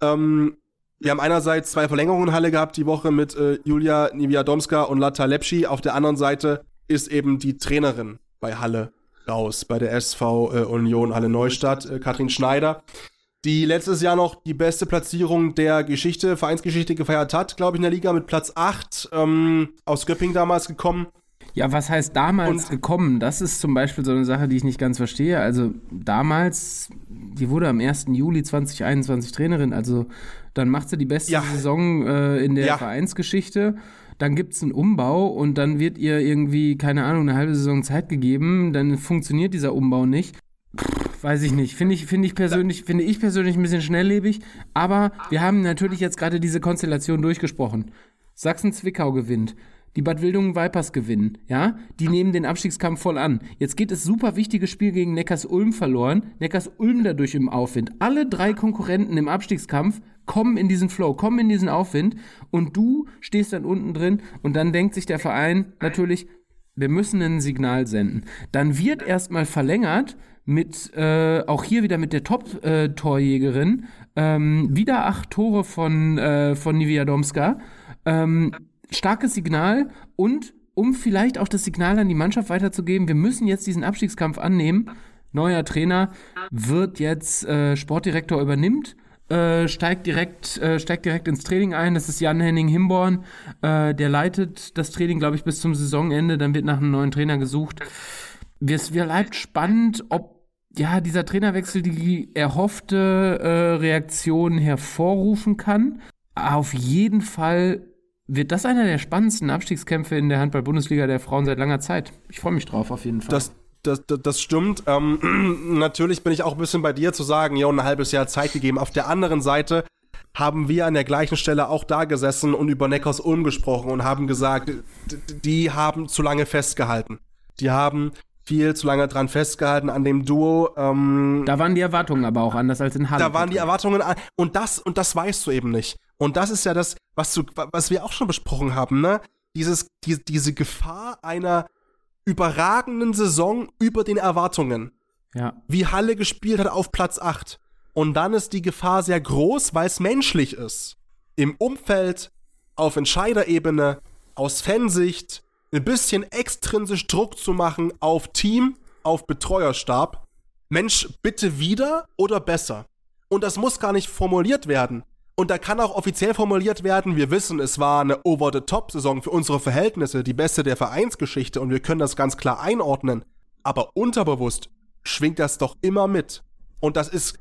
Ähm, wir haben einerseits zwei Verlängerungen in Halle gehabt die Woche mit äh, Julia Niviadomska und Lata Lepschi. Auf der anderen Seite ist eben die Trainerin bei Halle raus, bei der SV äh, Union Halle Neustadt, äh, Katrin Schneider, die letztes Jahr noch die beste Platzierung der Geschichte, Vereinsgeschichte gefeiert hat, glaube ich, in der Liga mit Platz 8 ähm, aus Göpping damals gekommen. Ja, was heißt damals gekommen? Das ist zum Beispiel so eine Sache, die ich nicht ganz verstehe. Also damals, die wurde am 1. Juli 2021 Trainerin, also dann macht sie die beste Ja. Saison äh, in der Ja. Vereinsgeschichte. Dann gibt es einen Umbau und dann wird ihr irgendwie, keine Ahnung, eine halbe Saison Zeit gegeben. Dann funktioniert dieser Umbau nicht. Pff, weiß ich nicht. Finde ich, finde ich persönlich, finde ich persönlich ein bisschen schnelllebig. Aber wir haben natürlich jetzt gerade diese Konstellation durchgesprochen. Sachsen-Zwickau gewinnt. Die Bad Wildungen Vipers gewinnen, ja? Die nehmen den Abstiegskampf voll an. Jetzt geht es super wichtiges Spiel gegen Neckars-Ulm verloren. Neckars-Ulm dadurch im Aufwind. Alle drei Konkurrenten im Abstiegskampf kommen in diesen Flow, kommen in diesen Aufwind und du stehst dann unten drin und dann denkt sich der Verein natürlich, wir müssen ein Signal senden. Dann wird erstmal verlängert mit, äh, auch hier wieder mit der Top-Torjägerin, ähm, wieder acht Tore von, äh, von Niviadomska. Ähm, starkes Signal und um vielleicht auch das Signal an die Mannschaft weiterzugeben, wir müssen jetzt diesen Abstiegskampf annehmen. Neuer Trainer wird jetzt äh, Sportdirektor übernimmt. Äh, steigt direkt äh, steigt direkt ins Training ein. Das ist Jan Henning Himborn. Äh, der leitet das Training, glaube ich, bis zum Saisonende. Dann wird nach einem neuen Trainer gesucht. Es bleibt spannend, ob ja dieser Trainerwechsel die erhoffte äh, Reaktion hervorrufen kann. Auf jeden Fall wird das einer der spannendsten Abstiegskämpfe in der Handball-Bundesliga der Frauen seit langer Zeit. Ich freue mich drauf, auf jeden Fall. Das, das, das, das stimmt. Ähm, natürlich bin ich auch ein bisschen bei dir zu sagen, ja, ein halbes Jahr Zeit gegeben. Auf der anderen Seite haben wir an der gleichen Stelle auch da gesessen und über Neckars Ulm gesprochen und haben gesagt, die haben zu lange festgehalten. Die haben viel zu lange dran festgehalten an dem Duo. Ähm, da waren die Erwartungen aber auch anders als in Halle. Da waren die Erwartungen an. Und das, und das weißt du eben nicht. Und das ist ja das, was, du, was wir auch schon besprochen haben, ne? Dieses, die, diese Gefahr einer überragenden Saison über den Erwartungen. Ja. Wie Halle gespielt hat auf Platz 8. Und dann ist die Gefahr sehr groß, weil es menschlich ist. Im Umfeld, auf Entscheiderebene, aus Fansicht, ein bisschen extrinsisch Druck zu machen auf Team, auf Betreuerstab. Mensch, bitte wieder oder besser? Und das muss gar nicht formuliert werden. Und da kann auch offiziell formuliert werden, wir wissen, es war eine Over-the-Top-Saison für unsere Verhältnisse, die beste der Vereinsgeschichte und wir können das ganz klar einordnen. Aber unterbewusst schwingt das doch immer mit. Und das ist,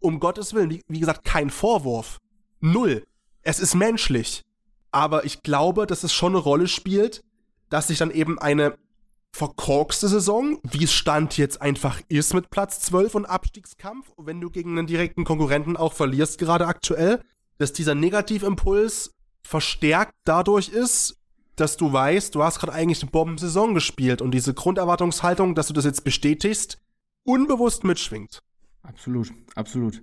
um Gottes Willen, wie, gesagt, kein Vorwurf. Null. Es ist menschlich. Aber ich glaube, dass es schon eine Rolle spielt, dass sich dann eben eine verkorkste Saison, wie es Stand jetzt einfach ist mit Platz 12 und Abstiegskampf, wenn du gegen einen direkten Konkurrenten auch verlierst, gerade aktuell, dass dieser Negativimpuls verstärkt dadurch ist, dass du weißt, du hast gerade eigentlich eine Bombensaison gespielt und diese Grunderwartungshaltung, dass du das jetzt bestätigst, unbewusst mitschwingt. Absolut, absolut.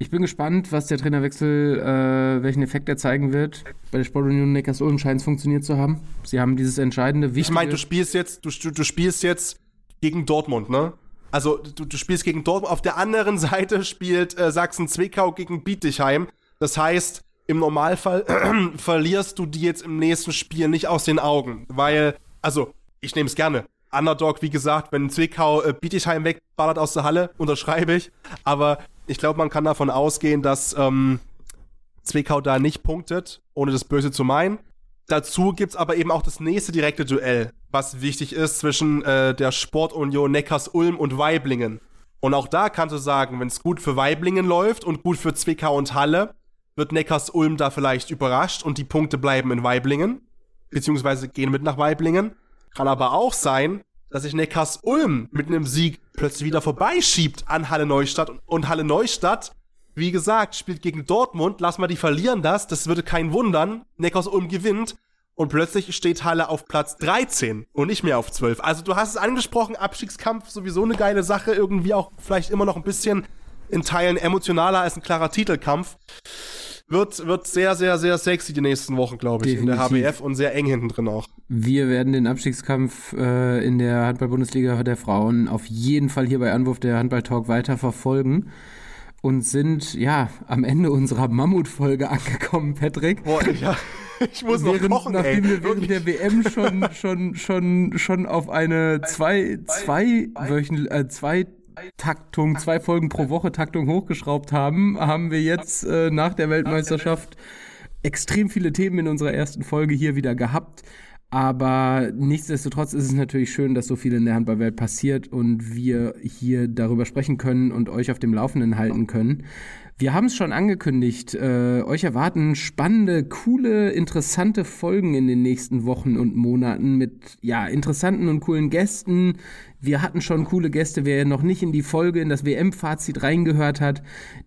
Ich bin gespannt, was der Trainerwechsel, äh, welchen Effekt er zeigen wird. Bei der Sportunion Neckars-Ulm scheint es funktioniert zu haben. Sie haben dieses entscheidende, wichtige... Ich meine, du spielst jetzt, du, du spielst jetzt gegen Dortmund, ne? Also du, du spielst gegen Dortmund. Auf der anderen Seite spielt äh, Sachsen-Zwickau gegen Bietigheim. Das heißt, im Normalfall verlierst du die jetzt im nächsten Spiel nicht aus den Augen. Weil, also, ich nehme es gerne. Underdog, wie gesagt, wenn Zwickau äh, Bietigheim wegballert aus der Halle, unterschreibe ich. Aber ich glaube, man kann davon ausgehen, dass ähm, Zwickau da nicht punktet, ohne das Böse zu meinen. Dazu gibt's aber eben auch das nächste direkte Duell, was wichtig ist zwischen äh, der Sportunion Neckars-Ulm und Weiblingen. Und auch da kannst du sagen, wenn es gut für Weiblingen läuft und gut für Zwickau und Halle, wird Neckars-Ulm da vielleicht überrascht und die Punkte bleiben in Weiblingen, beziehungsweise gehen mit nach Weiblingen. Kann aber auch sein, dass sich Neckars Ulm mit einem Sieg plötzlich wieder vorbeischiebt an Halle Neustadt. Und Halle Neustadt, wie gesagt, spielt gegen Dortmund. Lass mal die verlieren das. Das würde keinen wundern. Neckars Ulm gewinnt. Und plötzlich steht Halle auf Platz 13 und nicht mehr auf 12. Also du hast es angesprochen, Abstiegskampf sowieso eine geile Sache. Irgendwie auch vielleicht immer noch ein bisschen in Teilen emotionaler als ein klarer Titelkampf wird, wird sehr, sehr, sehr sexy die nächsten Wochen, glaube ich, Definitiv. in der HBF und sehr eng hinten drin auch. Wir werden den Abstiegskampf äh, in der Handball-Bundesliga der Frauen auf jeden Fall hier bei Anwurf der Handball-Talk weiter verfolgen und sind ja am Ende unserer Mammutfolge angekommen, Patrick. Boah, ja. Ich muss während, noch kochen, Nachdem ey. wir während der WM schon, schon, schon, schon auf eine zwei, zwei, Wöchen, äh, zwei Taktung, zwei Folgen pro Woche Taktung hochgeschraubt haben, haben wir jetzt äh, nach der Weltmeisterschaft extrem viele Themen in unserer ersten Folge hier wieder gehabt. Aber nichtsdestotrotz ist es natürlich schön, dass so viel in der Handballwelt passiert und wir hier darüber sprechen können und euch auf dem Laufenden halten können. Wir haben es schon angekündigt. Äh, euch erwarten spannende, coole, interessante Folgen in den nächsten Wochen und Monaten mit ja interessanten und coolen Gästen, wir hatten schon coole Gäste. Wer noch nicht in die Folge, in das WM-Fazit reingehört hat,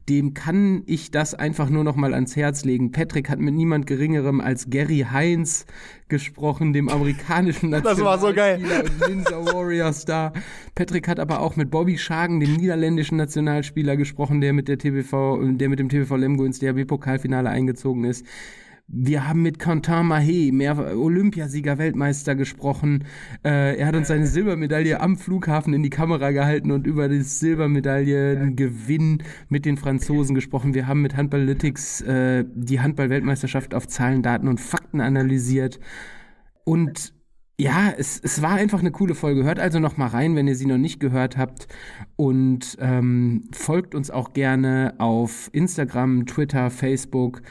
dem kann ich das einfach nur noch mal ans Herz legen. Patrick hat mit niemand Geringerem als Gary Heinz gesprochen, dem amerikanischen Nationalspieler so und Ninja Warrior Star. Patrick hat aber auch mit Bobby Schagen, dem niederländischen Nationalspieler, gesprochen, der mit der TBV, der mit dem TBV Lemgo ins DRB-Pokalfinale eingezogen ist. Wir haben mit Quentin Mahé, mehr Olympiasieger, Weltmeister gesprochen. Äh, er hat uns seine Silbermedaille am Flughafen in die Kamera gehalten und über das Silbermedaillengewinn mit den Franzosen gesprochen. Wir haben mit Handballytics äh, die Handball-Weltmeisterschaft auf Zahlen, Daten und Fakten analysiert. Und ja, es, es war einfach eine coole Folge. Hört also noch mal rein, wenn ihr sie noch nicht gehört habt. Und ähm, folgt uns auch gerne auf Instagram, Twitter, Facebook.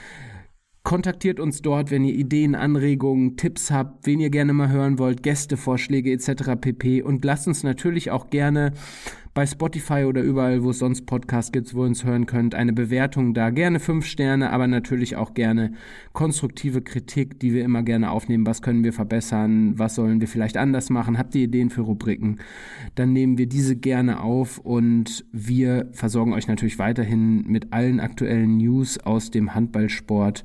Kontaktiert uns dort, wenn ihr Ideen, Anregungen, Tipps habt, wen ihr gerne mal hören wollt, Gästevorschläge etc. pp. Und lasst uns natürlich auch gerne bei Spotify oder überall, wo es sonst Podcasts gibt, wo ihr uns hören könnt, eine Bewertung da. Gerne fünf Sterne, aber natürlich auch gerne konstruktive Kritik, die wir immer gerne aufnehmen. Was können wir verbessern? Was sollen wir vielleicht anders machen? Habt ihr Ideen für Rubriken? Dann nehmen wir diese gerne auf und wir versorgen euch natürlich weiterhin mit allen aktuellen News aus dem Handballsport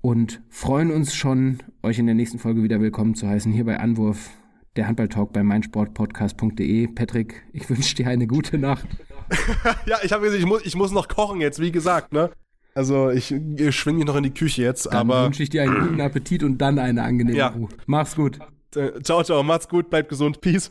und freuen uns schon, euch in der nächsten Folge wieder willkommen zu heißen, hier bei Anwurf, der Handballtalk bei meinsportpodcast.de. Patrick, ich wünsche dir eine gute Nacht. ja, ich habe gesagt, ich muss, ich muss noch kochen jetzt, wie gesagt, ne? Also ich, ich schwinge mich noch in die Küche jetzt, dann aber. wünsche ich dir einen guten Appetit und dann eine angenehme Ja. Ruhe. Mach's gut. Äh, Ciao, ciao, macht's gut, bleibt gesund, peace.